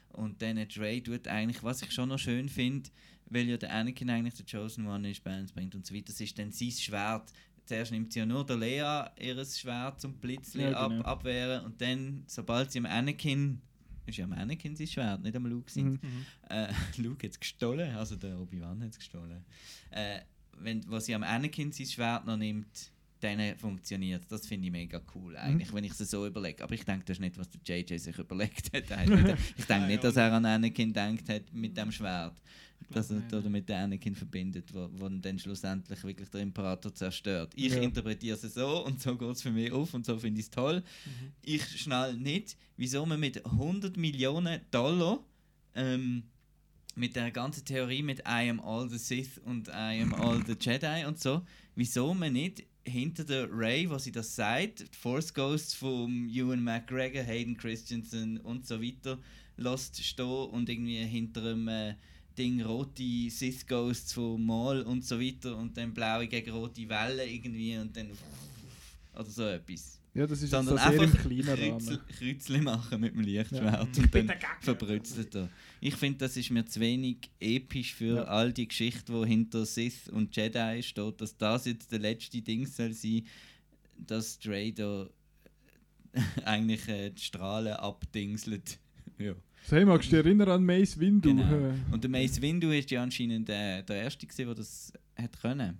Und dann Dre tut eigentlich, was ich schon noch schön finde, weil ja der Anakin eigentlich der Chosen One ist, Balance bringt und so weiter, das ist dann sein Schwert. Zuerst nimmt sie ja nur der Lea ihr Schwert zum Blitzli Ja, genau. ab, abwehren und dann, sobald sie am Anakin, ist ja am Anakin sein Schwert, nicht am Luke sein, Mhm. Mhm. äh, <laughs> Luke hat es gestohlen, also der Obi-Wan hat es gestohlen. Äh, wenn, wo sie am Anakin sein Schwert noch nimmt, dann funktioniert Das finde ich mega cool, eigentlich, wenn ich es so überlege. Aber ich denke, das ist nicht, was der JJ sich überlegt hat. <laughs> ich denke nicht, dass er an Anakin gedacht hat mit dem Schwert. Dass er oder mit Anakin verbindet, wo, wo dann schlussendlich wirklich der Imperator zerstört. Ich Ja. interpretiere es so und so geht es für mich auf und so finde ich es toll. Mhm. Ich schnall nicht, wieso man mit 100 Millionen Dollar ähm, mit der ganzen Theorie mit I am all the Sith und I am all the Jedi und so, wieso man nicht hinter der Ray, was sie das sagt, die Force Ghosts von Ewan McGregor, Hayden Christensen und so weiter, lässt stehen und irgendwie hinter einem äh, Ding rote Sith Ghosts von Maul und so weiter und dann blaue gegen rote Wellen irgendwie und dann oder so etwas. Ja, das ist Sondern so sehr im einfach kleinen Kreuzl, Rahmen. Kreuzli machen mit dem Lichtschwert Ja. und dann <laughs> verbrützelt er. Ich finde, das ist mir zu wenig episch für Ja. all die Geschichte, die hinter Sith und Jedi steht, dass das jetzt der letzte Ding soll sein, dass Dre da <laughs> eigentlich äh, die Strahlen abdingselt. <laughs> ja. So, hey, magst du dich erinnern an Mace Windu? Genau. Und der Mace Windu ist ja anscheinend äh, der Erste gewesen, der das hat können.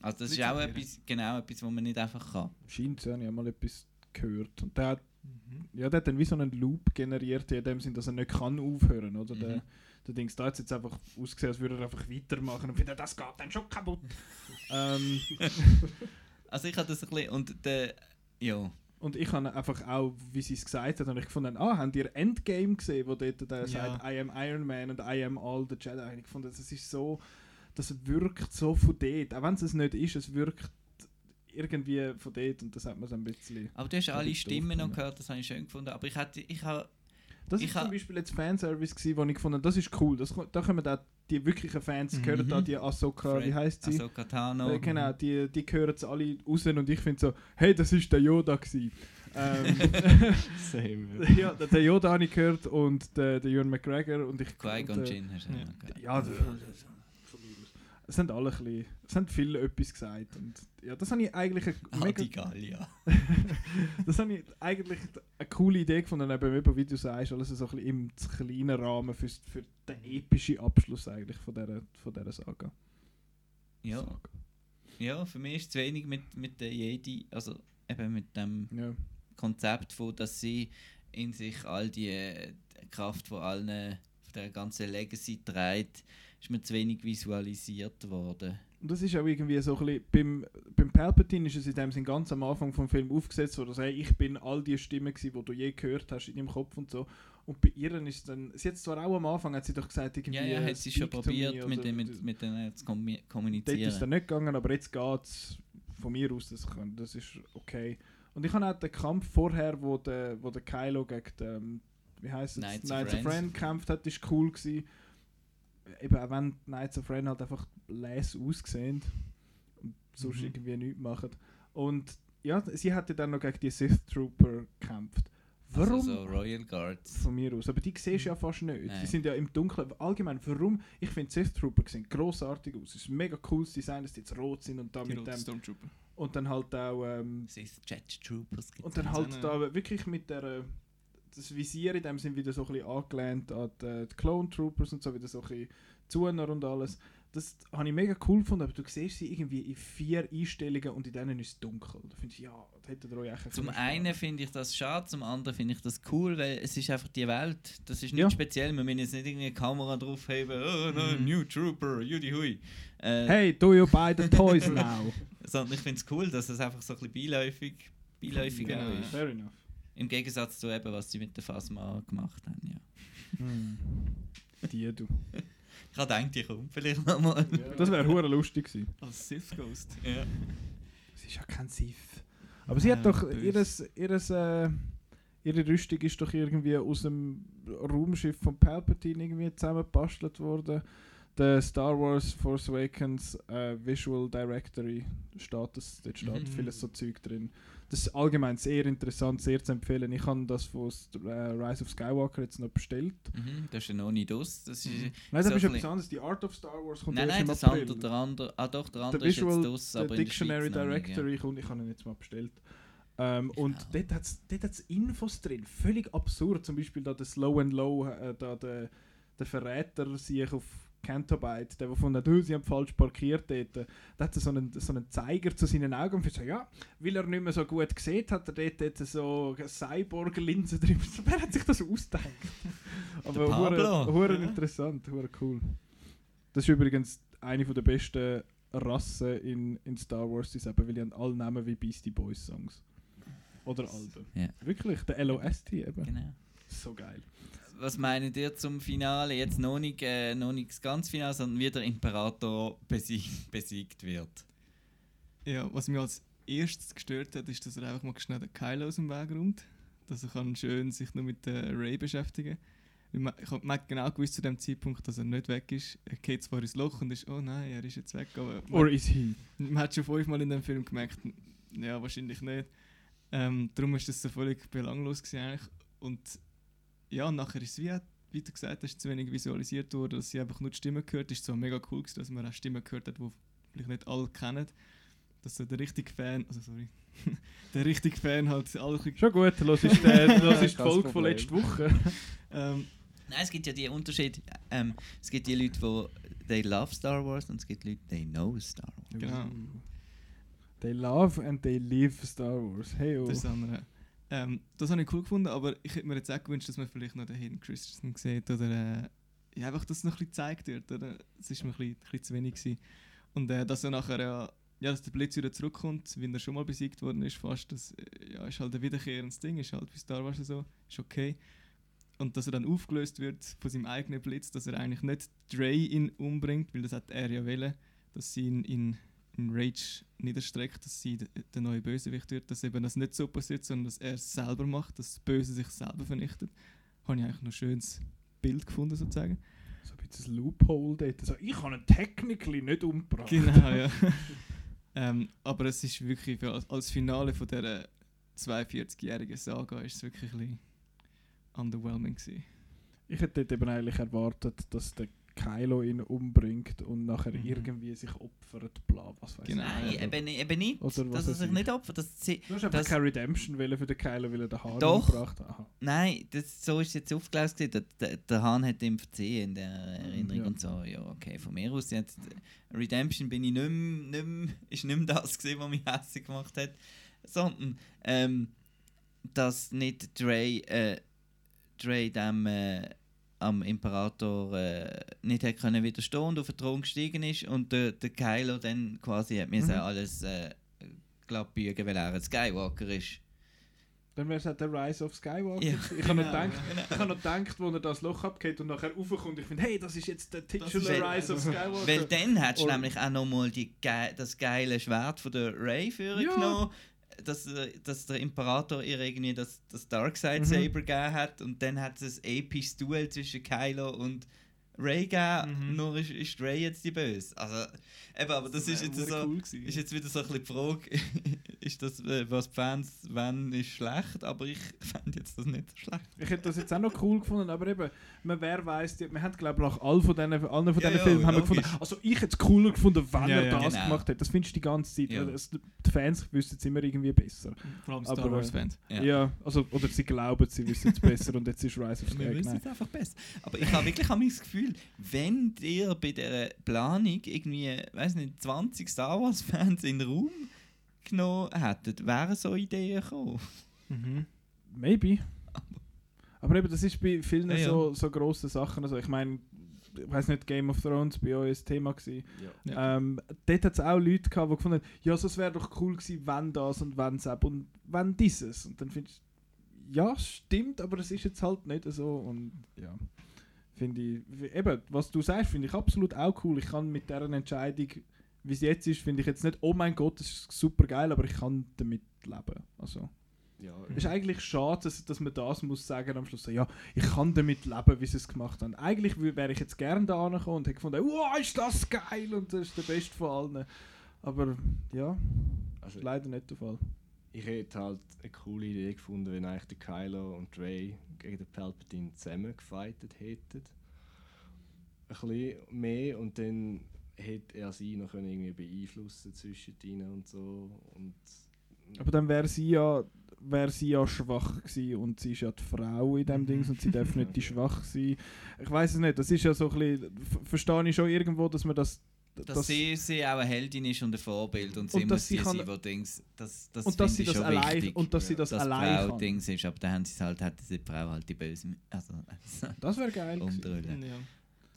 Also das ist auch etwas, genau etwas, was man nicht einfach kann. Scheint so, ich habe mal etwas gehört. Und der hat, Mhm. ja, der hat dann wie so einen Loop generiert, in dem Sinn, dass er nicht kann aufhören oder? Der, Mhm. der Dings da hat jetzt einfach ausgesehen, als würde er einfach weitermachen und wieder, das geht dann schon kaputt. <laughs> ähm, Also ich habe das ein bisschen, und der, ja, und ich habe einfach auch, wie sie es gesagt hat, habe ich gefunden, ah, habt ihr Endgame gesehen, wo dort der Ja. sagt, I am Iron Man und I am all the Jedi. Und ich fand, das ist so, das wirkt so von dort. Auch wenn es es nicht ist, es wirkt irgendwie von dort und das hat man so ein bisschen... aber du hast alle Stimmen noch gehört, das habe ich schön gefunden, aber ich hatte, ich habe, Das Ich ist zum Beispiel jetzt Fanservice gewesen, wo ich gefunden habe, das ist cool. Das, da kommen auch die wirklichen Fans, Mhm. gehören da die Ahsoka, wie heißt sie? Ahsoka Tano, Äh, genau, die, die gehören jetzt alle raus und ich finde so, hey, das ist der Yoda gewesen. ähm, Same. ja, der, der Yoda habe ich gehört und der, der Ewan McGregor und ich... Qui-Gon und, äh, Jinn hast du ja. gehört. Ja, das, es haben alle ein bisschen, es haben viele etwas gesagt und ja, das habe ich eigentlich eine Ah, mega, die Gallia. <laughs> das habe ich eigentlich eine coole Idee gefunden, eben, eben wie du sagst, alles so ein bisschen im kleinen Rahmen für, für den epischen Abschluss eigentlich von dieser, von dieser Saga. Ja, Saga. ja, für mich ist es zu wenig mit, mit der Jedi, also eben mit dem Ja. Konzept von, dass sie in sich all die Kraft von allen, von der ganzen Legacy trägt, ist mir zu wenig visualisiert worden. Und das ist auch irgendwie so ein bisschen, beim, beim Palpatine ist es in dem Sinn ganz am Anfang vom Film aufgesetzt, wo du sagst, ich bin all die Stimmen gewesen, die du je gehört hast in deinem Kopf und so. Und bei ihr ist es dann, sie hat zwar auch am Anfang, hat sie doch gesagt, irgendwie... Ja, ja, hat sie schon probiert, mit, dem- mit, mit denen zu kommu- Dort ist kommunizieren. dann nicht gegangen, aber jetzt geht es von mir aus, das, kann, das ist okay. Und ich habe auch den Kampf vorher, wo der, wo der Kylo gegen den, wie heisst es, Knights Knights, of. Ren gekämpft hat, ist cool gewesen. Eben auch wenn Knights of Ren halt einfach les aussehen und sonst Mhm. irgendwie nichts machen. Und ja, sie hat ja dann noch gegen die Sith Trooper gekämpft. Warum? Also so Royal Guards. Von mir aus. Aber die siehst du ja fast nicht. Nein. Die sind ja im Dunkeln. Allgemein, warum? Ich finde Sith Trooper sehen grossartig aus. Es ist ein mega cooles Design, dass die jetzt rot sind und da Die mit dem. Stormtrooper. Und dann halt auch. Ähm, Sith Jet Troopers und dann halt da wirklich mit der. Äh, Das Visier in dem sind wieder so ein bisschen angelehnt an die, die Clone Troopers und so wieder so ein bisschen Zuner und alles. Das habe ich mega cool gefunden, aber du siehst sie irgendwie in vier Einstellungen und in denen ist es dunkel. Da finde ich, ja, das hättet ihr euch eigentlich Zum einen finde ich das schade, zum anderen finde ich das cool, weil es ist einfach die Welt. Das ist nicht Ja. speziell. Wir müssen jetzt nicht irgendwie eine Kamera draufheben, oh no, Mhm. New Trooper, Judy Hui. Äh, Hey, do you buy the toys now? Sondern ich finde es cool, dass es einfach so ein bisschen beiläufig, beiläufiger Genau, ist. Fair enough. Im Gegensatz zu eben, was sie mit der Phasma gemacht haben. Ja. Hm. Die, du. <laughs> Ich habe gedacht, die kommt vielleicht nochmal. Das wäre hure lustig gewesen. Als Sith Ghost. Ja. Sie ist ja kein Sith. Aber sie hat Äh, doch böse. ihres, ihres, äh, ihre Rüstung ist doch irgendwie aus dem Raumschiff von Palpatine irgendwie zusammengebastelt worden. Der Star Wars Force Awakens äh, Visual Directory steht das, dort steht Mhm. vieles so Zeug drin. Das ist allgemein sehr interessant, sehr zu empfehlen. Ich habe das von äh, Rise of Skywalker jetzt noch bestellt. Mhm, das ist ja noch nicht aus. Das ist, Nein, das so ist ein etwas anderes. Die Art of Star Wars kommt Nein, erst nein, im das April. andere, der andere. Ah doch, der der andere ist jetzt Visual aus, aber der Dictionary nicht, Directory kommt, ich habe ihn jetzt mal bestellt. Ähm, Ich und auch. dort hat es dort hat's Infos drin, völlig absurd. Zum Beispiel da der Slow and Low, äh, da der, der Verräter sich auf Cantobite, der, der von der haben falsch parkiert dort, äh, der hat so einen, so einen Zeiger zu seinen Augen und so, ja, weil er nicht mehr so gut sieht, hat er dort jetzt so Cyborg-Linsen drin. <laughs> Wer hat sich das ausgedacht? <laughs> Aber hure Ja. interessant, hure cool. Das ist übrigens eine der besten Rassen in, in Star Wars, die eben, weil die haben alle Namen wie Beastie Boys Songs. Oder Alben. Ja. Wirklich, der LOST eben. Genau. So geil. Was meint ihr zum Finale? Jetzt noch nicht, äh, noch nicht das ganze Finale, sondern wie der Imperator besiegt, <laughs> besiegt wird. Ja, was mich als erstes gestört hat, ist, dass er einfach mal schnell den Kylo aus dem Weg räumt. Dass er kann schön sich nur mit der Ray beschäftigen man, ich habe genau gewusst zu dem Zeitpunkt, dass er nicht weg ist. Er geht zwar ins Loch und ist, oh nein, er ist jetzt weg. Aber Or man, is he? man hat schon fünfmal in dem Film gemerkt, ja, wahrscheinlich nicht. Ähm, darum ist das so völlig belanglos gewesen eigentlich. Und ja, nachher ist es wie, wie du gesagt hast, zu wenig visualisiert worden, dass sie einfach nur die Stimme gehört. Ist zwar mega cool gewesen, dass man auch Stimmen gehört hat, die vielleicht nicht alle kennen. Dass so der richtige Fan, also sorry, <laughs> der richtige Fan halt alle Schon gut, los ist, der, <laughs> los ist die Folge von letzter Woche. <laughs> ähm, Nein, es gibt ja die Unterschied. Ähm, es gibt die Leute, die they love Star Wars und es gibt Leute, they know Star Wars. Genau. They love and they live Star Wars. Hey, oh. das andere. Ähm, das habe ich cool gefunden, aber ich hätte mir jetzt auch gewünscht, dass man vielleicht noch den Hayden Christensen sieht oder äh, ja, einfach, dass es noch ein bisschen gezeigt wird. Oder? Es ist mir ein bisschen, ein bisschen zu wenig gewesen. Und äh, dass er nachher ja, ja, dass der Blitz wieder zurückkommt, wie er schon mal besiegt worden ist, fast, das äh, ja, ist halt ein wiederkehrendes Ding, ist halt bei Star Wars so, ist okay. Und dass er dann aufgelöst wird von seinem eigenen Blitz, dass er eigentlich nicht Dre ihn umbringt, weil das hat er ja wollen, dass sie ihn in Rage niederstreckt, dass sie de- der neue Bösewicht wird, dass eben das nicht so passiert, sondern dass er es selber macht, dass das Böse sich selber vernichtet. Habe ich eigentlich noch ein schönes Bild gefunden, sozusagen. So ein bisschen ein Loophole dort. So, ich kann ihn technically nicht umgebracht. Genau, ja. <laughs> <laughs> ähm, aber es ist wirklich, für, als, als Finale von dieser 42-jährigen Saga ist es wirklich ein bisschen underwhelming gewesen. Ich hätte dort eben eigentlich erwartet, dass der Kylo ihn umbringt und nachher Mhm. irgendwie sich opfert, bla, was weiß Genau. Nein, ich. eben, nicht- eben nicht. Oder dass er sich ich. nicht opfert. Dass sie, Du hast einfach keine Redemption wollen für den Kylo, weil er den Hahn Doch. umgebracht hat. Nein, das, so ist es jetzt aufgelöst. Der, der, der Hahn hat ihm verziehen in der Erinnerung Ja. und so. Ja, okay, von mir aus jetzt. Redemption bin ich nicht mehr, nicht mehr, ist nicht mehr das gewesen, was mich hässlich gemacht hat. Sondern, ähm, dass nicht Dre, äh, Dre dem äh, am Imperator äh, nicht hat können widerstehen und auf den Thron gestiegen ist und der, der Kylo dann quasi hat Mhm. alles äh, glatt biegen, weil er ein Skywalker ist. Dann wäre es halt der Rise of Skywalker. Ja, ich habe noch, genau, gedacht, ich hab noch gedacht, wo er das Loch abgeht und nachher raufkommt, ich finde, hey, das ist jetzt der titular Rise of <laughs> Skywalker. Weil dann hättest du nämlich auch nochmal das geile Schwert von der Rey für Ja. genommen, dass, äh, dass der Imperator ihr irgendwie das, das Darkseid Mhm. Saber gegeben hat und dann hat es ein episches Duell zwischen Kylo und Rey gegeben, Mhm. nur ist, ist Rey jetzt die Böse. Also, eben, aber das, ist jetzt so... cool gewesen. Ist jetzt wieder so ein bisschen die Frage, <laughs> ist das, äh, was die Fans wenn ist schlecht, aber ich <laughs> fände jetzt das nicht so schlecht. Ich hätte das jetzt auch noch cool gefunden, aber eben, man, wer weiß, wir haben glaube ich nach all von diesen, allen von Ja, diesen ja, Filmen haben wir gefunden, also ich hätte es cooler gefunden, wenn Ja, er ja, das genau. gemacht hätte. Das findest du die ganze Zeit. Ja. weil Es, die Fans wissen es immer irgendwie besser. Vor allem Star aber, Wars äh, Fans. Ja. Ja. also, oder sie glauben, sie wissen es besser und jetzt ist Rise of <laughs> Wir Skywalker. wissen Nein. es einfach besser. Aber ich habe wirklich hab das Gefühl, wenn ihr bei der Planung irgendwie, weiß nicht, 20 Star Wars Fans in den Raum genommen hättet, wären so Ideen gekommen. Mhm. Maybe. Aber eben, das ist bei vielen Ja, ja. so, so grossen Sachen. Also ich meine, ich weiß nicht, Game of Thrones bei euch ein Thema gewesen. Ja. Ja. Ähm, dort hat es auch Leute gehabt, die gefunden haben, ja, so, es wäre doch cool gewesen, wenn das und wenn das und wenn dieses. Und dann findest du, ja, stimmt, aber es ist jetzt halt nicht so. Und ja, finde ich, eben, was du sagst, finde ich absolut auch cool. Ich kann mit dieser Entscheidung, wie es jetzt ist, finde ich jetzt nicht, oh mein Gott, das ist super geil, aber ich kann damit leben. Also, Ja, es ist eigentlich schade, dass, dass man das muss sagen am Schluss. Ja, ich kann damit leben, wie sie es gemacht haben. Eigentlich wär- wäre ich jetzt gerne da angekommen und hätte gefunden, wow, ist das geil und das ist der Beste von allen. Aber ja, also ist leider nicht der Fall. Ich hätte halt eine coole Idee gefunden, wenn eigentlich der Kylo und Rey gegen den Palpatine zusammen gefightet hätten. Ein bisschen mehr und dann hätte er sie noch können irgendwie beeinflussen zwischen ihnen und so. Und Aber dann wäre sie ja wäre sie ja schwach gewesen und sie ist ja die Frau in dem Mhm. Ding und sie darf nicht die <laughs> schwach sein. Ich weiß es nicht, das ist ja so ein bisschen, ver- verstehe ich schon irgendwo, dass man das... Dass sie, sie auch eine Heldin ist und ein Vorbild und sie Und muss dass sie kann- sein, wo Dings, das, das und dass sie das allein wichtig. und dass sie das dass allein Frau. Dings ist, aber dann haben sie halt, hat die Frau halt die Böse, also Das wäre geil. <laughs> gewesen. umdrüllen. Ja.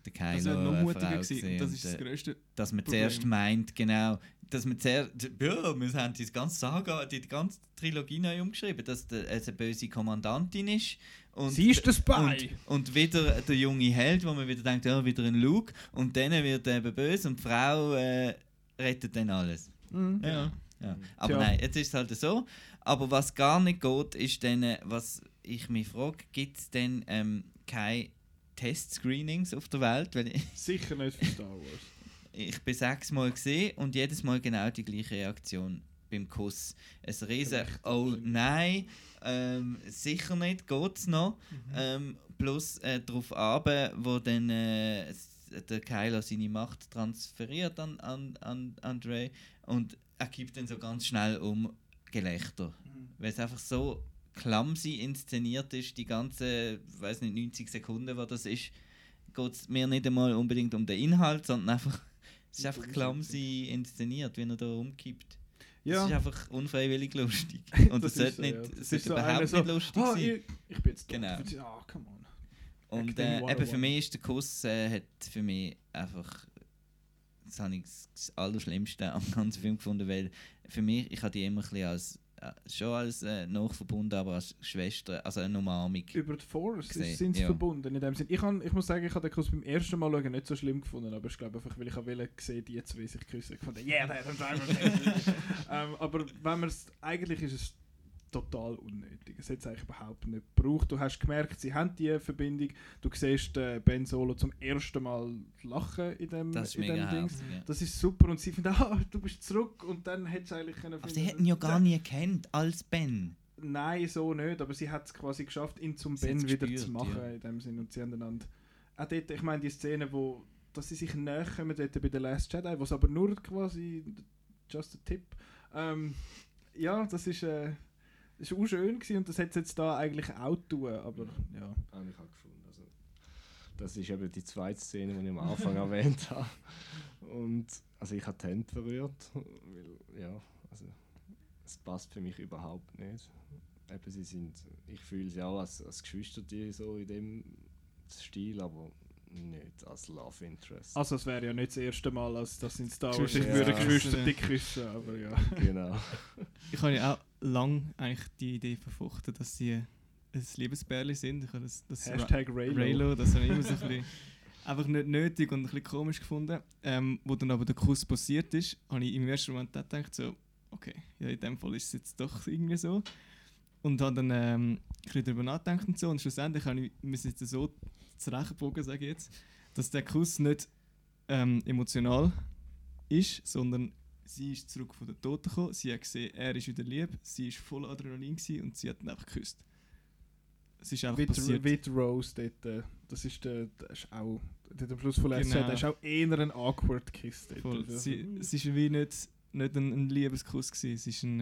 Der Das Kylo wäre noch mutiger gewesen. Das ist das äh, grösste. dass man Problem. zuerst meint, genau, dass man zuerst, ja, wir haben die ganze Saga, die, ganze Trilogie neu umgeschrieben, dass es eine böse Kommandantin ist. Und, Sie ist der Spy. Und, und wieder der junge Held, wo man wieder denkt, ja, wieder ein Luke. Und dann wird er eben böse und die Frau äh, rettet dann alles. Mhm. Ja. ja. Aber Tja. nein, jetzt ist es halt so. Aber was gar nicht geht, ist dann, äh, was ich mich frage, gibt es denn ähm, keine Test-Screenings auf der Welt? Weil ich, <laughs> Sicher nicht für Star Wars. ich bin sechsmal gesehen und jedes Mal genau die gleiche Reaktion beim Kuss. Ein riesen «Oh nein», ähm, sicher nicht, geht's noch. Ähm, plus äh, darauf abe, wo dann äh, der Kylo seine Macht transferiert an, an, an, an Rey und er gibt dann so ganz schnell um Gelächter. Weil es einfach so clumsy inszeniert ist, die ganze, weiß nicht, 90 Sekunden, wo das ist, geht es mir nicht einmal unbedingt um den Inhalt, sondern einfach, <laughs> es ist einfach clumsy inszeniert, wie er da umkippt. Ja. Es ist einfach unfreiwillig lustig. <laughs> Und Das es sollte so, nicht, ja. sollte so überhaupt einer nicht so, lustig Ah, sein. ich, ich bin jetzt Genau. tot. Ah, come on. Und äh, eben 101. für mich ist der Kuss äh, hat für mich einfach das habe ich das Allerschlimmste am ganzen Film gefunden, weil für mich, ich habe die immer ein bisschen als schon als äh, nachverbunden, aber als Schwester, also eine Umarmung. Über die Force Gesehen, sind sie ja. verbunden in dem Sinn. Ich, han, ich muss sagen, ich habe den Kuss beim ersten Mal schauen nicht so schlimm gefunden, aber ich glaube einfach, weil ich wollte sehen, die zwei sich küssen. Ich fand, yeah, that is <laughs> ähm, Aber wenn man es, eigentlich ist es total unnötig. Es hat es eigentlich überhaupt nicht gebraucht. Du hast gemerkt, sie haben die Verbindung. Du siehst äh, Ben Solo zum ersten Mal lachen in dem, Das ist in dem herzig. Ja. Das ist super und sie finden, <laughs> ah, du bist zurück und dann hätte es eigentlich können Aber finden, sie hätten ja gar nie kennt als Ben. Nein, so nicht, aber sie hat es quasi geschafft, ihn zum Sie Ben wieder gespürt, zu machen ja. in dem Sinn und sie haben einander auch dort, ich meine die Szene, wo dass sie sich näher kommen dort bei The Last Jedi, was aber nur quasi just a tip ähm, ja, das ist äh, das ist auch schön gewesen und das hätte jetzt da eigentlich auch tun, aber ja. habe ich auch gefunden. Also, das ist eben die zweite Szene, die ich am Anfang <laughs> erwähnt habe. Und also ich habe die Hände berührt, weil ja, also es passt für mich überhaupt nicht. Eben, sie sind, ich fühle sie auch als, als Geschwister, die so in dem Stil, aber nicht als Love Interest. Also es wäre ja nicht das erste Mal, als das in Star Wars ich würde Ja. Geschwister dick küssen, aber ja. genau. Ich habe ja auch lang eigentlich die Idee verfochten, dass sie ein Liebesbärli sind. Ich habe das, das Hashtag Raylo. Raylo, das habe ich immer so ein bisschen <laughs> einfach nicht nötig und ein bisschen komisch gefunden. Ähm, wo dann aber der Kuss passiert ist, habe ich im ersten Moment gedacht, so, okay, ja, in dem Fall ist es jetzt doch irgendwie so. Und habe dann ähm, ein bisschen darüber nachgedacht und so. Und schlussendlich habe ich mir jetzt so zurechtgebogen, sage ich jetzt, dass der Kuss nicht ähm, emotional ist, sondern sie ist zurück von der Toten gekommen, sie hat gesehen, er ist wieder lieb, sie ist voll Adrenalin gewesen und sie hat ihn einfach geküsst. Es ist einfach With, passiert. with Rose dort, äh, das ist der, das ist auch, dort am Schluss von Last Genau. Das ist auch eher ein awkward Kiss dort. Voll. Also, Sie, es war wie nicht, nicht ein, ein Liebeskuss, gewesen. es war ein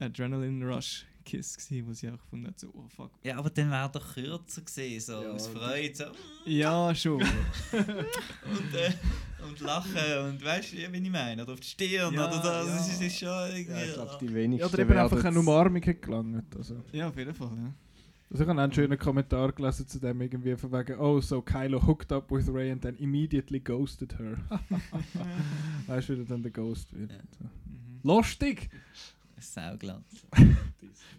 äh, Adrenaline-Rush-Kiss, gewesen, wo sie auch gefunden hat, so, oh fuck. Ja, aber dann wäre doch kürzer gewesen, so Ja, aus Freude, so Ja, schon. <laughs> und, äh, und lachen und weißt du, wie ich meine? Oder auf die Stirn Ja, oder so. Also, ja. Es ist schon irgendwie. Ja, ich glaube, die ja, wenigsten oder eben einfach eine Umarmung hat gelangt. Also. ja, auf jeden Fall, ja. Also ich habe auch einen schönen Kommentar gelesen zu dem irgendwie von wegen, oh, so Kylo hooked up with Rey and then immediately ghosted her. <laughs> weißt du, wie dann der Ghost wird. Ja. So. Mhm. Lustig! Sauglatt.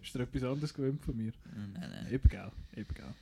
Ist dir etwas anderes gewöhnt von mir? Nein, nein. Eben geil, eben geil.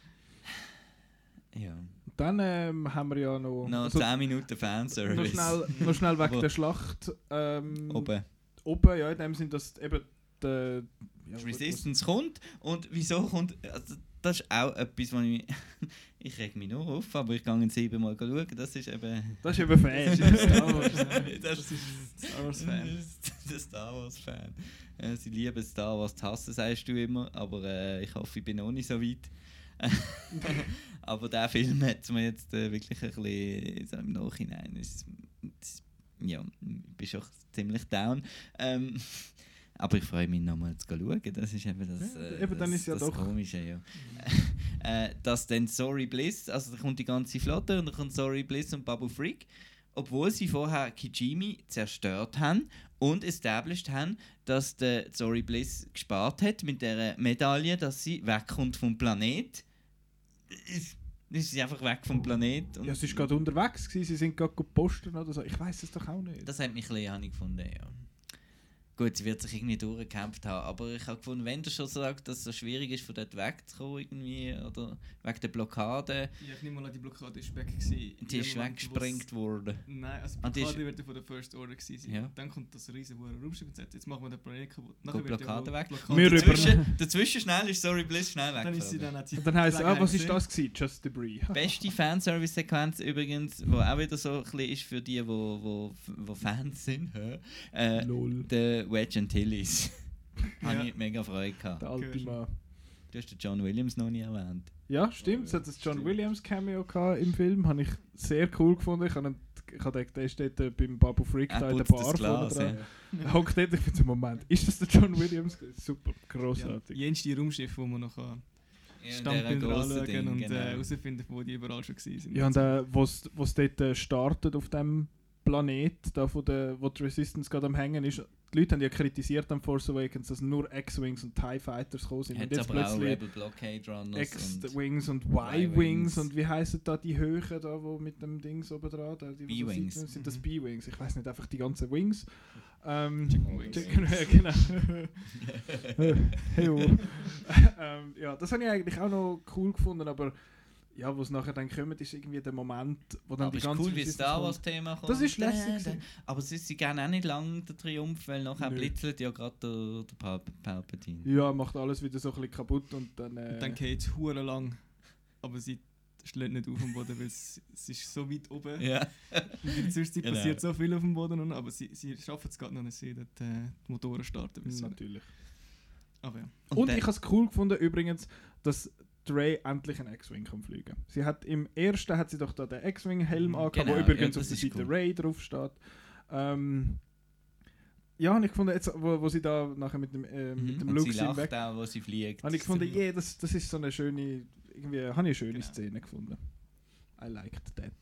Ja. Dann ähm, haben wir ja noch... Noch also, 10 Minuten noch Fanservice. schnell, noch schnell wegen <laughs> der Schlacht. Ähm, Oben. Oben, ja, in dem Sinn, dass eben der... Ja, Die Resistance kommt und wieso kommt. Also das ist auch etwas, was ich. <laughs> ich reg mich nur auf, aber ich gehe siebenmal schauen. Das ist eben. Das ist eben Fan. Das ist Star Wars. das Das ist Star Wars Fan. <laughs> Der Star Wars Fan. Äh, sie lieben Star Wars zu hassen, sagst du immer, aber äh, ich hoffe, ich bin noch nicht so weit. <laughs> aber der Film hat mir jetzt äh, wirklich ein bisschen so im Nachhinein. Ist, ist, ja, ich bin schon ziemlich down. Ähm, <laughs> aber ich freue mich nochmal zu schauen. Das ist eben das, äh, eben, das, ist ja das Komische. Ja. <laughs> äh, dass dann Sorry Bliss, also da kommt die ganze Flotte und dann kommt Sorry Bliss und Babu Freak obwohl sie vorher Kijimi zerstört haben und established haben, dass der Zori Bliss gespart hat mit der Medaille, dass sie wegkommt vom Planet. Ist, ist sie einfach weg vom Planet. Ja, sie ist gerade unterwegs gewesen, sie sind gerade gepostet oder so. Ich weiß es doch auch nicht. Das hat mich ein bisschen gefunden, ja. Gut, sie wird sich irgendwie durchgekämpft haben, aber ich habe gefunden, wenn du schon sagst, dass es so schwierig ist, von dort wegzukommen irgendwie, oder wegen der Blockade, Ich habe nicht mal an die Blockade ist weg gewesen. In die ist weggesprengt worden. Nein, also die Ah, die Blockade wird ja von der First Order gewesen. Ja. Dann kommt das riesen Raumschiff und sagt, jetzt machen wir den Planeten kaputt. Geht wird ja Blockade weg. Blockade Wir dazwischen, <laughs> dazwischen schnell ist Sorry Bliss schnell weg. Dann ist sie dann Und dann heisst es, ah, was ist gesehen. das gewesen? Just Debris. <laughs> Beste Fanservice-Sequenz übrigens, wo auch wieder so ein bisschen ist für die, wo, wo, wo Fans sind. hä? Äh, Lol. der Wedge Antilles. <laughs> Habe Ja. ich mega Freude gehabt. Der alte? Mann. Du hast den John Williams noch nie erwähnt. Ja, stimmt. Es hat das John Stimmt. Williams Cameo gehabt im Film. Habe ich sehr cool gefunden. Ich habe ihn- ich habe gedacht, der steht äh, beim Babu Freak da in der Bar vorne ja. dran. Hockt dort, ich finde so, Moment, ist das der John Williams? Super, Ja, grossartig. jenste Raumschiff, wo man noch kann Ja, dieser grossen anschauen Ding, und genau. äh, herausfinden, wo die überall schon gewesen sind. Ja, und äh, wo's dort äh, startet auf dem Planet, da von der, wo die Resistance gerade am Hängen ist, die Leute haben ja kritisiert am Force Awakens, dass nur X-Wings und TIE Fighters gekommen sind. Hat und jetzt aber auch plötzlich Rebel Blockade Runners X-Wings und Y-Wings. Und wie heißen da die Höhen da, wo mit dem Dings oben dran? da, die- B-Wings. Sind sind das Mhm. B-Wings? Ich weiß nicht, einfach die ganzen Wings. Ähm, Chicken Wings. Chicken, <laughs> ja, genau. <laughs> Heyo. <laughs> ähm, ja, das habe ich eigentlich auch noch cool gefunden, aber ja, wo es nachher dann kommt, ist irgendwie der Moment, wo dann aber die ist ganze cool, wie Star. Wars Thema kommt. Das ist lässig Äh, gewesen. Aber ist sie gerne auch nicht lang der Triumph, weil nachher Nö. blitzelt ja gerade der, der Pal Palpatine. Ja, macht alles wieder so ein bisschen kaputt und dann... Äh, Und dann geht es hure lang, aber sie schlägt nicht auf dem Boden, weil es, ist so weit oben. Ja. Und in der Zwischenzeit Genau. passiert so viel auf dem Boden, noch, aber sie, sie schaffen es gerade noch nicht, sie dort, äh, die Motoren starten. sie- Natürlich. Aber ja. Und, dann- ich habe es cool gefunden übrigens, dass Ray endlich einen X-Wing kann fliegen. Sie hat im ersten hat sie doch da den X-Wing-Helm Mhm. angehabt, Genau, wo übrigens ja, auf der Seite cool. Ray drauf steht. Ähm, ja, und ich fand jetzt, wo, wo sie da nachher mit dem, äh, mit dem Mhm. Und Luke sie lacht weg, auch, wo sie fliegt. habe ich gefunden, yeah, das, das ist so eine schöne, irgendwie, habe ich eine schöne Genau. Szene gefunden. I liked that.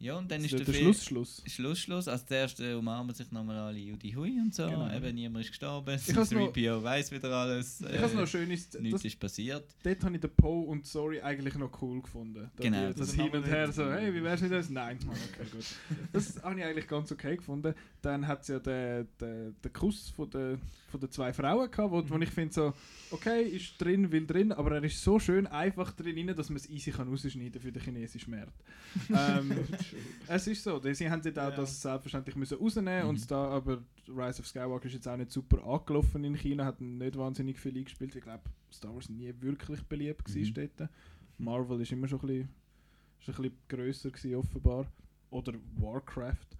Ja, und dann Das ist der, der Schluss, Schluss. Schluss, Schluss. Als zuerst äh, umarmen sich nochmal alle Judy Hui und so. Genau. Eben, niemand ist gestorben. Ich hab's noch- 3PO weiss wieder alles. Ich habe Äh, noch schön ist, nichts das, ist passiert. dort habe ich den Poe und Sorry eigentlich noch cool gefunden. Da Genau. Das Das hin und her so, hey, wie wär's mit das? Nein, <laughs> Ah, okay, gut. Das habe ich eigentlich ganz okay gefunden. Dann hat es ja den, den, den Kuss von den, von den zwei Frauen gehabt, wo, wo ich finde so, okay, ist drin, will drin, aber er ist so schön einfach drin, rein, dass man es easy kann rausschneiden für den chinesischen Markt. <laughs> ähm, es ist so, die- sie haben sich auch Ja. das selbstverständlich müssen rausnehmen Mhm. und da, aber Rise of Skywalker ist jetzt auch nicht super angelaufen in China, hat nicht wahnsinnig viel eingespielt. Ich glaube, Star Wars nie wirklich beliebt gewesen Mhm. dort. Marvel ist immer schon ein bisschen, ist ein bisschen grösser gewesen, offenbar. Oder Warcraft.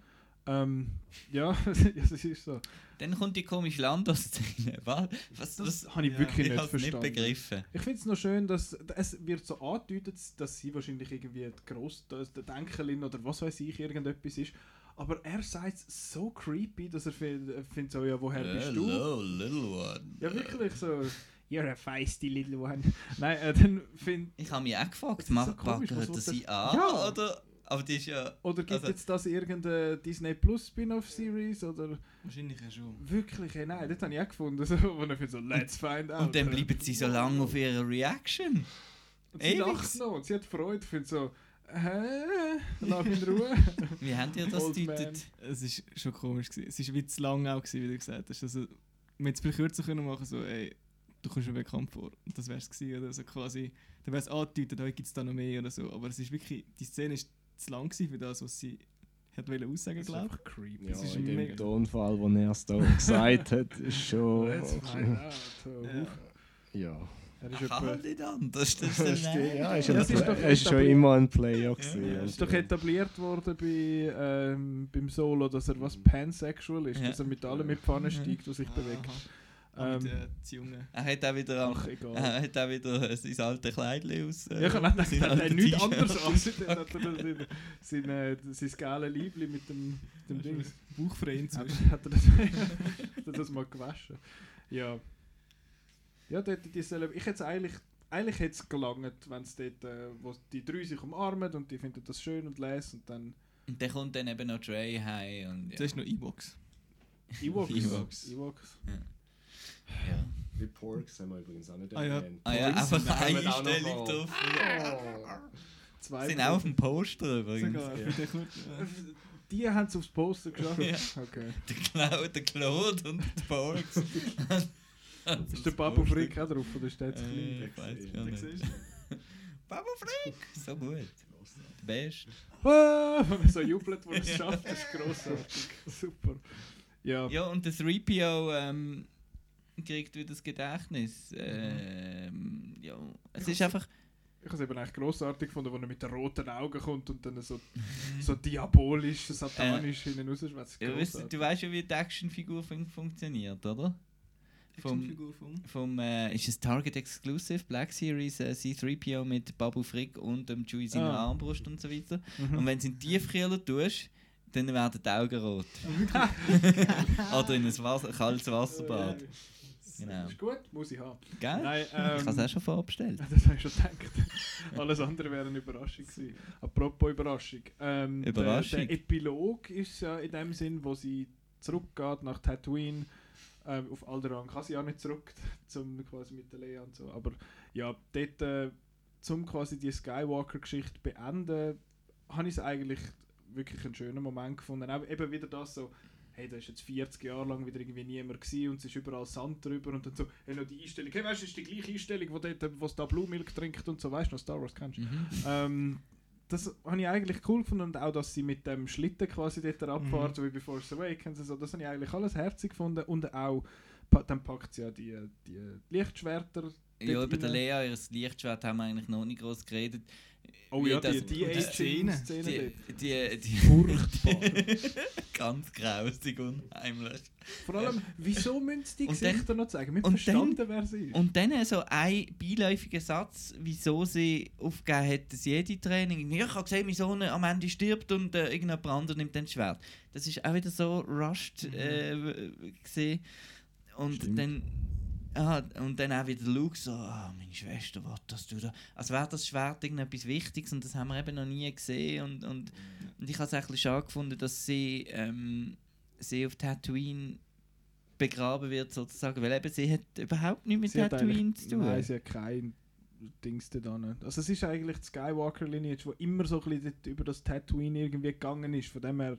Ähm, ja, <laughs> es ist so. Dann kommt die komische Lando-Szene. <laughs> Was? Was? Das Das, habe ich ja, wirklich ich nicht nicht verstanden. begriffen. Ich finde es noch schön, dass es wird so angedeutet, dass sie wahrscheinlich irgendwie die Gross, Denkerin oder was weiß ich irgendetwas ist. Aber er sagt es so creepy, dass er findet find so, ja, woher bist du? Hello, little one. Ja, wirklich so. You're a feisty little one. <laughs> Nein, äh, dann find Ich habe mich auch gefragt, ist so macht komisch, Backer sie an? Ja. Oder? Aber die ist ja. Oder gibt Also- jetzt das irgendeine Disney Plus Spin-off-Series? Oder Wahrscheinlich ja schon. wirklich? Hey, nein, das habe ich auch gefunden. <laughs> So, wo ich so, let's find out. Und dann bleiben sie so lange auf ihrer Reaction. Und sie ewig. lacht noch und sie hat Freude. Ich finde so, hä? Lass mich in <laughs> Ruhe. Wie habt ihr das Old deutet? Es war schon komisch. Gewesen. Es war wie zu lang auch, gewesen, wie du gesagt hast. Also, man hätte es kürzer können machen so, ey, du kommst mir bekannt vor. Und das wäre es gewesen, oder so quasi. Dann wäre es angedeutet, heute gibt es da noch mehr oder so. Aber es ist wirklich, die Szene ist zu lang gewesen für das, was sie hat wollen aussagen, Das ist glaube einfach creepy. Ja, Das ist in dem Tonfall, wo er es da gesagt hat, ist <laughs> schon... Let's find out. So, Ja. Ja. Er ist Ich kann halt nicht anders. Das <laughs> ist Das ja, ist, Ja, es ist doch er ist schon etabliert. immer ein Player gewesen. Ja, Es also. ist doch etabliert worden bei, ähm, beim Solo, dass er was Mhm. pansexual ist, Ja. dass er mit allem mit Pfanne steigt, was sich bewegt. Ah, Ähm, mit äh, das Junge. Er hat auch wieder, ach, egal. er hat auch wieder äh, sein altes Kleidchen aus. äh, Ja, ich sein er hat nichts anderes an. <laughs> Dann hat er sein, sein, äh, sein geiles Liebli mit dem, dem Ding. Bauchfrei Hat, inzwischen. hat, er das, <laughs> hat er das mal gewaschen? Ja. Ja, dort, die sollen, ich hätte eigentlich, eigentlich hätte es gelangt, wenn es dort, äh, wo die drei sich umarmen und die finden das schön und lesen und dann Und dann kommt dann eben noch Trey heim. Und, ja. Das ist noch E-Box. Ewoks. Ewoks. Ewoks. ja. Die Porks haben wir übrigens auch nicht Ah, ja. erwähnt. Ah ja, einfach mal. drauf. Zwei Sind auch auf dem Poster übrigens. Sogar, ja. Die haben es aufs Poster geschafft. Ja. Okay. Der, Cloud, der Claude und die Porks. <laughs> Ist der Babu Frick auch drauf oder ist der zu klein? Äh, ich weiß gar nicht. Babu <laughs> Frick! So gut. Der Beste. Ah, wenn so jubelt, wo er es <laughs> schafft, das ist grossartig. Super. Ja. Ja, und das 3PO ähm, kriegt wieder das Gedächtnis. Ähm, ja, es ist einfach. Ich habe es eben eigentlich grossartig gefunden, als er mit den roten Augen kommt und dann so, so diabolisch, satanisch hinten rausschwätzt. Ja, weißt, du- weißt ja, wie die Actionfigur fun funktioniert, oder? Vom- Actionfigur vom. Vom, äh, ist es Target Exclusive, Black Series, äh, C3PO mit Babu Frick und dem Chewie seiner Ah. Armbrust und so weiter. Mhm. Und wenn du in die Tiefkühler tust, dann werden die Augen rot. <laughs> <laughs> Oder in ein Wasser, kaltes Wasserbad. Genau. Ist gut, muss ich haben. Gell? Nein, ich habe es ähm, auch schon vorbestellt. <laughs> das habe ich schon gedacht. <laughs> Alles andere wäre eine Überraschung gewesen. Apropos Überraschung. Ähm, Überraschung. Der, der Epilog ist ja in dem Sinn, wo sie zurückgeht nach Tatooine. Ähm, auf Alderaan kann sie ja nicht zurück, <laughs> zum quasi mit der Lea und so. Aber ja, dort, äh, zum quasi die Skywalker-Geschichte beenden, habe ich es eigentlich wirklich einen schönen Moment gefunden. Auch eben wieder das so, hey, da ist jetzt 40 Jahre lang wieder irgendwie niemand gewesen und es ist überall Sand drüber und dann so, hey, noch die Einstellung, hey, weißt du, das ist die gleiche Einstellung, wo dort, wo es da Blue Milk trinkt und so, weißt du, noch Star Wars kennst du? Mhm. Ähm, das habe ich eigentlich cool gefunden und auch, dass sie mit dem Schlitten quasi dort abfährt, Mhm. so wie bei Force Awakens, so, das habe ich eigentlich alles herzig gefunden und auch, dann packt sie ja die, die Lichtschwerter. Ja, über der rein. Lea, ihr Lichtschwert haben wir eigentlich noch nicht groß geredet. Oh ja, das- die, die die Szene, Szene. Die, dort. die, die, Furchtbar. <laughs> ganz grausig und heimlich. Vor allem, wieso müssen sie die Und dann- Gesichter noch zeigen? Wir und verstanden, wer sie ist. Und dann so ein beiläufiger Satz, wieso sie aufgegeben hat, das Jedi-Training. Ja, ich habe gesehen, mein Sohn am Ende stirbt und äh, irgendjemand anderes nimmt dann das Schwert. Das ist auch wieder so rushed äh, w- gesehen. Und Stimmt. dann Ah, und dann auch wieder Luke so, ah, meine Schwester, was das du da. Als wäre das Schwert irgendetwas Wichtiges und das haben wir eben noch nie gesehen. Und, und, und ich habe es ein bisschen schade gefunden, dass sie, ähm, sie auf Tatooine begraben wird, sozusagen. Weil eben sie hat überhaupt nichts mit Sie Tatooine zu tun. Nein, sie hat kein Dings da dran. Also es ist eigentlich die Skywalker-Lineage, die immer so ein bisschen über das Tatooine irgendwie gegangen ist. Von dem her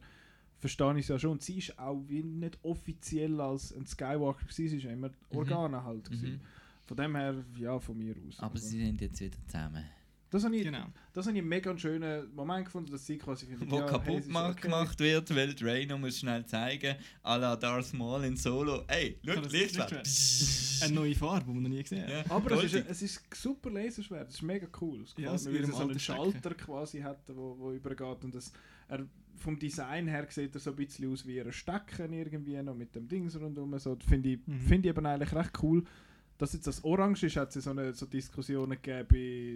verstehe ich es ja schon. Und sie ist auch wie nicht offiziell als ein Skywalker gewesen, sie ist ja immer Organe halt gewesen. Mhm. Von dem her, ja, von mir aus. Aber sie sind jetzt wieder zusammen. das habe ich, Genau. das habe ich einen mega schönen Moment gefunden, dass sie quasi findet, Wo ja, hey, kaputt gemacht okay. gemacht wird, weil noch muss schnell zeigen, à la Darth Maul in Solo, ey, schau, Ja, das Lichtschwert. Eine neue Farbe, die man noch nie gesehen hat. Ja, Aber es ist, es ist super Laserschwert, es ist mega cool. Es Ja, gefällt aus mir, weil ihrem es so einen Schalter quasi hat, wo, wo übergeht. Und das, er, vom Design her sieht er so ein bisschen aus wie ein Stecken irgendwie noch mit dem Dings rundherum. So, Finde ich, Mhm. find ich eben eigentlich recht cool. Dass jetzt das Orange ist, hat es so, eine, so Diskussionen gegeben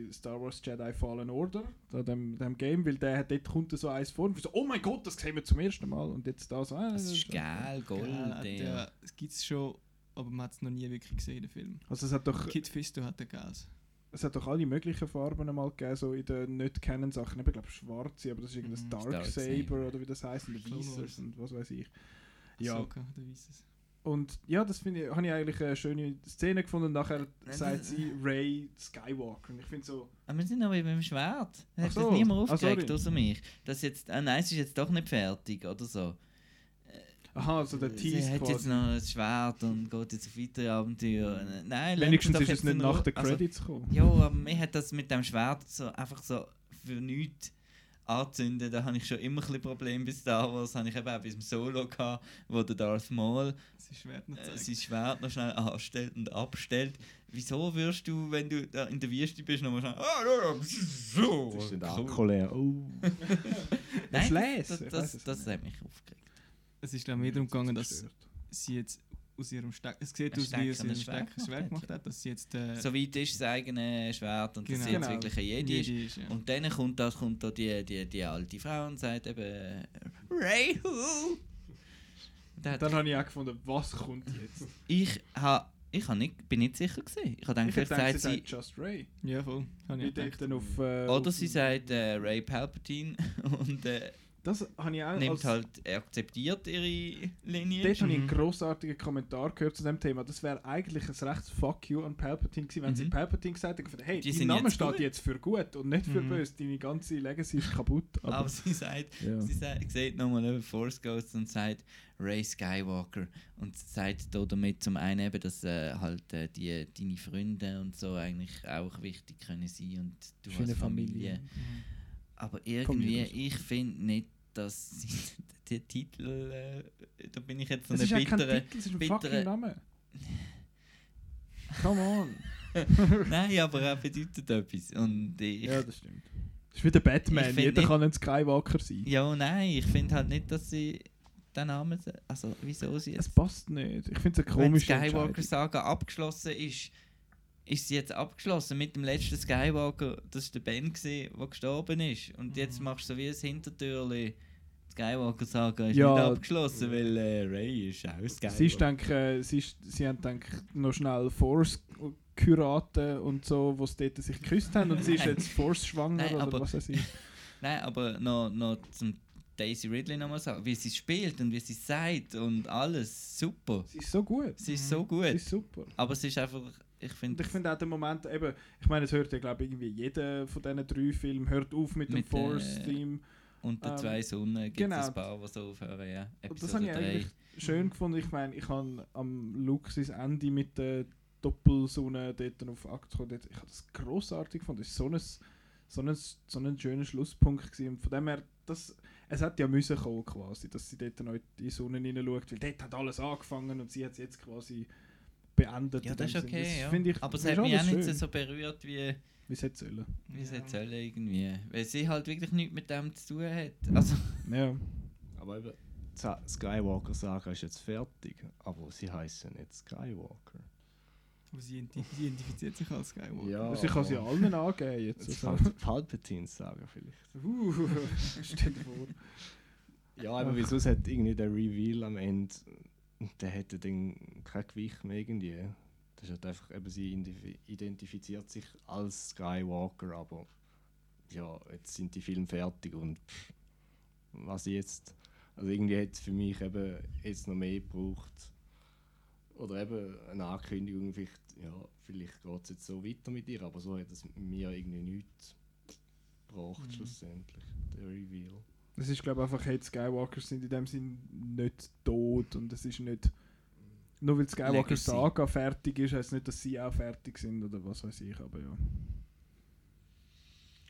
bei Star Wars Jedi Fallen Order, da dem, dem Game, weil der hat, dort kommt so eins vor und so, oh mein Gott, das sehen wir zum ersten Mal. Und jetzt da so, ah, Das ist geil, Gold. Ja, ja. der, es gibt es schon, aber man hat es noch nie wirklich gesehen, den Film. Also es hat doch Kid Fisto hat den Gas. Es hat doch alle möglichen Farben mal gegeben, so in den nicht kennen Sachen. Ich glaube schwarze, aber das ist irgendein Mhm. Dark Saber oder wie das heißt, und Weißes und was weiß ich. Ja, der und ja, das finde ich, habe ich eigentlich eine schöne Szene gefunden. Und nachher das- sagt sie Ray Skywalker. Und ich finde so, Aber wir sind noch beim Schwert. Ach Hat so. das niemand Ah, aufgeregt, sorry. außer mich. Das jetzt, ah nein, es ist jetzt doch nicht fertig, oder so. Aha, also der Sie Tease hat jetzt noch ein Schwert und geht jetzt auf weitere Abenteuer. Nein, Wenigstens ist es jetzt nicht nach den Also, Credits gekommen. Ja, aber mir hat das mit dem Schwert so einfach so für nichts anzünden. Da habe ich schon immer ein bisschen Probleme bei Star Wars. Habe ich eben auch zum Solo gehabt, wo der Darth Maul Es ist schwer noch äh, sein Schwert noch schnell anstellt und abstellt. Wieso wirst du, wenn du da in der Wüste bist, nochmal schnell. Ah, so. Das ist der. Akku leer. Oh. Nein, das, das, das, das hat mich aufgeregt. Es ist glaube ich mehr darum gegangen, dass sie jetzt aus ihrem Steck, es sieht aus wie aus ihrem Schwert Stecker ein Schwert gemacht hat, dass sie jetzt äh, Soweit ist das eigene Schwert und dass Genau. sie jetzt Genau. wirklich ein Jedi ist. Jedi ist. Ja. Und dann kommt da, kommt da die, die, die alte Frau und sagt eben Ray Who? Da hat- Dann habe ich auch gefunden, was kommt jetzt? Ich, ha, ich ha nicht, bin nicht sicher gewesen. Ich habe Ich gedacht, vielleicht gedacht, sie sagt sie, sagt Just Ray. ja, voll. Habe ich dort gedacht. dann auf, äh, oder auf- sie sagt äh, Ray Palpatine <laughs> und äh, Das habe ich auch nimmt als, halt, akzeptiert ihre Linie. Dort habe ich einen Mhm. grossartigen Kommentar gehört zu dem Thema. Das wäre eigentlich ein rechtes Fuck you an Palpatine gewesen, wenn sie Mhm. Palpatine gesagt hätten, hey, Die dein Name jetzt steht gut. jetzt für gut und nicht für Mhm. böse. Deine ganze Legacy ist kaputt. Aber, Aber sie sagt, ja. sie sagt, sieht nochmal über Force Ghost und sagt Ray Skywalker und sagt da damit zum einen eben, dass äh, halt äh, die, deine Freunde und so eigentlich auch wichtig können sein und du eine als Familie. Familie. Mhm. Aber irgendwie, ich finde nicht, dass <laughs> der Titel, äh, da bin ich jetzt so Es eine ist ja kein bittere. Titel, es ist ein bittere- Name. <laughs> Come on. <laughs> Nein, aber er bedeutet etwas. Und ich, ja, das stimmt. Das ist wie der Batman. Jeder nicht- kann ein Skywalker sein. ja, nein, ich finde halt nicht, dass sie den Namen, also wieso sie Es jetzt, passt nicht. Ich finde es eine wenn die komische Skywalker Entscheidung. Saga abgeschlossen ist, ist sie jetzt abgeschlossen mit dem letzten Skywalker, das war der Ben, gewesen, der gestorben ist. Und jetzt Mhm. machst du so wie ein Hintertürli. Skywalker Saga ist Ja. nicht abgeschlossen, weil äh, Ray ist auch Skywalker. Sie, ist, denke, äh, sie, ist, sie haben denke, noch schnell Force-Kuraten und so, wo sie dort sich geküsst haben und sie ist jetzt Force-schwanger Nein, oder aber- was weiß ich. <laughs> Nein, aber noch, noch zum Daisy Ridley nochmal sagen, wie sie spielt und wie sie sagt und alles, super. Sie ist so gut. Sie ist Mhm. so Sie gut. ist super. Aber es ist einfach, ich Und finde, ich finde auch den Moment, eben, ich meine, es hört ja, glaube ich, irgendwie jeder von diesen drei Filmen hört auf mit, Mit, dem Force-Theme. unter ähm, zwei Sonnen gibt genau. es ein paar, die so aufhören, ja. Und das habe ich Episode eigentlich 3. schön gefunden. Ich meine, ich habe am sein Ende mit der Doppelsonne dort auf Akte dort, Ich habe das grossartig gefunden. Das war so ein, so ein, so ein schöner Schlusspunkt. Gewesen. Und von dem her, das, es hat ja müssen kommen quasi, dass sie dort noch in die Sonne hineinschaut, weil dort hat alles angefangen und sie hat es jetzt quasi beendet. Ja, das ist okay, Das ja. finde Ich, Aber es hat mich auch alles nicht schön, so berührt, wie, Wie es hätte sollen. wie es Ja. jetzt sollen irgendwie. Weil sie halt wirklich nichts mit dem zu tun hat. <laughs> Also, Ja. Aber eben, die Skywalker-Saga ist jetzt fertig, aber sie heißen nicht Skywalker. Aber sie, identi- sie identifiziert sich als Skywalker. Ja, Also ich kann sie allen angeben jetzt. Jetzt Also. Pal Palpatine-Saga vielleicht. Uh, <laughs> stell dir vor. Ja, aber wieso es hat irgendwie der Reveal am Ende, <laughs> der hätte dann kein Gewicht mehr irgendwie. Das ist halt einfach, eben, sie identif- identifiziert sich als Skywalker, aber ja, jetzt sind die Filme fertig und pff, was jetzt, also irgendwie hat es für mich eben jetzt noch mehr gebraucht. Oder eben eine Ankündigung, vielleicht, ja, vielleicht geht es jetzt so weiter mit ihr, aber so hat es mir irgendwie nichts gebracht, Mhm. schlussendlich, der Reveal. Es ist glaube ich einfach, hey, die Skywalkers sind in dem Sinn nicht tot und es ist nicht... Nur weil Skywalker. Saga fertig ist, heißt nicht, dass sie auch fertig sind oder was weiß ich, aber ja.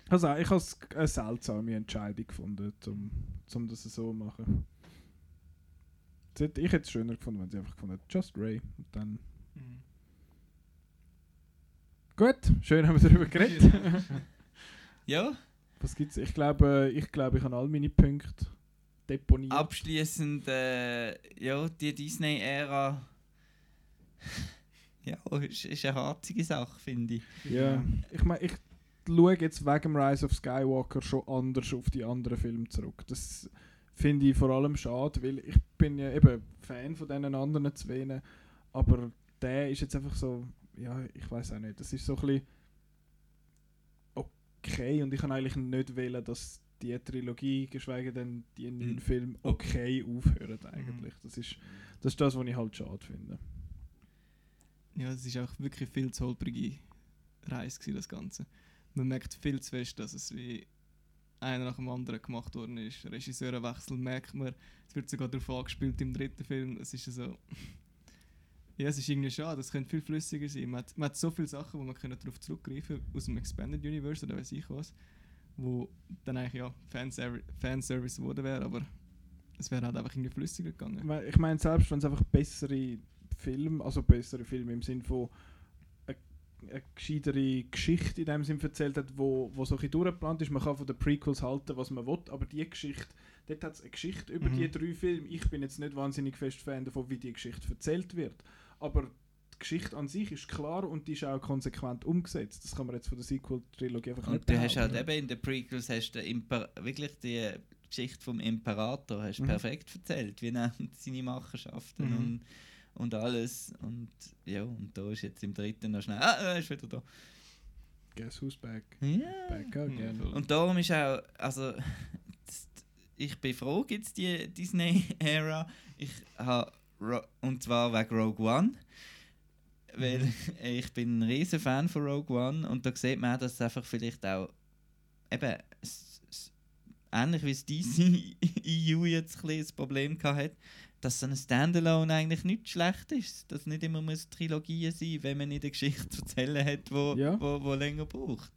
Also ich habe es eine seltsame Entscheidung gefunden, um, um das so zu machen. Hätte- Ich hätte es schöner gefunden, wenn sie einfach gefunden hätten, Just Ray. Und dann... Mhm. Gut, schön haben wir darüber geredet. <laughs> <laughs> Ja, Was gibt's? Ich glaube, ich glaube, ich habe all meine Punkte deponiert. abschließend, äh, ja, die Disney-Ära. <laughs> ja, ist, ist eine harzige Sache, finde ich. Ja, ich meine, ich schaue jetzt wegen Rise of Skywalker schon anders auf die anderen Filme zurück. Das finde ich vor allem schade, weil ich bin ja eben Fan von diesen anderen zwei, aber der ist jetzt einfach so, ja, ich weiß auch nicht, das ist so ein bisschen okay und ich kann eigentlich nicht wählen, dass die Trilogie, geschweige denn die neuen Mhm. Filme, okay aufhören eigentlich. Das ist das, ist das was ich halt schade finde. Ja, es war auch wirklich viel zu holprige Reise, gewesen, das Ganze. Man merkt viel zu fest, dass es wie einer nach dem anderen gemacht worden ist. Regisseurenwechsel merkt man. Es wird sogar darauf angespielt im dritten Film. Es ist so. Ja, es ist irgendwie schade. Es könnte viel flüssiger sein. Man hat, man hat so viele Sachen, wo man können darauf zurückgreifen aus dem Expanded Universe oder weiß ich was, wo dann eigentlich ja Fanservice, Fanservice geworden wäre, aber es wäre halt einfach irgendwie flüssiger gegangen. Ich mein- Ich meine, selbst wenn es einfach bessere Filme, also bessere Filme im Sinn von eine, gescheitere Geschichte in dem Sinn erzählt hat, wo, wo so ein durchgeplant ist. Man kann von den Prequels halten, was man will, aber die Geschichte, dort hat es eine Geschichte über Mhm. die drei Filme. Ich bin jetzt nicht wahnsinnig fest Fan davon, wie die Geschichte erzählt wird. Aber die Geschichte an sich ist klar und die ist auch konsequent umgesetzt. Das kann man jetzt von der Sequel-Trilogie einfach nicht Und du hast halt eben in den Prequels hast du Imper wirklich die Geschichte vom Imperator hast du Mhm. perfekt erzählt, wie er <laughs> seine Machenschaften Mhm. und, und alles. Und ja, und da ist jetzt im dritten noch schnell. Ah, er ist wieder da. Guess who's back? Ja. Back again. voll. Und darum ist auch, also <laughs> ich bin froh, gibt es die Disney-Ära. Ich habe, Ro- und zwar wegen Rogue One. Weil <laughs> ich bin ein riesen Fan von Rogue One und da sieht man auch, dass es einfach vielleicht auch eben ähnlich wie das DC EU jetzt ein das Problem hat, dass so ein Standalone eigentlich nicht schlecht ist. Dass nicht immer muss Trilogien sein, wenn man nicht eine Geschichte zu erzählen hat, wo, Ja. wo, wo länger braucht.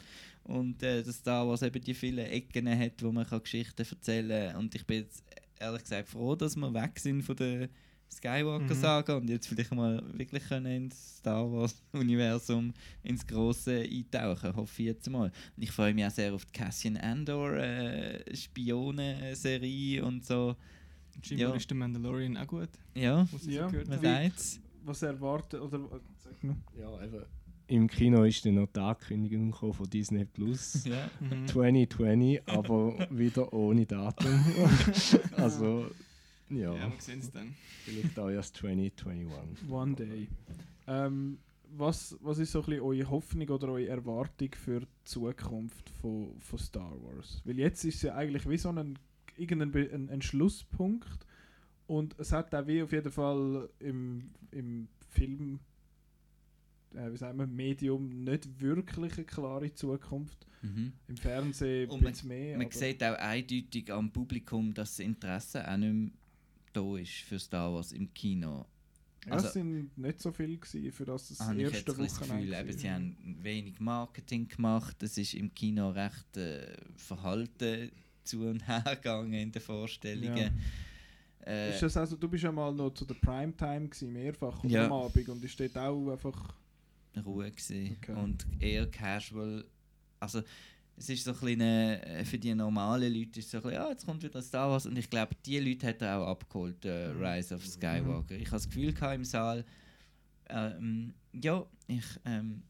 Und äh, dass Star Wars eben die vielen Ecken hat, wo man kann Geschichten erzählen kann. Und ich bin jetzt ehrlich gesagt froh, dass wir weg sind von der Skywalker-Saga und jetzt vielleicht mal wirklich können ins Star Wars-Universum, ins Große eintauchen, hoffe ich jetzt mal. Und ich freue mich auch sehr auf die Cassian Andor äh, Spionen-Serie und so. Scheinbar Ja. ist der Mandalorian auch gut, Ja, was Ja, so gehört was habe. sagt's? Was erwartet oder äh, sag noch. Ja, eben. Im Kino ist dann noch die Ankündigung gekommen von Disney Plus. <laughs> Ja. Mhm. 2020, aber wieder ohne Datum. <laughs> also, ja, Ja, wir sehen es dann. vielleicht auch erst 2021. One day. Ähm, was, was ist so ein bisschen eure Hoffnung oder eure Erwartung für die Zukunft von, von Star Wars? Weil jetzt ist es ja eigentlich wie so ein, irgendein ein, ein Schlusspunkt und es hat auch wie auf jeden Fall im, im Film, äh, wie sagen wir, Medium nicht wirklich eine klare Zukunft. Mhm. Im Fernsehen Und ein bisschen mehr. Man aber- sieht auch eindeutig am Publikum, dass das Interesse auch nicht mehr da ist für Star Wars im Kino. ja, also- es sind nicht so viel gewesen, für das es das habe ich jetzt erste bisschen das Gefühl, Wochenende eben, sie haben wenig Marketing gemacht. Es ist im Kino recht äh, verhalten zu und <laughs> her gegangen in den Vorstellungen. Äh, Ist das also, du bist ja mal noch zu der Primetime gewesen, mehrfach Ja. am Abend und ist dort auch einfach... Ruhe gewesen Okay. und eher casual. Also es ist so ein bisschen, für die normalen Leute ist so ein bisschen, ja, jetzt kommt wieder Star Wars und ich glaube, die Leute hat er auch abgeholt, äh, Mhm. Rise of Skywalker. Ich habe das Gefühl im Saal, ähm, ja, ich, ähm,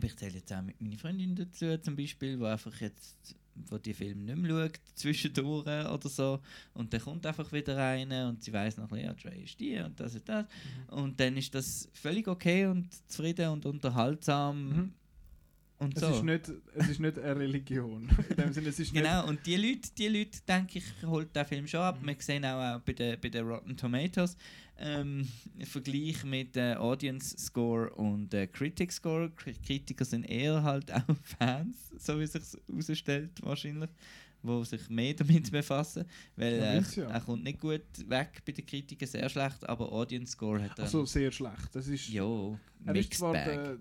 ich zähle jetzt auch mit meiner Freundin dazu, zum Beispiel, wo einfach jetzt wo die Film nicht mehr schaut, zwischendurch oder so. Und dann kommt einfach wieder eine und sie weiß noch, ja, Trey ist die und das und das. Und dann ist das völlig okay und zufrieden und unterhaltsam. Mhm. Und Es, so. ist nicht, es ist nicht eine Religion. <laughs> In dem Sinne, es ist Genau, und die Leute, die Leute, denke ich, holt der Film schon ab. Mhm. Wir sehen auch, auch bei den bei den Rotten Tomatoes ähm, Vergleich mit äh, Audience Score und äh, Critic Score. Kri- Kritiker sind eher halt <laughs> auch Fans, so wie sich herausstellt wahrscheinlich, wo sich mehr damit befassen, weil Ja, äh, ja. er kommt nicht gut weg bei den Kritikern, sehr schlecht, aber Audience Score hat er. Also sehr schlecht. Das ist, jo, er ist Mixed zwar Bag. der,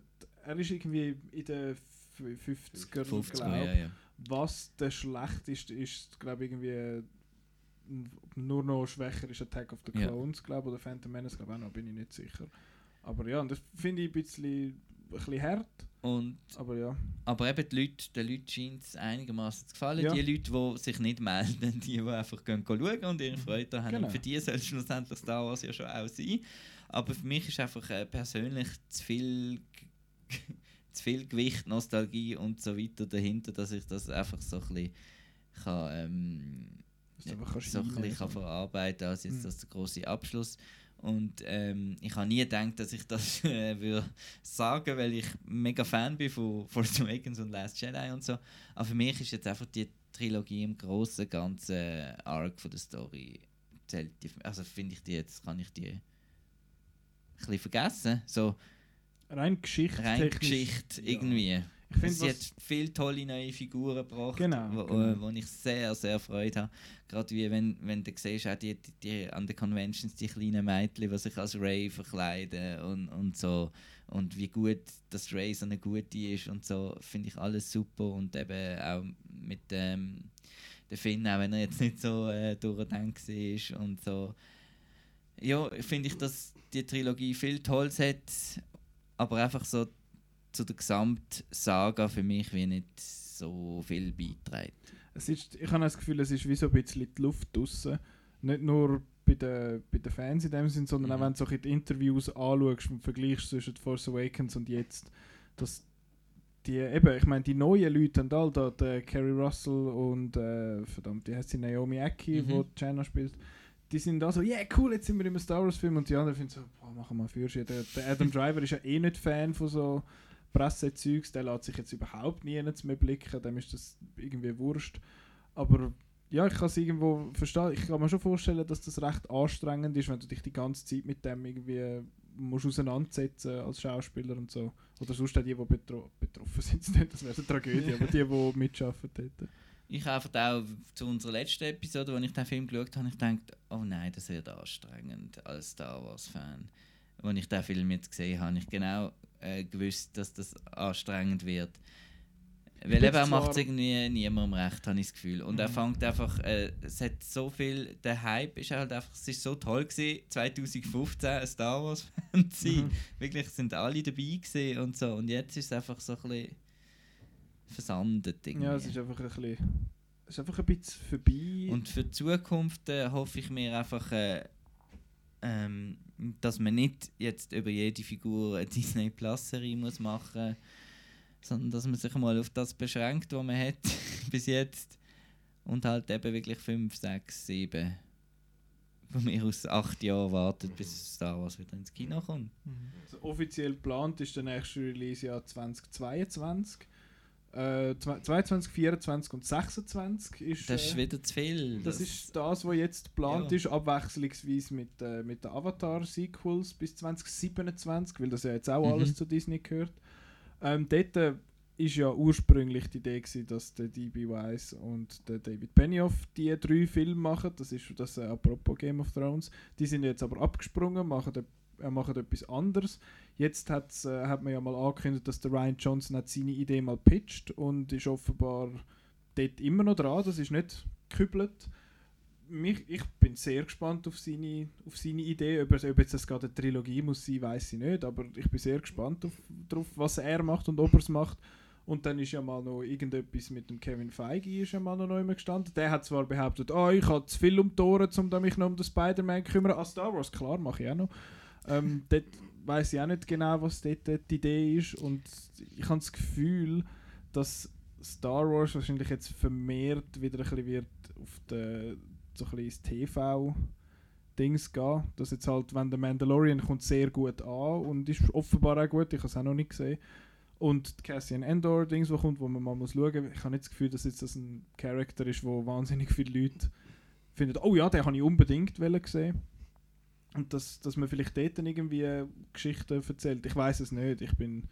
er ist irgendwie in den 50er, 50 glaub, ja, ja. Was der schlechteste ist, glaube ich, irgendwie nur noch schwächer ist Attack of the Ja. Clones, glaube oder Phantom Menace, glaube auch noch, bin ich nicht sicher. Aber ja, das finde ich ein bisschen, ein bisschen hart, Und aber ja. Aber eben die Leute, den Leuten scheint es einigermaßen zu gefallen. Ja. Die Leute, die sich nicht melden, <laughs> die, die einfach gehen schauen und ihre Freude haben. Genau. Und für die soll es schlussendlich Star Wars ja schon auch sein. Aber für mich ist einfach äh, persönlich zu viel, <laughs> zu viel Gewicht, Nostalgie und so weiter dahinter, dass ich das einfach so ein bisschen kann, ähm, kannst so ein bisschen kann verarbeiten als jetzt Mhm. das der große Abschluss. Und ähm, ich habe nie gedacht, dass ich das <laughs> äh, würde sagen, weil ich mega Fan bin von <laughs> Force Awakens und Last Jedi und so. Aber für mich ist jetzt einfach die Trilogie im großen ganzen Arc von der Story zählt also finde ich die jetzt kann ich die ein bisschen vergessen, so Rein Geschichte. rein Geschichte ja. irgendwie. Ich finde, Sie hat viele tolle neue Figuren gebracht, Genau, wo, genau. wo ich sehr, sehr Freude habe. Gerade wie wenn, wenn du siehst, auch die, die, die, an den Conventions die kleinen Mädchen, die sich als Ray verkleiden und, und so. Und wie gut das Ray so eine gute ist und so, finde ich alles super. Und eben auch mit ähm, der Finn, auch wenn er jetzt nicht so äh, durchdenkt ist und so. Ja, finde ich, dass die Trilogie viel Tolles hat, aber einfach so zu der Gesamtsaga für mich wie nicht so viel beiträgt. es ist, ich habe das Gefühl, es ist wie so ein bisschen die Luft draussen. Nicht nur bei den, bei den Fans in dem Sinn, sondern auch Mhm. wenn du die Interviews anschaust und vergleichst zwischen Force Awakens und jetzt, dass die, eben, ich meine, die neuen Leute haben all da, der Kerry Russell und, äh, verdammt, die heißt sie Naomi Aki, Mhm. wo Jenna spielt, die sind da so, yeah, cool, jetzt sind wir im Star Wars Film und die anderen finden so, boah, machen wir für Der, der Adam <laughs> Driver ist ja eh nicht Fan von so Pressezeugs, der lässt sich jetzt überhaupt nie mehr blicken, dem ist das irgendwie wurscht. Aber ja, ich kann es irgendwo verstehen. Ich kann mir schon vorstellen, dass das recht anstrengend ist, wenn du dich die ganze Zeit mit dem irgendwie musst auseinandersetzen als Schauspieler und so. Oder sonst auch die, die betro betroffen <laughs> sind. Das wäre eine Tragödie, aber die, die <laughs> mitschaffen hätten. Ich habe einfach auch zu unserer letzten Episode, als ich den Film geschaut habe, ich gedacht, oh nein, das wird anstrengend als Star Wars-Fan. Als ich den Film jetzt gesehen habe, habe ich genau äh, gewusst, dass das anstrengend wird. Weil eben, er macht es irgendwie niemandem recht, habe ich das Gefühl. Und er Mhm. fängt einfach, äh, es hat so viel, der Hype ist halt einfach, es ist so toll gewesen, 2015 ein Star Wars-Fan zu sein. Mhm. Wirklich sind alle dabei gewesen und so. Und jetzt ist es einfach so ein bisschen versandet irgendwie. Ja, es ist einfach ein bisschen. Es ist einfach ein bisschen vorbei. Und für die Zukunft äh, hoffe ich mir einfach, äh, ähm, dass man nicht jetzt über jede Figur eine <laughs> Disney Plus Serie muss machen, sondern dass man sich mal auf das beschränkt, was man hat <laughs> bis jetzt und halt eben wirklich 5, 6, 7 von mir aus acht Jahre wartet, bis Star Wars wieder ins Kino kommt. Also offiziell geplant ist der nächste Release ja 2022. Äh, 22, 24 und 26 ist. Das ist äh, wieder zu viel. Das ist das, was jetzt geplant Ja. ist, abwechslungsweise mit, äh, mit den Avatar-Sequels bis 2027, weil das ja jetzt auch Mhm. alles zu Disney gehört. Ähm, dort äh, ist ja ursprünglich die Idee, gewesen, dass der D.B. Wise und der David Benioff die drei Filme machen. Das ist das äh, apropos Game of Thrones. Die sind jetzt aber abgesprungen, machen, e- äh, machen etwas anderes. Jetzt äh, hat man ja mal angekündigt, dass der Ryan Johnson hat seine Idee mal pitcht und ist offenbar dort immer noch dran. Das ist nicht gekübelt mich, ich bin sehr gespannt auf seine, auf seine Idee. Ob, ob jetzt das gerade eine Trilogie muss sein, weiß ich nicht. Aber ich bin sehr gespannt auf, darauf, was er macht und ob er es macht. Und dann ist ja mal noch irgendetwas mit dem Kevin Feige ist ja mal noch neu gestanden. Der hat zwar behauptet, ah, ich habe zu viel um Ohren, um mich noch um den Spider-Man zu kümmern. Ah, Star Wars, klar, mache ich auch noch. Ähm, dort weiß ich auch nicht genau, was dort die Idee ist. Und ich habe das Gefühl, dass Star Wars wahrscheinlich jetzt vermehrt wieder ein bisschen wird auf den, so ein bisschen ins TV Dings gehen. Dass jetzt halt, wenn der Mandalorian kommt sehr gut an und ist offenbar auch gut, ich habe es auch noch nicht gesehen. Und Cassian Endor Dings, wo kommt, wo man mal muss schauen. Ich habe nicht das Gefühl, dass jetzt das ein Charakter ist, wo wahnsinnig viele Leute finden, oh ja, den habe ich unbedingt wollen sehen. Und dass, dass man vielleicht dort dann irgendwie Geschichten erzählt. Ich weiß es nicht. Ich bin,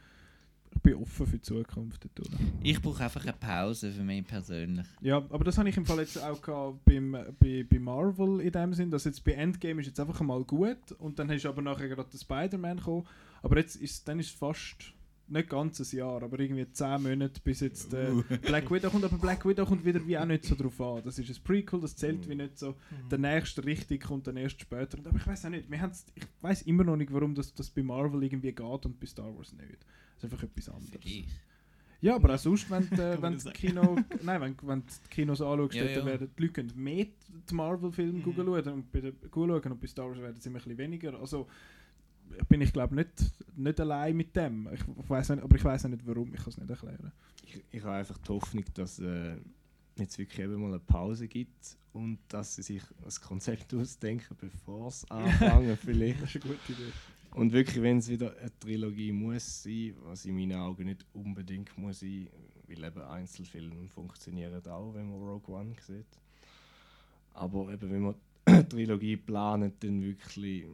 ich bin offen für die Zukunft. Dort. Ich brauche einfach eine Pause für mich persönlich. Ja, aber das habe ich im Fall jetzt auch gehabt beim, bei, bei Marvel in dem Sinn, dass jetzt bei Endgame ist jetzt einfach mal gut und dann hast du aber nachher gerade den Spider-Man gekommen. Aber jetzt ist, dann ist es fast nicht ganz ein Jahr, aber irgendwie 10 Monate bis jetzt äh, <laughs> Black Widow kommt. Aber Black Widow kommt wieder wie auch nicht so drauf an. Das ist ein Prequel, das zählt wie nicht so. Mhm. Der nächste richtig kommt dann erst später. Aber ich weiß auch nicht. Wir haben's, ich weiß immer noch nicht, warum das, das bei Marvel irgendwie geht und bei Star Wars nicht. Das ist einfach etwas anderes. Ja, aber auch sonst, wenn, äh, <laughs> wenn das? Kino, nein, wenn, wenn du die Kinos anschaust, Ja, dann ja. werden die Leute mehr die Marvel-Filme Mhm. schauen und bei, der, schauen und bei Star Wars werden sie immer ein bisschen weniger. Also bin ich glaube nicht, nicht allein mit dem. Ich, ich weiß nicht, aber ich weiß auch nicht warum, ich kann es nicht erklären. Ich, ich habe einfach die Hoffnung, dass äh, jetzt wirklich eben mal eine Pause gibt und dass sie sich das Konzept <laughs> ausdenken, bevor sie anfangen <laughs> vielleicht. Das ist eine gute Idee. Und wirklich, wenn es wieder eine Trilogie muss sein, was in meinen Augen nicht unbedingt muss sein, weil eben Einzelfilme funktionieren auch, wenn man Rogue One sieht. Aber eben, wenn man <clears throat> Trilogie planet, dann wirklich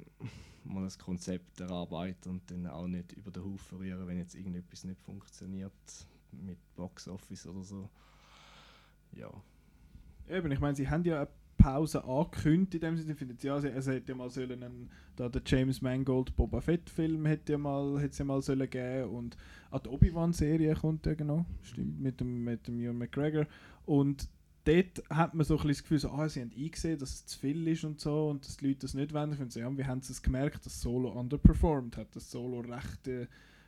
mal das Konzept erarbeiten und dann auch nicht über den Haufen rühren, wenn jetzt irgendetwas nicht funktioniert mit Box Office oder so. Ja. Eben, ich meine, sie haben ja eine Pause angekündigt, in dem Sinne, findet ja, sie, es hätte ja mal sollen einen, da der James Mangold Boba Fett Film hätte ja mal, hätte ja mal sollen geben und auch die Obi-Wan Serie kommt ja genau, stimmt, mit dem, mit dem Ewan McGregor und dort hat man so ein das Gefühl, so, ah, sie haben eingesehen, dass es zu viel ist und so und dass die Leute das nicht wollen. Ich finde ja, wir haben es gemerkt, dass Solo underperformed hat, dass Solo recht, äh,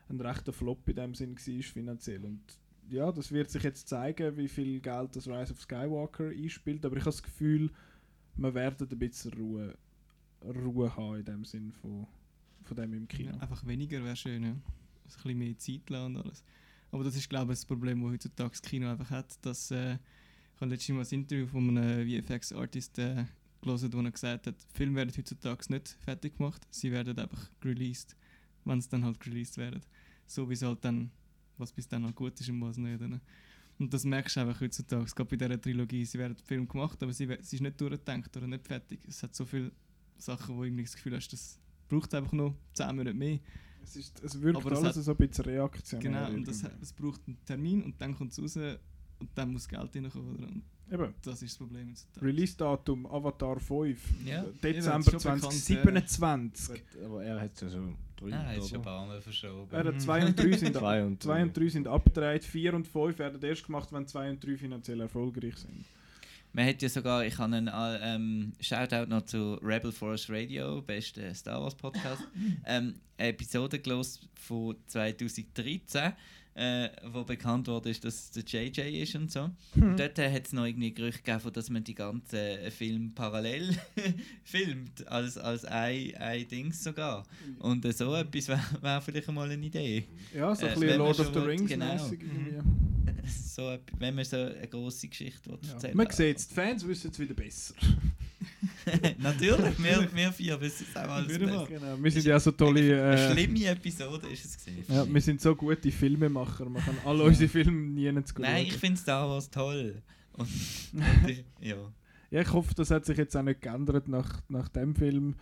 ein rechter Flop in dem Sinn war finanziell und ja, das wird sich jetzt zeigen, wie viel Geld das Rise of Skywalker einspielt, aber ich habe das Gefühl, wir werden ein bisschen Ruhe, Ruhe haben in dem Sinn von, von dem im Kino. Ja, einfach weniger wäre schön, ja. Ein bisschen mehr Zeit lassen und alles. Aber das ist, glaube ich, das Problem, das heutzutage das Kino einfach hat. Dass, äh, ich habe letztens mal ein Interview von einem VFX-Artist äh, gelesen, wo er gesagt hat, Filme werden heutzutage nicht fertig gemacht, sie werden einfach released, wenn sie dann halt released werden. So wie es halt dann, was bis dann halt gut ist und was nicht. Oder? Und das merkst du einfach heutzutage. Es gab bei dieser Trilogie, sie werden Film gemacht, aber sie, sie ist nicht durchgedacht oder nicht fertig. Es hat so viele Sachen, wo irgendwie das Gefühl hast, das braucht einfach noch 10 Monate mehr. Es, ist, es wirkt Aber es alles hat- so ein bisschen reaktionär. Genau, und das, es braucht einen Termin und dann kommt es raus und dann muss Geld reinkommen. Oder? Und Eben, das ist das Problem heutzutage. Release-Datum Avatar 5, Ja. Dezember Eben, ist schon bekannt, 2027. Gut, aber er hat es ja schon drüber, Ah, ist schon ein paar Mal verschoben. Er hat Mhm. 2 und 3 sind, Zwei und 2 <laughs> und 3 sind abgedreht, 4 und 5 werden erst gemacht, wenn 2 und 3 finanziell erfolgreich sind. Man hat ja sogar, ich habe einen äh, ähm, Shoutout noch zu Rebel Force Radio, beste Star Wars Podcast, <laughs> ähm, eine Episode gelost von 2013, äh, wo bekannt wurde, ist, dass es der JJ ist und so. Und dort hat es noch irgendwie Gerüchte gegeben, dass man die ganzen äh, Filme parallel <laughs> filmt, als, als ein, ein Dings sogar. Und äh, so etwas wäre wär vielleicht mal eine Idee. Ja, so Äh, ein bisschen Lord of the Rings genau. irgendwie. <laughs> So, wenn man so eine grosse Geschichte Ja. erzählen Man sieht es, die Fans wissen es wieder besser. <laughs> Natürlich, wir, wir vier wissen es auch alles besser. Genau, wir sind ja so tolle... Eine Äh, schlimme Episode ist es gesehen. ja, wir sind so gute Filmemacher, man kann alle unsere Filme nie zu Nein, ich finde Star Wars toll. Und, und ich, <laughs> ja. Ja, ich hoffe, das hat sich jetzt auch nicht geändert nach, nach dem Film.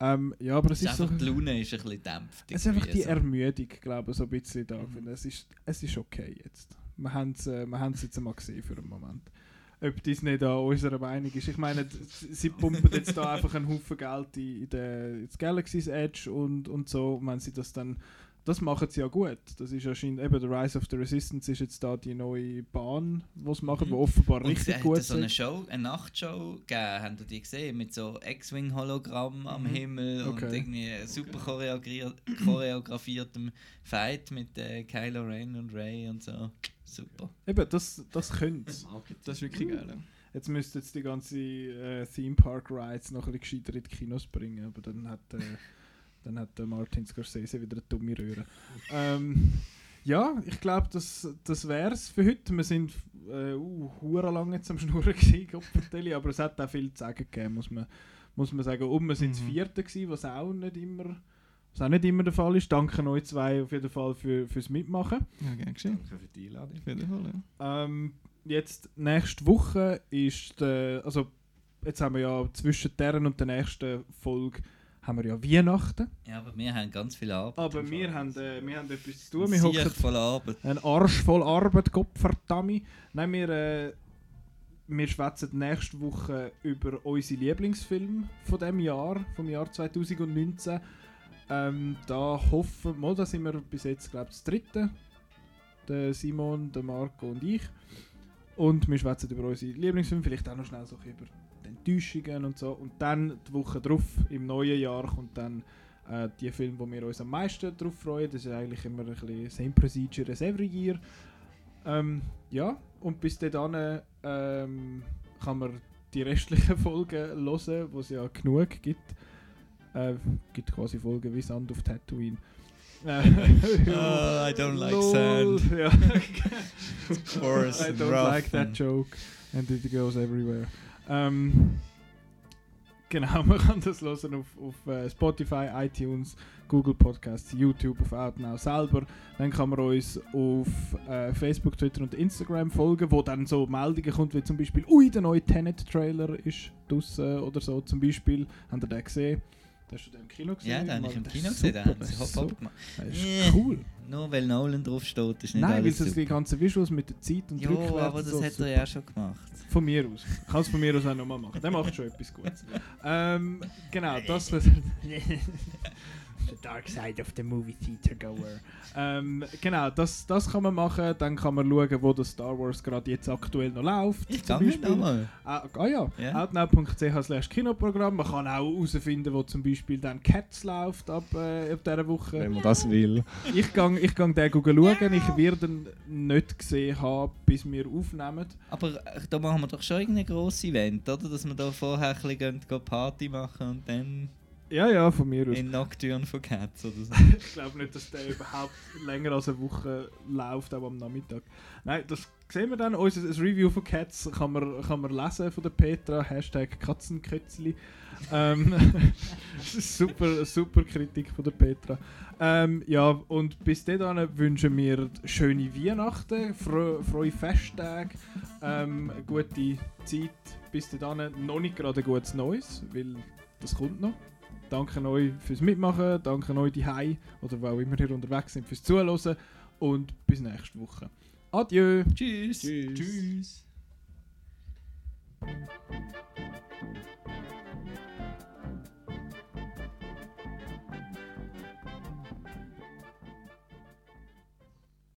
Ähm, ja, aber es Es ist ist so... einfach, die Laune ist ein bisschen dämpft. Es ist einfach die irgendwie so. Ermüdung, glaube ich, so ein bisschen da. Mhm. Es, ist, es ist okay jetzt. Wir haben es äh, wir jetzt mal gesehen für einen Moment. Ob Disney da unserer Meinung ist. Ich meine, sie pumpen jetzt da <laughs> einfach einen Haufen Geld in, in, der, ins Galaxy's Edge und, und so. Und wenn sie das dann... Das machen sie ja gut. Das ist anscheinend... Eben, der Rise of the Resistance ist jetzt da die neue Bahn, die sie machen, die Mhm. offenbar Und richtig gut so eine ist. Show, eine Nachtshow gegeben, habt ihr die gesehen? Mit so X-Wing-Hologramm am Mhm. Himmel und Okay. irgendwie super choreografier- choreografiertem Fight mit äh, Kylo Ren und Ray und so. Super. Eben, das, das könnte Das ist wirklich geil. ja. Jetzt müsste jetzt die ganze äh, Theme Park Rides noch ein bisschen gescheiter in die Kinos bringen, aber dann hat äh, Dann hat der Martin Scorsese wieder eine dumme Röhre. ähm, ja, ich glaube, das, das wäre es für heute. Wir sind äh, uh, lang jetzt am Schnurren gewesen, aber es hat auch viel zu sagen gegeben, muss man, muss man sagen. Und wir sind das Mhm. Vierte gewesen, was auch nicht immer was auch nicht immer der Fall ist. Danke euch zwei auf jeden Fall für, fürs Mitmachen. Ja, gern geschehen. Danke für die Einladung. Auf jeden Fall, ja. Ähm, jetzt nächste Woche ist der, also jetzt haben wir ja zwischen deren und der nächsten Folge haben wir ja Weihnachten. Ja, aber wir haben ganz viel Arbeit. Aber wir haben, äh, wir haben etwas zu tun. Wir hocken voll Arbeit. ein Arsch voll Arbeit, Gott verdammt. Nein, wir, äh, wir schwätzen nächste Woche über unsere Lieblingsfilme von dem Jahr, vom Jahr 2019. Ähm, da hoffen wir, da sind wir bis jetzt, glaube ich, das dritte. Der Simon, der Marco und ich. Und wir schwätzen über unsere Lieblingsfilme, vielleicht auch noch schnell so über die Enttäuschungen und so. Und dann die Woche drauf, im neuen Jahr, kommt dann äh, die Filme, wo wir uns am meisten darauf freuen. Das ist eigentlich immer ein bisschen same procedure as every year. Ähm, ja, und bis dahin ähm, kann man die restlichen <laughs> Folgen hören, wo es ja genug gibt. Äh, gibt quasi Folgen wie Sand auf Tatooine. Oh, <laughs> I don't like lol, sand. Ja. Coarse <laughs> I and don't rough like that joke. And it goes everywhere. Ähm, genau, <laughs> man kann das hören auf, auf äh, Spotify, iTunes, Google Podcasts, YouTube, auf Outnow selber. Dann kann man uns auf äh, Facebook, Twitter und Instagram folgen, wo dann so Meldungen kommt, wie zum Beispiel, ui, der neue Tenet-Trailer ist draussen oder so. Zum Beispiel, habt ihr den gesehen? Hast du den im Kino gesehen? Ja, den habe ich im Kino gesehen, super, haben sie super. hopp gemacht. Der ist Äh. cool. Nur weil Nolan draufsteht, ist nicht Nein, weil es die ganzen Visuals mit der Zeit und Ja, rückwärts aber das hat er ja schon gemacht. Von mir aus. Kann es von mir aus auch nochmal machen. Der macht schon etwas Gutes. <laughs> Ähm, genau, das <laughs> <laughs> The dark side of the movie theater goer. Ähm, genau, das, das kann man machen. Dann kann man schauen, wo das Star Wars gerade jetzt aktuell noch läuft. Ich zum Beispiel. Ah, ah ja, Ja. outnow.ch slash Kinoprogramm. Man kann auch herausfinden, wo zum Beispiel dann Cats läuft ab, äh, ab dieser Woche. Wenn man das will. Ich gehe ich gang den schauen. Ich werde ihn nicht gesehen haben, bis wir aufnehmen. Aber äh, da machen wir doch schon irgendein grosses Event, oder? Dass wir da vorher ein bisschen Party machen und dann Ja, ja, von mir aus. in Nocturne von Cats oder so. <laughs> Ich glaube nicht, dass der überhaupt länger als eine Woche läuft, auch am Nachmittag. Nein, das sehen wir dann. Unser Review von Cats kann man, kann man lesen von der Petra. Hashtag Katzenkötzli. Ähm, <laughs> super, super Kritik von der Petra. Ähm, ja, und bis dahin wünschen wir schöne Weihnachten, fro frohe Festtage, ähm, gute Zeit. Bis dahin noch nicht gerade ein gutes Neues, weil das kommt noch. Danke euch fürs Mitmachen, danke euch die Hai oder wo auch immer ihr unterwegs sind fürs Zuhören und bis nächste Woche. Adieu. Tschüss. Tschüss. Tschüss.